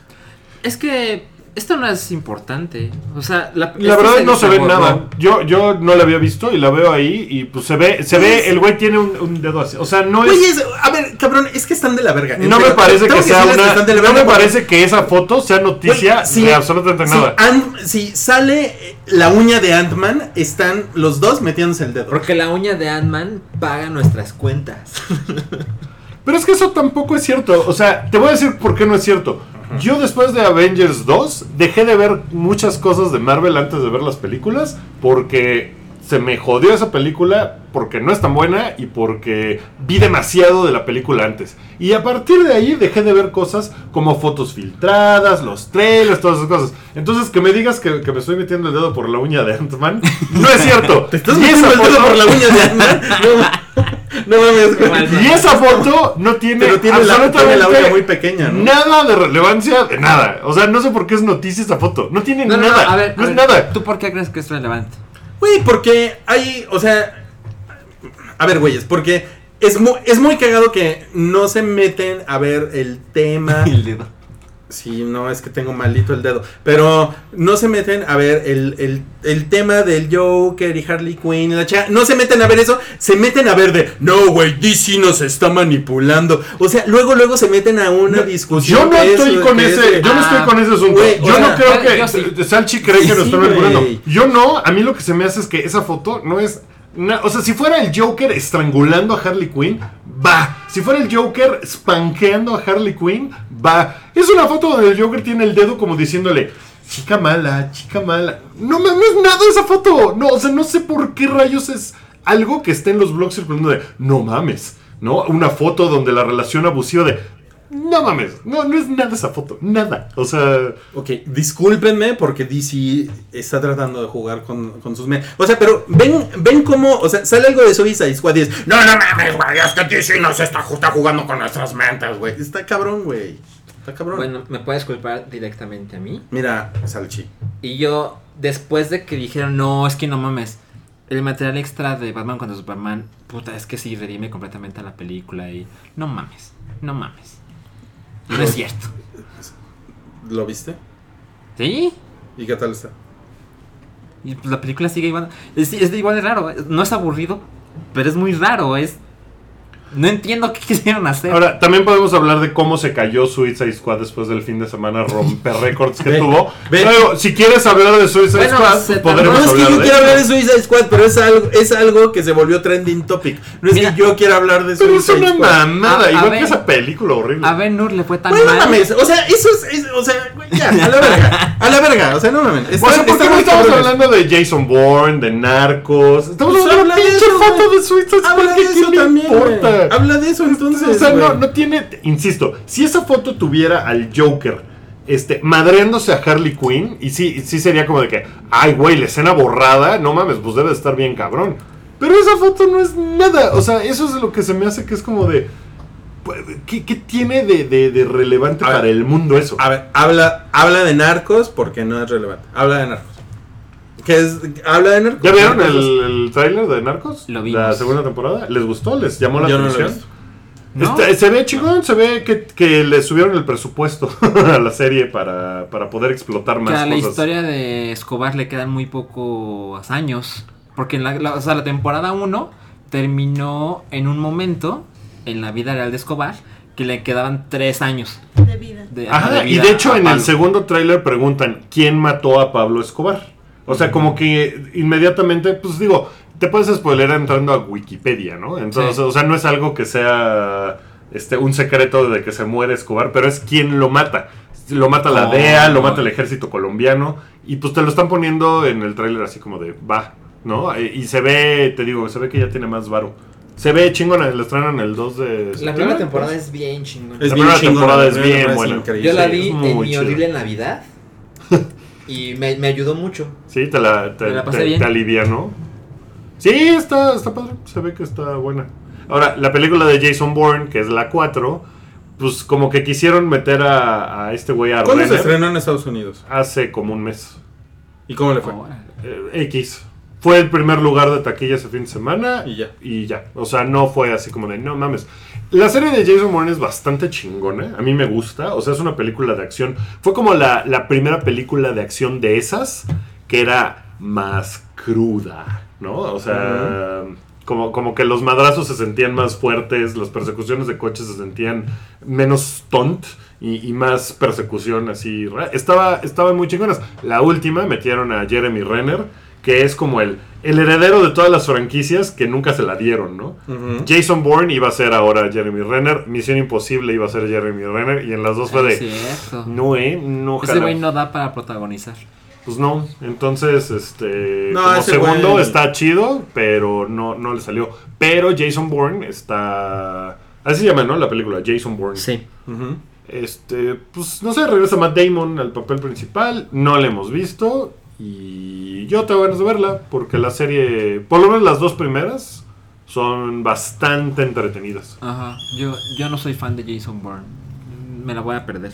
Es que esto no es importante. O sea, la,
La verdad no se ve
borró.
nada. Yo, yo no la había visto y la veo ahí y pues se ve, se ve, el güey tiene un, un dedo así. O sea, no
Güey,
es.
es- a ver, cabrón, es que están de la verga.
No me parece que sea una.
están de la
No me
porque-
parece que esa foto sea noticia
Güey, sí,
de absolutamente
sí,
nada.
Ant- si sale la uña de Ant-Man, están los dos metiéndose el dedo.
Porque la uña de Ant-Man paga nuestras cuentas.
Pero es que eso tampoco es cierto. O sea, te voy a decir por qué no es cierto. Yo después de Avengers 2 dejé de ver muchas cosas de Marvel antes de ver las películas porque se me jodió esa película porque no es tan buena y porque vi demasiado de la película antes. Y a partir de ahí dejé de ver cosas como fotos filtradas, los trailers, todas esas cosas. Entonces que me digas que, que me estoy metiendo el dedo por la uña de Ant-Man, no es cierto. *laughs*
¿Te estás metiendo el dedo por la uña de Ant-Man? *laughs* *laughs* No, mames, güey.
Y esa foto no tiene,
Pero tiene la, tiene la uña
absolutamente
muy pequeña, ¿no?
nada de relevancia de nada. O sea, no sé por qué es noticia esa foto. No tiene
No,
nada.
no, a ver,
no
a
es
ver,
nada.
¿Tú por qué crees que es relevante?
Güey, porque hay, o sea, a ver, güeyes, porque es muy, es muy cagado que no se meten a ver el tema. *laughs*
dedo.
Sí, no, es que tengo maldito el dedo. Pero no se meten a ver el, el, el tema del Joker y Harley Quinn y la chica. No se meten a ver eso. Se meten a ver de, no, güey, DC nos está manipulando. O sea, luego, luego se meten a una
No,
discusión.
Yo no estoy
es-
con
es
ese, yo no
Ah,
estoy con ese asunto.
o
yo
sea,
no creo que
yo sí.
Salchi cree que
Sí,
nos están
güey.
manipulando. Yo no, a mí lo que se me hace es que esa foto no es na- o sea, si fuera el Joker estrangulando a Harley Quinn, va. Si fuera el Joker spanqueando a Harley Quinn, va. Es una foto donde el Joker tiene el dedo como diciéndole, chica mala, chica mala. No, ma- no es nada esa foto. No, o sea, no sé por qué rayos es algo que está en los blogs circulando de, no mames, ¿no? Una foto donde la relación abusiva de, no mames, no, no es nada esa foto, nada. O sea,
Ok, discúlpenme porque DC está tratando de jugar con, con sus... me- O sea, pero ven, ven cómo... O sea, sale algo de Suicide Squad y es... No, no mames, güey, es que DC nos está, está jugando con nuestras mentes, güey. Está cabrón, güey. Está cabrón.
Bueno, me puedes culpar directamente a mí.
Mira, Salchi.
Y yo, después de que dijeron, no, es que no mames, el material extra de Batman contra Superman, puta, es que sí, redime completamente a la película y no mames, no mames. No es cierto.
¿Lo viste?
¿Sí?
¿Y qué tal está?
Y pues la película sigue igual. Es, es de igual de raro. No es aburrido, pero es muy raro. Es. No entiendo qué *laughs* quisieron hacer.
Ahora, también podemos hablar de cómo se cayó Suicide Squad después del fin de semana romper récords que
Ve,
tuvo.
ve.
Luego, si quieres hablar de Suicide
Bueno,
Squad,
se
pues podremos
No es que
hablar
yo
de
quiera hablar de Suicide Squad, pero es algo, es algo que se volvió trending topic. No es
Mira,
que yo quiera hablar de
Pero es
Suicide
una
Squad.
mamada,
A- a
igual
ver.
que esa película horrible.
a Ben Nur le fue tan
Güey, no
mal.
mames, o sea, eso es, es- o sea, ya, a la verga, a la verga, o sea, no mames.
o sea, ¿por qué no estamos
cabrones.
hablando de Jason Bourne, de Narcos? Estamos
Pues
hablando
habla
de pinche foto de Suicide Squad.
Habla
¿qué
de eso
le
también, Habla de eso entonces,
o sea, no,
güey.
no tiene, insisto, si esa foto tuviera al Joker este, madreándose a Harley Quinn. Y sí, sí sería como de que, ay, güey, la escena borrada, no mames, pues debe de estar bien cabrón. Pero esa foto no es nada. O sea, eso es lo que se me hace que es como de. pues, ¿Qué, qué tiene de, de- de relevante
A ver.
para el mundo eso?
A ver, habla, habla de narcos porque no es relevante. Habla de narcos. ¿Qué es? Habla de narcos.
¿Ya vieron el, el tráiler de Narcos?
Lo vimos.
La segunda temporada. ¿Les gustó? ¿Les llamó la
Yo no lo he
atención?
visto.
¿No?
Está- se ve chingón, se ve que, que le subieron el presupuesto *laughs* a la serie para, para poder explotar
Que
más
a la
cosas.
historia de Escobar le quedan muy pocos años. Porque en la, la- o sea, la temporada 1 terminó en un momento en la vida real de Escobar que le quedaban 3 años.
De vida.
De,
Ajá,
de
y de hecho en el segundo tráiler preguntan quién mató a Pablo Escobar. O sea, como que inmediatamente, pues digo, te puedes spoiler entrando a Wikipedia, ¿no? Entonces,
Sí.
o sea, no es algo que sea este un secreto de que se muere Escobar, pero es quién lo mata. Lo mata la
Oh.
DEA, lo mata el ejército colombiano, y pues te lo están poniendo en el tráiler así como de, va, ¿no? E- Y se ve, te digo, se ve que ya tiene más varo. Se ve chingona, lo estrenan el 2 de...
La primera temporada
pues.
es bien chingona.
La primera temporada
la
es bien buena.
Yo la vi en mi horrible Navidad *laughs* y me, me ayudó mucho.
Sí, te la, te,
la pasé
te-
bien.
te alivianó. Sí, está, está padre. Se ve que está buena. Ahora, la película de Jason Bourne, que es la 4, pues como que quisieron meter a, a este güey a
¿Cuándo se estrenó en Estados Unidos?
hace como un mes.
¿Y cómo le fue?
Eh, X. Fue el primer lugar de taquilla ese fin de semana.
Y ya.
Y ya. O sea, no fue así como de, no mames. La serie de Jason Bourne es bastante chingona. A mí me gusta. O sea, es una película de acción. Fue como la, la primera película de acción de esas que era más cruda, ¿no? O sea, como, como que los madrazos se sentían más fuertes, las persecuciones de coches se sentían menos tont y, y más persecución así. Estaba, estaban muy chingonas. La última metieron a Jeremy Renner, que es como el, el heredero de todas las franquicias que nunca se la dieron, ¿no? Jason Bourne iba a ser ahora Jeremy Renner, Misión Imposible iba a ser Jeremy Renner, y en las dos fue de...
cierto.
No, eh, no,
Ese
jala".
güey no da para protagonizar.
Pues no, entonces, este,
No,
como segundo
güey-
está chido, pero no, no le salió. Pero Jason Bourne está, así se llama, ¿no? La película, Jason Bourne.
Sí.
Este, pues no sé, regresa Matt Damon al papel principal, no la hemos visto y yo tengo ganas de verla porque la serie, por lo menos las dos primeras, son bastante entretenidas.
Ajá. Yo, yo no soy fan de Jason Bourne. Me la voy a perder.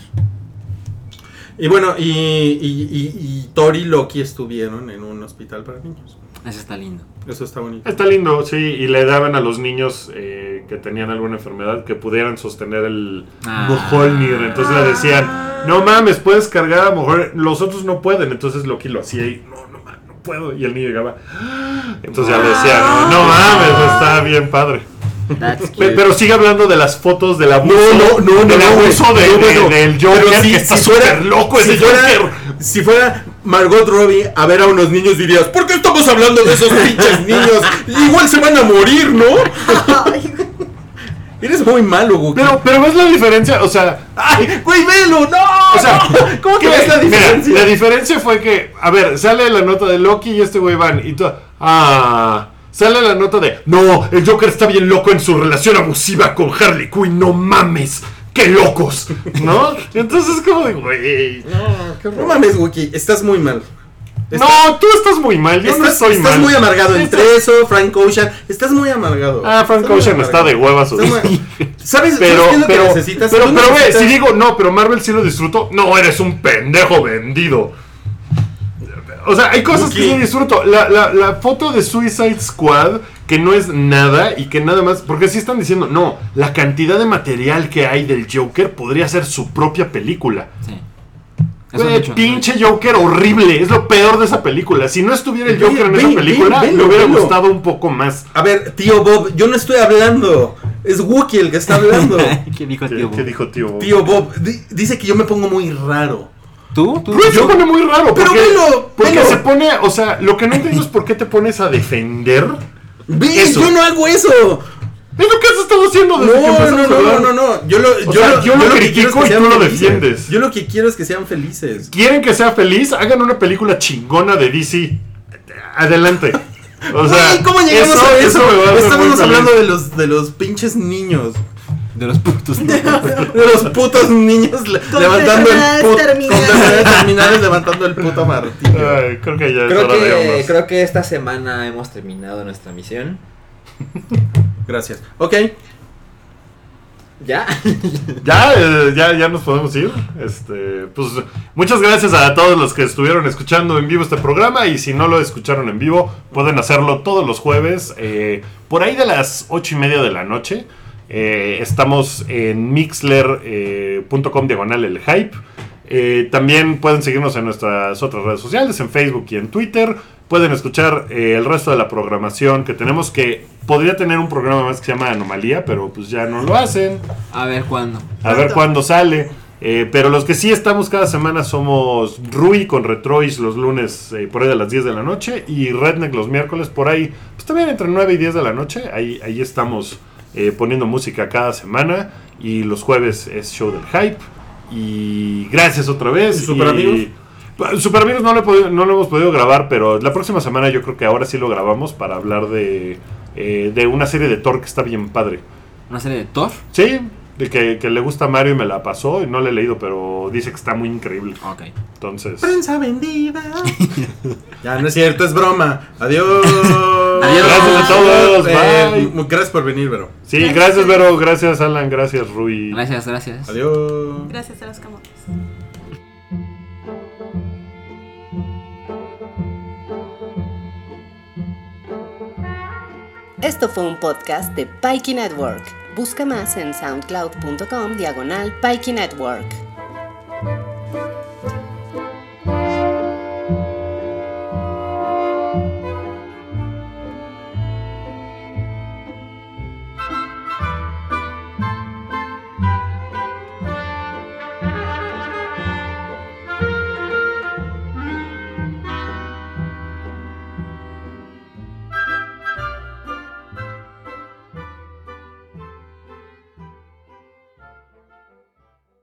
Y bueno, y, y, y, y Thor y Loki estuvieron en un hospital para niños.
Ese está lindo.
Eso está bonito.
Está lindo, sí, y le daban a los niños eh, que tenían alguna enfermedad que pudieran sostener el
Ah.
Entonces le decían, no mames, puedes cargar a Mjolnir. Los otros no pueden. Entonces Loki lo hacía y, no, no mames, no puedo. Y el niño llegaba. "Ah". Entonces ya le decían, no, no mames, está bien padre. Pero sigue hablando de las fotos del abuso.
No, no, no,
del abuso de-
No,
de-
bueno,
del Joker, que está
si fuera-
súper loco ese
si fuera-
Joker.
Si fuera Margot Robbie a ver a unos niños dirías, ¿por qué estamos hablando de esos pinches *laughs* niños? Igual se van a morir, ¿no? *laughs* Eres muy malo, güey.
Pero, pero ves la diferencia, o sea,
¡Ay, güey, velo! ¡No!
O sea,
no! *laughs* ¿cómo que ves la
Mira,
diferencia?
la diferencia fue que, a ver, sale la nota de Loki y este güey van y tú, ah, sale la nota de, no, el Joker está bien loco en su relación abusiva con Harley Quinn, no mames, qué locos, ¿no? Entonces es como de, güey, no, qué
No mames, Wookie, estás muy mal.
No, tú estás muy mal, yo no
estás,
estoy
estás
mal.
muy amargado.
Estás-
Entre eso, Frank Ocean, estás muy amargado.
Ah, Frank Ocean está de
amargado.
hueva su
Estás muy- ¿Sabes,
Pero,
¿sabes qué es lo
pero,
que necesitas?
pero, pero, ve, si digo, no, pero Marvel sí lo disfruto, no, eres un pendejo vendido. O sea, hay cosas que sí disfruto. La, la, la foto de Suicide Squad, que no es nada y que nada más. Porque sí están diciendo, no, la cantidad de material que hay del Joker podría ser su propia película.
Sí.
Güey, pinche Joker horrible, es lo peor de esa película. Si no estuviera el
Ve,
Joker en
ve,
esa
ve,
película,
velo,
me hubiera gustado un poco más.
A ver, tío Bob, yo no estoy hablando. Es Wookie el que está hablando. *laughs*
¿Qué dijo
¿Qué,
tío?
qué dijo tío?
tío Bob, di- dice que yo me pongo muy raro.
¿Tú? ¿Tú?
Pues se pone muy raro.
Pero
porque,
velo,
porque
velo.
se pone, o sea, lo que no entiendo es por qué te pones a defender.
Ve,
Eso.
yo no hago eso.
Es lo que has estado haciendo
No,
desde que
no,
empezamos
no,
a hablar.
no, no, no. Yo lo, yo,
sea,
lo-
yo lo critico
quiero es que
y tú lo defiendes.
Yo lo que quiero es que sean felices.
Quieren que sea feliz, hagan una película chingona de DC. Adelante. O sea,
¿cómo llegamos a eso?
a muy
Estábamos hablando de los, de los pinches niños.
De los putos.
De *laughs* los putos niños levantando el puto.
Terminales.
levantando el puto martillo.
Ay, creo que ya es
Creo
hora de
que, creo que esta semana hemos terminado nuestra misión.
Gracias. Ok.
¿Ya?
Ya, eh, ya, ya nos podemos ir. Este, pues muchas gracias a todos los que estuvieron escuchando en vivo este programa y si no lo escucharon en vivo pueden hacerlo todos los jueves eh, por ahí de las ocho y media de la noche. Eh, estamos en mixler.com diagonal el hype. Eh, también pueden seguirnos en nuestras otras redes sociales, en Facebook y en Twitter. Pueden escuchar eh, el resto de la programación que tenemos que podría tener un programa más que se llama Anomalía, pero pues ya no lo hacen.
A ver cuándo.
A ver cuándo sale. Eh, pero los que sí estamos cada semana somos Rui con Retrois los lunes eh, por ahí de las 10 de la noche y Redneck los miércoles por ahí, pues también entre 9 y 10 de la noche. Ahí, ahí estamos eh, poniendo música cada semana y los jueves es show del hype. Y gracias otra vez.
¿Y Super
y-
Amigos?
Super Amigos no lo, he podido- no lo hemos podido grabar, pero la próxima semana yo creo que ahora sí lo grabamos para hablar de, eh, de una serie de Thor que está bien padre.
Una serie de Thor.
Sí, de que, que le gusta a Mario y me la pasó y no la he leído, pero dice que está muy increíble.
Ok.
Entonces,
Prensa vendida. *laughs* ya no es cierto, es broma. Adiós.
Adiós.
Gracias a todos,
Eh,
bye.
gracias por venir, Vero.
sí, gracias Vero, gracias Alan, gracias Rui.
Gracias, gracias.
Adiós.
Gracias a los camotes.
Esto fue un podcast de Pikey Network. Busca más en soundcloud.com diagonal Network.